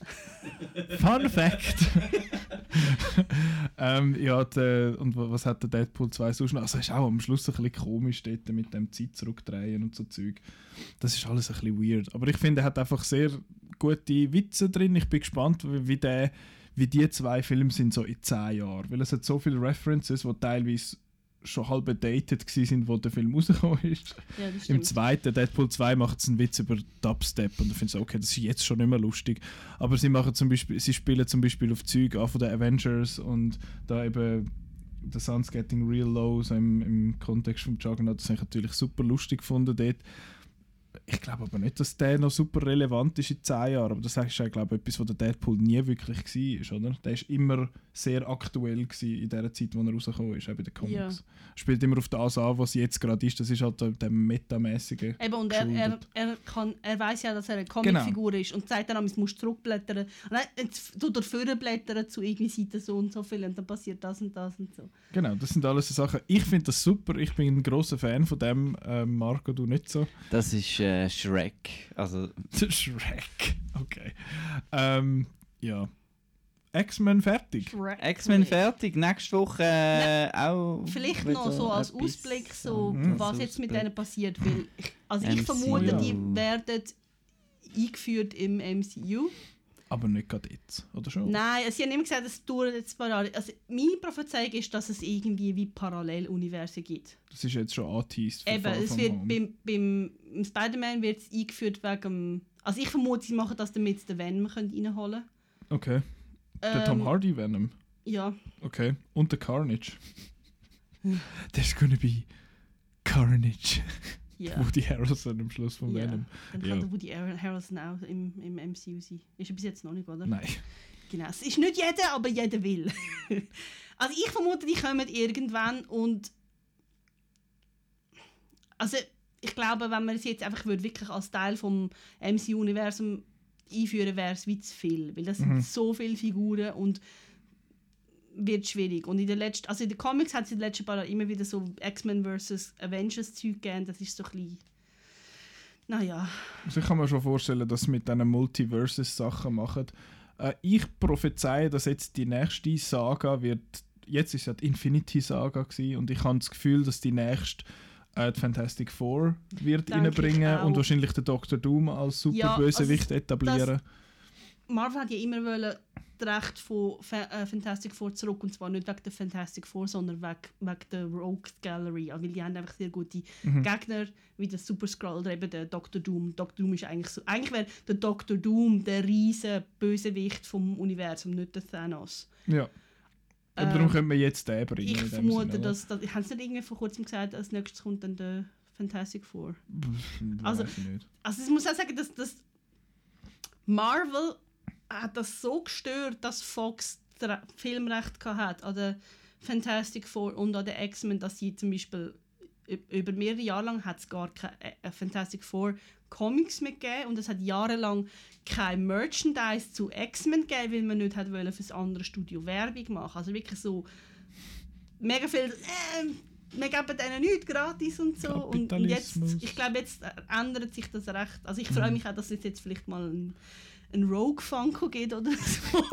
A: Fun Fact! ähm, ja, der, und wa- was hat der Deadpool 2 sonst noch? Also, ist auch am Schluss ein bisschen komisch dort mit dem Zeit zurückdrehen und so Zeug. Das ist alles ein bisschen weird. Aber ich finde, er hat einfach sehr gute Witze drin. Ich bin gespannt, wie, wie, der, wie die zwei Filme sind so in 10 Jahren. Weil es hat so viele References, die teilweise schon halb dated sind, wo der Film rausgekommen ist.
B: Ja,
A: Im zweiten, Deadpool 2, macht es einen Witz über Dubstep und da finde ich okay, das ist jetzt schon nicht mehr lustig. Aber sie machen zum Beispiel, sie spielen zum Beispiel auf Züge an von den Avengers und da eben The Sun's Getting Real Low, so im, im Kontext vom Juggernaut, das habe ich natürlich super lustig gefunden dort. Ich glaube aber nicht, dass der noch super relevant ist in 10 Jahren, aber das ist ja, glaube ich, etwas, was der Deadpool nie wirklich war, oder? Der ist immer sehr aktuell in der Zeit, wo er rausgekommen ist, auch bei den Comics. Spielt immer auf das an, was jetzt gerade ist, das ist halt der, metamäßige.
B: Eben, und er, er, er, kann, er weiß ja, dass er eine
A: Genau.
B: Comicfigur ist und sagt dann, es musst zurückblättern. Und dann jetzt tut er vorblättern zu irgendwie Seite so und so viel und dann passiert das und das und so.
A: Genau, das sind alles so Sachen. Ich finde das super, ich bin ein großer Fan von dem, ähm, Marco, du nicht so.
C: Das ist äh, Shrek. Also,
A: Shrek, okay. Ähm, ja. X-Men fertig.
C: X-Men fertig. Nächste Woche äh, auch.
B: Vielleicht noch so als Ausblick, so,
A: Mhm.
B: was jetzt mit denen passiert. Weil ich, also ich
C: MCU.
B: vermute, die werden eingeführt im MCU.
A: Aber nicht gerade jetzt, oder schon?
B: Nein, sie haben immer gesagt, es dauert jetzt ein paar Jahre. Also meine Prophezeiung ist, dass es irgendwie wie Paralleluniversen gibt.
A: Das ist jetzt schon angeteased.
B: Eben, es wird beim, beim im Spider-Man wird es eingeführt wegen Also ich vermute, sie machen das, damit sie den Venom können reinholen
A: Okay. Der Tom
B: Ähm,
A: Hardy Venom.
B: Ja,
A: Okay. Und der Carnage. There's gonna be Carnage.
B: Ja.
A: Woody Harrelson am Schluss von
B: ja.
A: Venom.
B: Dann
A: Ja.
B: kann der Woody Har- Harrelson auch im, im MCU sein. Ist er bis jetzt noch nicht, oder?
A: Nein.
B: Genau. Es ist nicht jeder, aber jeder will. also ich vermute, die kommen irgendwann und also ich glaube, wenn man es jetzt einfach würde, wirklich als Teil vom MCU-Universum einführen, wäre es wie zu viel, weil das
A: Mhm.
B: sind so viele Figuren und wird schwierig. Und in den letzten, also in den Comics hat es in den letzten paar Jahren immer wieder so X-Men vs. Avengers Zeug gegeben. Das ist so ein bisschen, naja,
A: Also ich kann mir schon vorstellen, dass sie mit diesen Multiverses-Sachen machen. Äh, ich prophezeie, dass jetzt die nächste Saga wird. Jetzt ist ja die Infinity Saga gewesen, und ich habe das Gefühl, dass die nächste äh, die Fantastic Four wird reinbringen und wahrscheinlich den Dr. Doom als
B: Ja,
A: Superbösewicht
B: also
A: etablieren.
B: Marvel hat ja immer wollen das Recht von äh, Fantastic Four zurück und zwar nicht wegen der Fantastic Four, sondern wegen, wegen der Rogue Gallery, Also, weil die haben einfach sehr gute
A: Mhm.
B: Gegner wie der Super Skrull oder eben der Dr. Doom. Dr. Doom ist eigentlich so, eigentlich wäre der Dr. Doom der riese Bösewicht vom Universum, nicht der Thanos.
A: Ja. Aber
B: Ähm,
A: darum können wir jetzt den bringen.
B: Ich vermute,
A: Sinne,
B: dass, dass haben sie nicht irgendwie vor kurzem gesagt, als nächstes kommt dann der Fantastic Four. Also-. Also ich muss auch sagen, dass, dass Marvel hat das so gestört, dass Fox Filmrecht hat an der Fantastic Four und an der X-Men, dass sie zum Beispiel über mehrere Jahre lang hat es gar keine äh, Fantastic Four Comics mehr gegeben und es hat jahrelang kein Merchandise zu X-Men gegeben, weil man nicht hat wollen für das andere Studio Werbung machen. Also wirklich so mega viel äh, wir geben denen nichts gratis und so. Und, jetzt, ich glaube, jetzt äh, ändert sich das recht. Also ich freue mich auch, dass es jetzt vielleicht mal ein, ein Rogue Funko gibt oder so.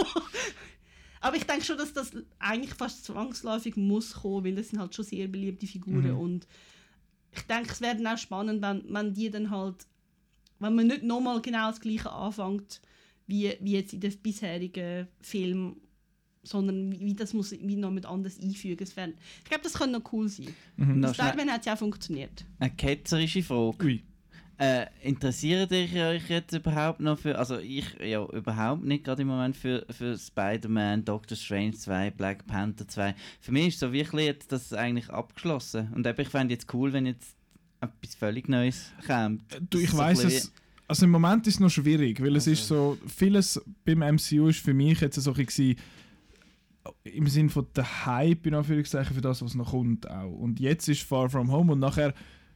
B: Aber ich denke schon, dass das eigentlich fast zwangsläufig muss kommen, weil das sind halt schon sehr beliebte Figuren
A: Mhm.
B: und ich denke, es wäre dann auch spannend, wenn, wenn die dann halt, wenn man nicht nochmal genau das Gleiche anfängt, wie, wie jetzt in den bisherigen Filmen, sondern wie, wie das muss wie noch mit anders einfügen. Es wär, ich glaube, das könnte noch cool sein.
A: Mhm.
B: Spider-Man hat es ja auch funktioniert.
C: eine ketzerische Frage.
A: Ui.
C: Äh, interessiert ihr euch jetzt überhaupt noch für, also ich ja überhaupt nicht gerade im Moment für, für Spider-Man, Doctor Strange 2, Black Panther 2. Für mich ist so wirklich jetzt das eigentlich abgeschlossen. Und eben, ich fände jetzt cool, wenn jetzt etwas völlig Neues kommt.
A: Du, ich
C: So
A: weiß es. Also im Moment ist es noch schwierig, weil es
C: Also-
A: ist so, vieles beim MCU ist für mich jetzt so ein bisschen im Sinn von der Hype in Anführungszeichen für das, was noch kommt auch. Und jetzt ist Far From Home und nachher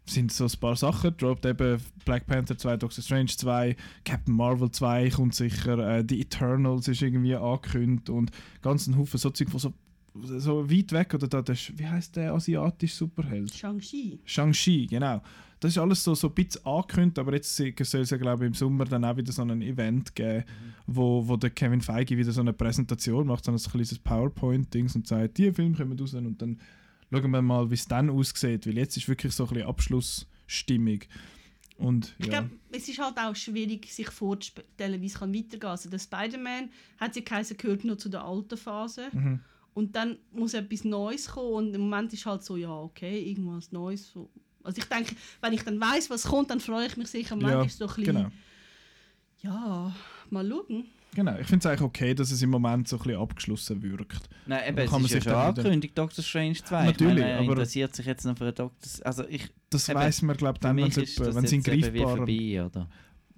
A: sind so ein paar Sachen, droppt eben Black Panther 2, Doctor Strange 2, Captain Marvel 2 kommt sicher, äh, The Eternals ist irgendwie angekündigt und ganz ein Haufen so Zeug, von so, so weit weg, oder da, das, wie heißt der asiatische Superheld?
B: Shang-Chi.
A: Shang-Chi, genau. Das ist alles so, so ein bisschen angekündigt, aber jetzt soll es ja, glaube ich, im Sommer dann auch wieder so ein Event geben, wo, wo der Kevin Feige wieder so eine Präsentation macht, so ein kleines PowerPoint-Dings und sagt, die Filme kommen raus und dann schauen wir mal, wie es dann aussieht, weil jetzt ist wirklich so ein bisschen Abschlussstimmung. Und
B: Ich
A: ja,
B: glaube, es ist halt auch schwierig, sich vorzustellen, wie es kann weitergehen kann. Also der Spider-Man hat ja geheißen, gehört nur zu der alten Phase.
A: Mhm.
B: Und dann muss etwas Neues kommen und im Moment ist halt so, ja, okay, irgendwas Neues. So. Also ich denke, wenn ich dann weiß, was kommt, dann freue ich mich sicher. Im Moment
A: ja
B: ist so ein bisschen,
A: genau.
B: ja, mal schauen.
A: Genau. Ich finde es eigentlich okay, dass es im Moment so ein bisschen abgeschlossen wirkt.
C: Nein, eben,
A: Aber
C: es
A: kann man
C: ist ja
A: sich
C: schon
A: dann wieder-
C: angekündigt, Doctor Strange 2.
A: Natürlich,
C: ich meine, er
A: aber-
C: interessiert sich jetzt noch für einen Doctor... Also ich,
A: Das
C: Eben,
A: weiß man, glaube ich, dann, wenn es es greifbarer...
C: vorbei, oder?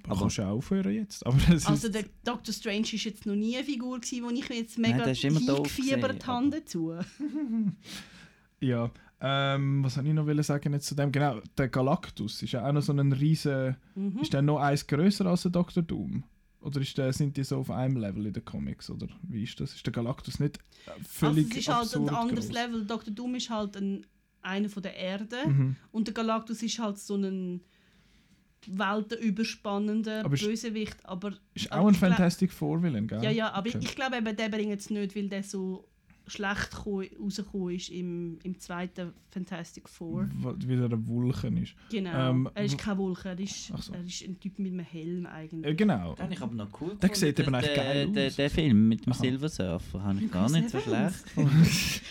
A: Aber kannst du auch aufhören jetzt. Aber es
B: Also
A: ist,
B: der Doctor Strange ist jetzt noch nie eine Figur gewesen, wo ich mir jetzt mega
C: der ist immer doof
B: hingefiebert habe dazu.
A: Ja, ähm, was soll ich noch wollen sagen jetzt zu dem? Genau, der Galactus ist ja auch noch so ein riesen...
B: Mhm.
A: Ist der noch eins größer als der Dr. Doom? Oder ist der, sind die so auf einem Level in den Comics? Oder wie ist das? Ist der Galactus nicht äh,
B: Also
A: völlig
B: es ist halt ein anderes
A: gross?
B: Level. Dr. Doom ist halt ein, einer von der Erde
A: Mhm.
B: und der Galactus ist halt so ein weltenüberspannender
A: Aber
B: Bösewicht. Aber,
A: Ist
B: aber
A: auch ein
B: ich
A: Fantastic Four Villain, gell?
B: Ja, ja, aber
A: Okay.
B: ich glaube eben, der bringt es nicht, weil der so schlecht ko- rausgekommen ist im, im zweiten Fantastic Four.
A: Weil er ein Vulkan ist.
B: Genau.
A: Ähm,
B: er ist kein Vulkan, er ist,
A: so.
B: er ist ein Typ mit einem Helm eigentlich.
A: Äh, genau.
C: Den habe ich aber noch cool
A: Der
C: gefunden,
A: sieht eben
C: den-
A: eigentlich geil aus.
C: Den Film mit dem
A: Aha.
C: Silver Surfer habe ich gar
B: Chris
C: nicht so
B: Evans.
C: schlecht.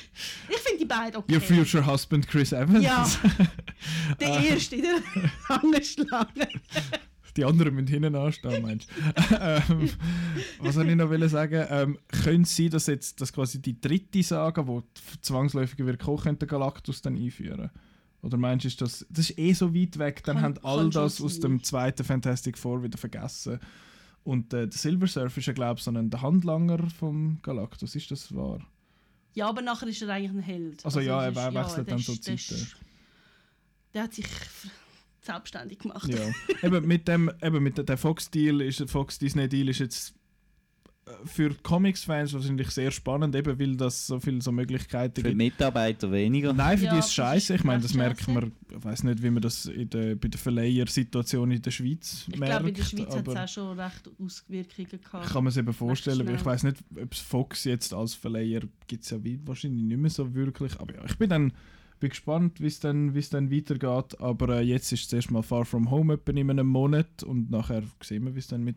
B: Ich finde die beiden okay.
A: Your future husband Chris Evans.
B: Ja,
A: Ah.
B: der erste in der Angeschlagen.
A: Die anderen müssen hinten anstehen, meinst du? ähm, was soll ich noch wollen sagen? Ähm, könnte es sein, dass jetzt dass quasi die dritte Saga, die zwangsläufig wird kommen, könnte Galactus dann einführen? Oder meinst du, ist das, das ist eh so weit weg, dann
B: Kann-
A: haben all das aus dem zweiten Fantastic Four wieder vergessen. Und äh, der Silver Surfer ist ja, glaube ich, so ein der Handlanger vom Galactus. Ist das wahr?
B: Ja, aber nachher ist er eigentlich ein Held.
A: Also ja, er wechselt
B: der
A: dann so
B: ist- der
A: Zeiten.
B: ist- Der hat sich selbstständig gemacht.
A: Ja. eben mit dem, eben mit der, der Fox-Deal ist, der Fox-Disney-Deal ist jetzt äh, für Comics-Fans wahrscheinlich sehr spannend, eben weil das so viele so Möglichkeiten
C: Für
A: gibt.
C: Mitarbeiter weniger.
A: Nein, für
B: Ja,
A: die ist scheiße. Ich meine, das merkt
B: scheisse.
A: man, ich weiß nicht, wie man das in der, bei der Verleihersituation in der Schweiz
B: Ich
A: merkt.
B: glaube, in der Schweiz hat es auch schon recht Auswirkungen gehabt.
A: ich kann mir es eben vorstellen, weil ich weiß nicht, ob es Fox jetzt als Verleiher gibt es ja wie, wahrscheinlich nicht mehr so wirklich. Aber ja, ich bin dann bin gespannt, wie es dann, wie es dann weitergeht. Aber äh, jetzt ist es erst mal Far From Home etwa in einem Monat und nachher sehen wir, wie es dann mit,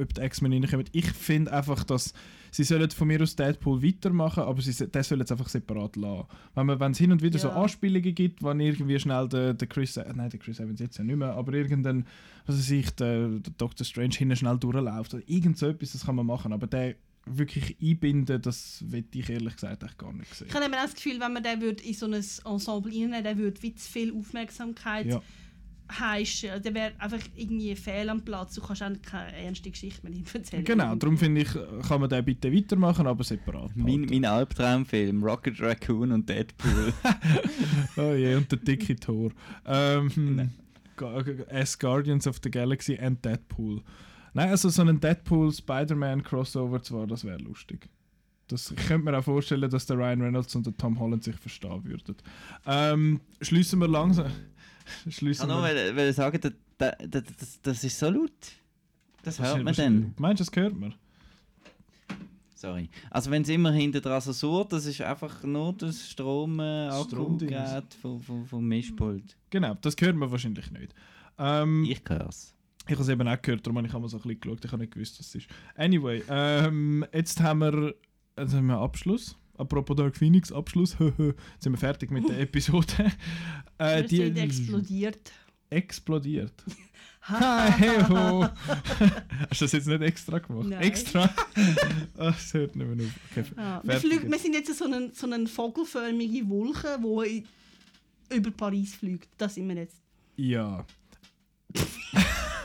A: ob die X-Men reinkommen. Ich finde einfach, dass sie sollen von mir aus Deadpool weitermachen, aber sie, se- der soll jetzt einfach separat lassen. Wenn wenn es hin und wieder so
B: Ja.
A: Anspielungen gibt, wann irgendwie schnell der, der Chris, äh, nein, der Chris Evans jetzt ja nicht mehr, aber irgendein, was weiß ich, der, der Doctor Strange hinten schnell durchläuft oder irgend so etwas, das kann man machen, aber der wirklich einbinden, das will ich ehrlich gesagt echt gar nicht sehen.
B: Ich habe auch das Gefühl, wenn man den würde in so ein Ensemble reinnehmen der würde wie zu viel Aufmerksamkeit
A: Ja.
B: heischen. Der wäre einfach irgendwie fehl am Platz. Du kannst auch keine ernste Geschichte mehr erzählen.
A: Genau, darum finde ich, kann man den bitte weitermachen, aber separat.
C: Mein, mein Albtraumfilm, Rocket Raccoon und Deadpool.
A: Oh je, und der dicke Tor. Ähm, as Guardians of the Galaxy and Deadpool. Nein, also so ein Deadpool-Spider-Man-Crossover zwar, das wäre lustig. Das, ich könnte mir auch vorstellen, dass der Ryan Reynolds und der Tom Holland sich verstehen würden. Ähm, schließen wir langsam.
C: Ich
A: Schließen
C: kann nur
A: wir.
C: wollen sagen, das, das, das, das, das ist so laut. Das hört man dann.
A: Meinst du, das hört man?
C: Sorry. Also wenn es immer hinter dran so surrt, das ist einfach nur das Strom äh. Akkugerät vom, vom, vom Mischpult.
A: Genau, das hört man wahrscheinlich nicht. Ähm,
C: Ich hör's.
A: Ich habe es eben auch gehört, darum habe ich mal so ein bisschen geschaut. Ich habe nicht gewusst, was es ist. Anyway, ähm, jetzt haben wir, jetzt haben wir einen Abschluss. Apropos Dark Phoenix, Abschluss. jetzt sind wir fertig mit der Episode. äh,
B: Wir sind explodiert.
A: explodiert. Hi, hey, ho. Hast du das jetzt nicht extra gemacht?
B: Nein.
A: Extra? Ach, es hört nicht mehr auf. Okay,
B: Ja. Wir, fliegen, wir sind jetzt so eine, so eine vogelförmige Wolke, die über Paris fliegt. Das sind wir jetzt.
A: Ja.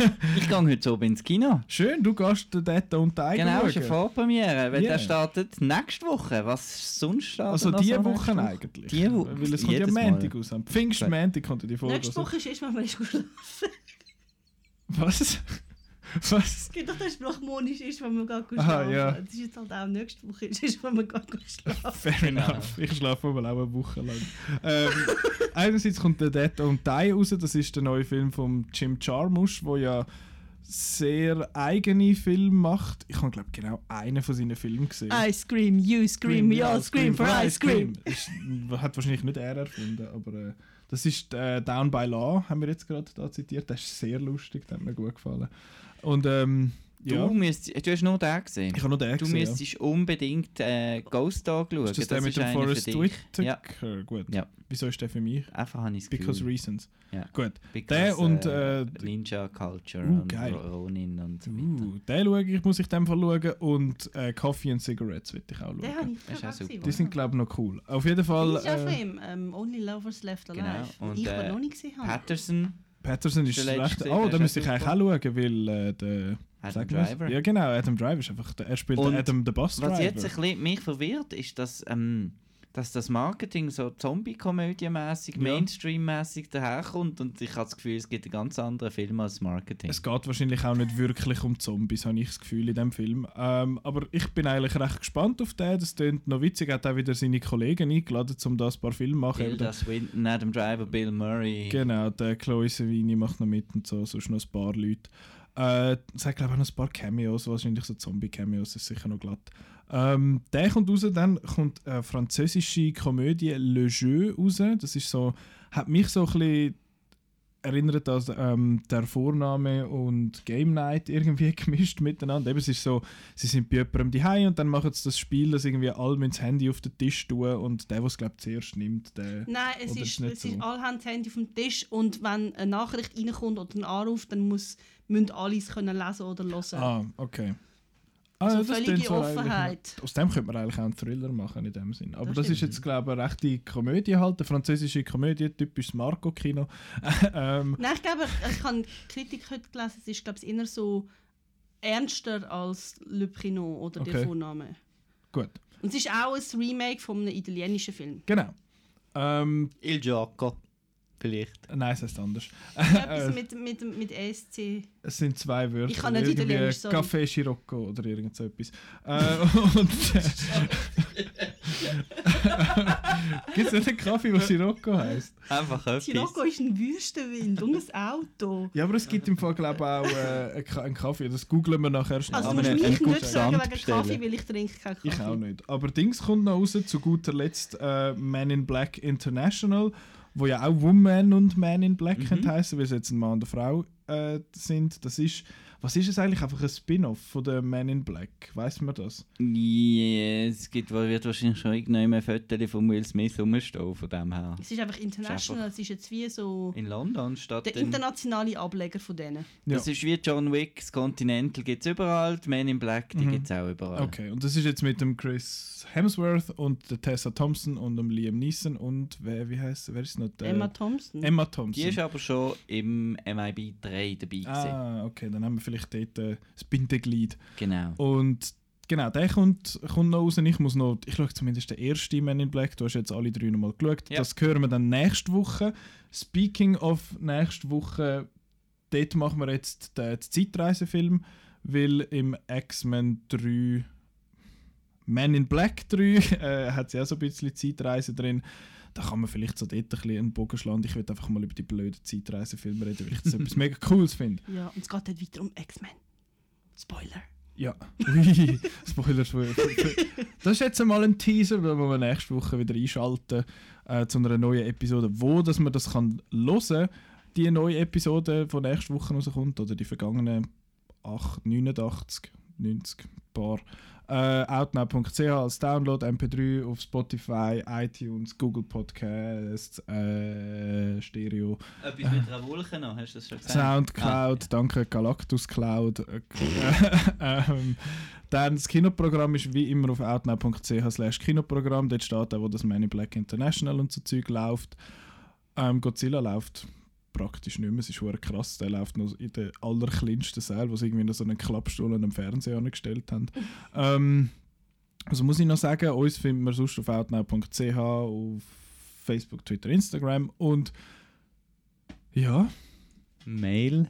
C: Ich gehe heute oben ins Kino.
A: Schön, du gehst den Data und den Eigen
C: Genau, ist eine
A: schauen.
C: Vorpremiere, weil
A: Yeah.
C: der startet nächste Woche. Was sonst startet
A: Also diese
C: so
A: Woche eigentlich.
C: Die Woche.
A: Weil es kommt ja. Montag raus. Pfingstmontag kommt die Folge
B: Nächste. Woche ist erst mal, wenn ich schlafen.
A: Was? Was?
B: Es gibt doch den Spruch, monisch ist, wenn man geht schlafen.
A: ja.
B: Das ist jetzt halt auch nächste Woche, ist, ist wenn man geht schlafen.
A: Fair enough. Ich schlafe aber auch eine Woche lang. ähm, einerseits kommt der Dead und Die raus. Das ist der neue Film von Jim Jarmusch, der ja sehr eigene Filme macht. Ich habe, glaube genau einen von seinen Filmen gesehen.
B: I scream, you scream, we all scream for ice cream.
A: Ist, hat wahrscheinlich nicht er erfunden, aber äh, das ist äh, Down by Law, haben wir jetzt gerade da zitiert. Das ist sehr lustig, der hat mir gut gefallen. Und ähm, ja,
C: Du, müsstest, du hast nur den gesehen.
A: ich habe noch den
C: Du
A: gesehen. ja.
C: müsstest unbedingt äh, Ghost Dog schauen.
A: Ist das der mit dem
C: dich.
A: Whitaker?
C: Ja.
A: Gut.
C: Ja.
A: Wieso ist der für mich?
C: Einfach habe ich es
A: Because reasons.
C: Ja.
A: Gut.
C: Because,
A: Der und,
C: äh,
A: äh,
C: Ninja Culture
A: Uh,
C: und
A: geil.
C: Ronin und so weiter.
A: Uh, den schaue ich, muss ich dem Fall schauen. Und äh, Coffee and Cigarettes will ich auch
B: Den habe
A: schauen.
B: ich
C: Das ist auch super.
B: gesehen,
A: Die sind, glaube ich, noch cool. Auf jeden Fall.
B: Das ist von
A: Äh,
B: ihm, ähm, Only Lovers Left Alive.
C: Genau. Und,
B: ich
C: äh,
B: noch nicht gesehen habe.
C: Patterson,
A: Patterson ist recht. Oh, da müsste ich eigentlich auch schauen, weil äh, der.
C: Adam. Driver.
A: Ja, genau, Adam Driver ist einfach. Der, er spielt
C: Und
A: Adam, den Bus Driver.
C: Was jetzt ein bisschen mich verwirrt, ist, dass, ähm, dass das Marketing so Zombie-Komödie-mäßig,
A: Ja.
C: Mainstream-mäßig daherkommt und ich habe das Gefühl, es gibt einen ganz anderen Film als Marketing.
A: Es geht wahrscheinlich auch nicht wirklich um Zombies, habe ich das Gefühl, in dem Film. Ähm, aber ich bin eigentlich recht gespannt auf den. Das klingt noch witzig. Er hat auch wieder seine Kollegen eingeladen, um da ein paar Filme zu machen.
C: Tilda Swinton, Adam Driver, Bill Murray.
A: Genau, der Chloe Savini macht noch mit und so, sonst noch ein paar Leute. Äh, es hat glaube ich auch noch ein paar Cameos, wahrscheinlich so Zombie-Cameos, ist sicher noch glatt. Ähm, der kommt raus, dann kommt eine französische Komödie Le Jeu raus. Das ist so, hat mich so ein bisschen erinnert an ähm, der Vorname und Game Night irgendwie gemischt miteinander. Eben, es ist so, sie sind bei jemandem daheim und dann machen sie das Spiel, dass irgendwie alle das Handy auf den Tisch tun und der, der es glaube zuerst nimmt, der...
B: Nein, es ist,
A: ist
B: es ist
A: so?
B: alle haben das Handy auf dem Tisch und wenn eine Nachricht reinkommt oder ein Anruf, dann muss, müssen alle es können lesen oder hören.
A: Ah, okay. Ah,
B: so
A: ja,
B: völlige Offenheit.
A: Aus dem könnte man eigentlich auch einen Thriller machen in dem Sinn. Aber
B: Das
A: das, ist jetzt, glaube ich, eine rechte Komödie halt, eine französische Komödie, typisches Marco-Kino. ähm,
B: Nein, ich glaube, ich habe Kritik heute gelesen, es ist glaube ich eher so ernster als Le Prénom oder
A: Okay.
B: der Vorname.
A: gut,
B: Und es ist auch ein Remake von einem italienischen Film.
A: genau. Ähm,
C: Il Gioco. Vielleicht.
A: nein, es heißt anders.
B: Etwas
A: Äh,
B: mit, mit, mit ESC.
A: Es sind zwei Wörter.
B: Ich kann nicht
A: irgendwie
B: Italienisch, sorry.
A: Café Scirocco oder irgend so etwas. Äh, und Gibt es nicht einen Kaffee, der Scirocco heisst?
C: Einfach etwas.
B: Sirocco ist ein Wüstenwind und ein Auto.
A: Ja, aber es gibt im Fall, glaube ich, auch äh, einen Ka- einen Kaffee. Das googlen wir nachher schnell.
B: Also du
C: Aber
B: musst mich nicht sagen wegen
C: bestellen.
B: Kaffee, weil ich trinke keinen Kaffee.
A: Ich auch nicht. Aber Dings kommt noch raus, zu guter Letzt äh, Man in Black International, wo ja auch Woman und Man in Black
C: Mhm.
A: heißen, weil es jetzt ein Mann und eine Frau äh, sind. Das ist, was ist es eigentlich? Einfach ein Spin-off von der Man in Black. Weiß man das?
C: Ja, es gibt, wird wahrscheinlich schon irgendwann ein Foto von Will Smith rumstehen, von dem her.
B: Es ist einfach international, es ist jetzt wie so
C: In London statt
B: der
C: in,
B: internationale Ableger von denen.
A: Ja.
C: Das ist wie John Wick, das Continental gibt es überall, die Men in Black, die
A: Mhm.
C: gibt es auch überall.
A: Okay, und das ist jetzt mit dem Chris Hemsworth und der Tessa Thompson und dem Liam Neeson und wer, wie heißt wer ist noch der?
B: Emma Thompson.
A: Emma Thompson.
C: Die ist aber schon im MIB 3 dabei gewesen.
A: ah, okay, dann haben wir vielleicht dort äh, das Bindeglied.
C: Genau.
A: Und genau, der kommt, kommt noch raus. Ich muss noch, ich schaue zumindest den ersten Man in Black. Du hast jetzt alle drei nochmal geschaut.
C: Ja.
A: Das hören wir dann nächste Woche. Speaking of nächste Woche, dort machen wir jetzt den, Zeitreisefilm, weil im X-Men 3 Man in Black 3 äh, hat sie auch so ein bisschen Zeitreise drin. Da kann man vielleicht so dort ein bisschen einen Bogen schlagen. Ich will einfach mal über die blöden Zeitreisefilme reden, weil ich das etwas mega Cooles finde.
B: Ja, und es geht dort weiter um X-Men. Spoiler.
A: Ja. Ui, Spoiler. Das ist jetzt einmal ein Teaser, den wir nächste Woche wieder einschalten äh, zu einer neuen Episode. Wo dass man das kann hören kann, die neue Episode, die nächste Woche rauskommt, oder die vergangenen 8, 89, 90 paar. Äh, outnow.ch als Download, MP3 auf Spotify, iTunes, Google Podcasts, äh, Stereo.
C: Etwas mit einer Wolke noch, hast du das schon gesagt?
A: Soundcloud,
C: Ah,
A: danke Galactus Cloud. Äh, ähm, dann das Kinoprogramm ist wie immer auf outnow.ch slash Kinoprogramm. Dort steht auch, wo das Man in Black International und so Zeug läuft. Ähm, Godzilla läuft praktisch nicht mehr. Es ist hure krass. Der läuft noch in der allerkleinsten Saal, wo sie irgendwie noch so einen Klappstuhl und einen Fernseher angestellt haben. ähm, also muss ich noch sagen, uns findet man sonst auf outnow.ch, auf Facebook, Twitter, Instagram und ja,
C: Mail.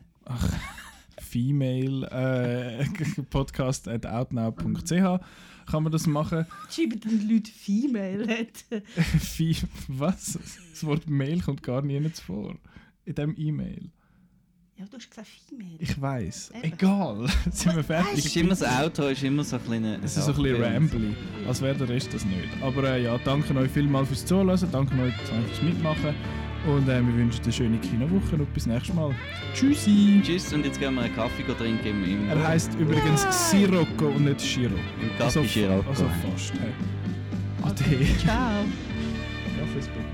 A: female äh, podcast at outnow.ch kann man das machen.
B: Schreiben den Leute Female
A: was? Das Wort Mail kommt gar nicht vor. In dem E-Mail.
B: Ja, du hast gesagt Female.
A: Ich weiß. Egal. Sind wir
C: Es
A: fertig?
C: ist immer das Outro, ist immer so ein kleiner.
A: Es ist so ein bisschen rambly, als wäre der Rest das nicht. Aber äh, ja, danke euch vielmals fürs Zuhören, danke euch fürs Mitmachen und äh, wir wünschen eine schöne Kinowoche und bis nächstes Mal. Tschüssi!
C: Tschüss und jetzt gehen wir einen Kaffee trinken im,
A: Er heißt übrigens Sirocco und nicht Scirocco.
C: im
A: Also,
C: Kaffee Scirocco.
A: also fast. Hey. Ade.
B: Ciao.
A: Kaffee ist bitte.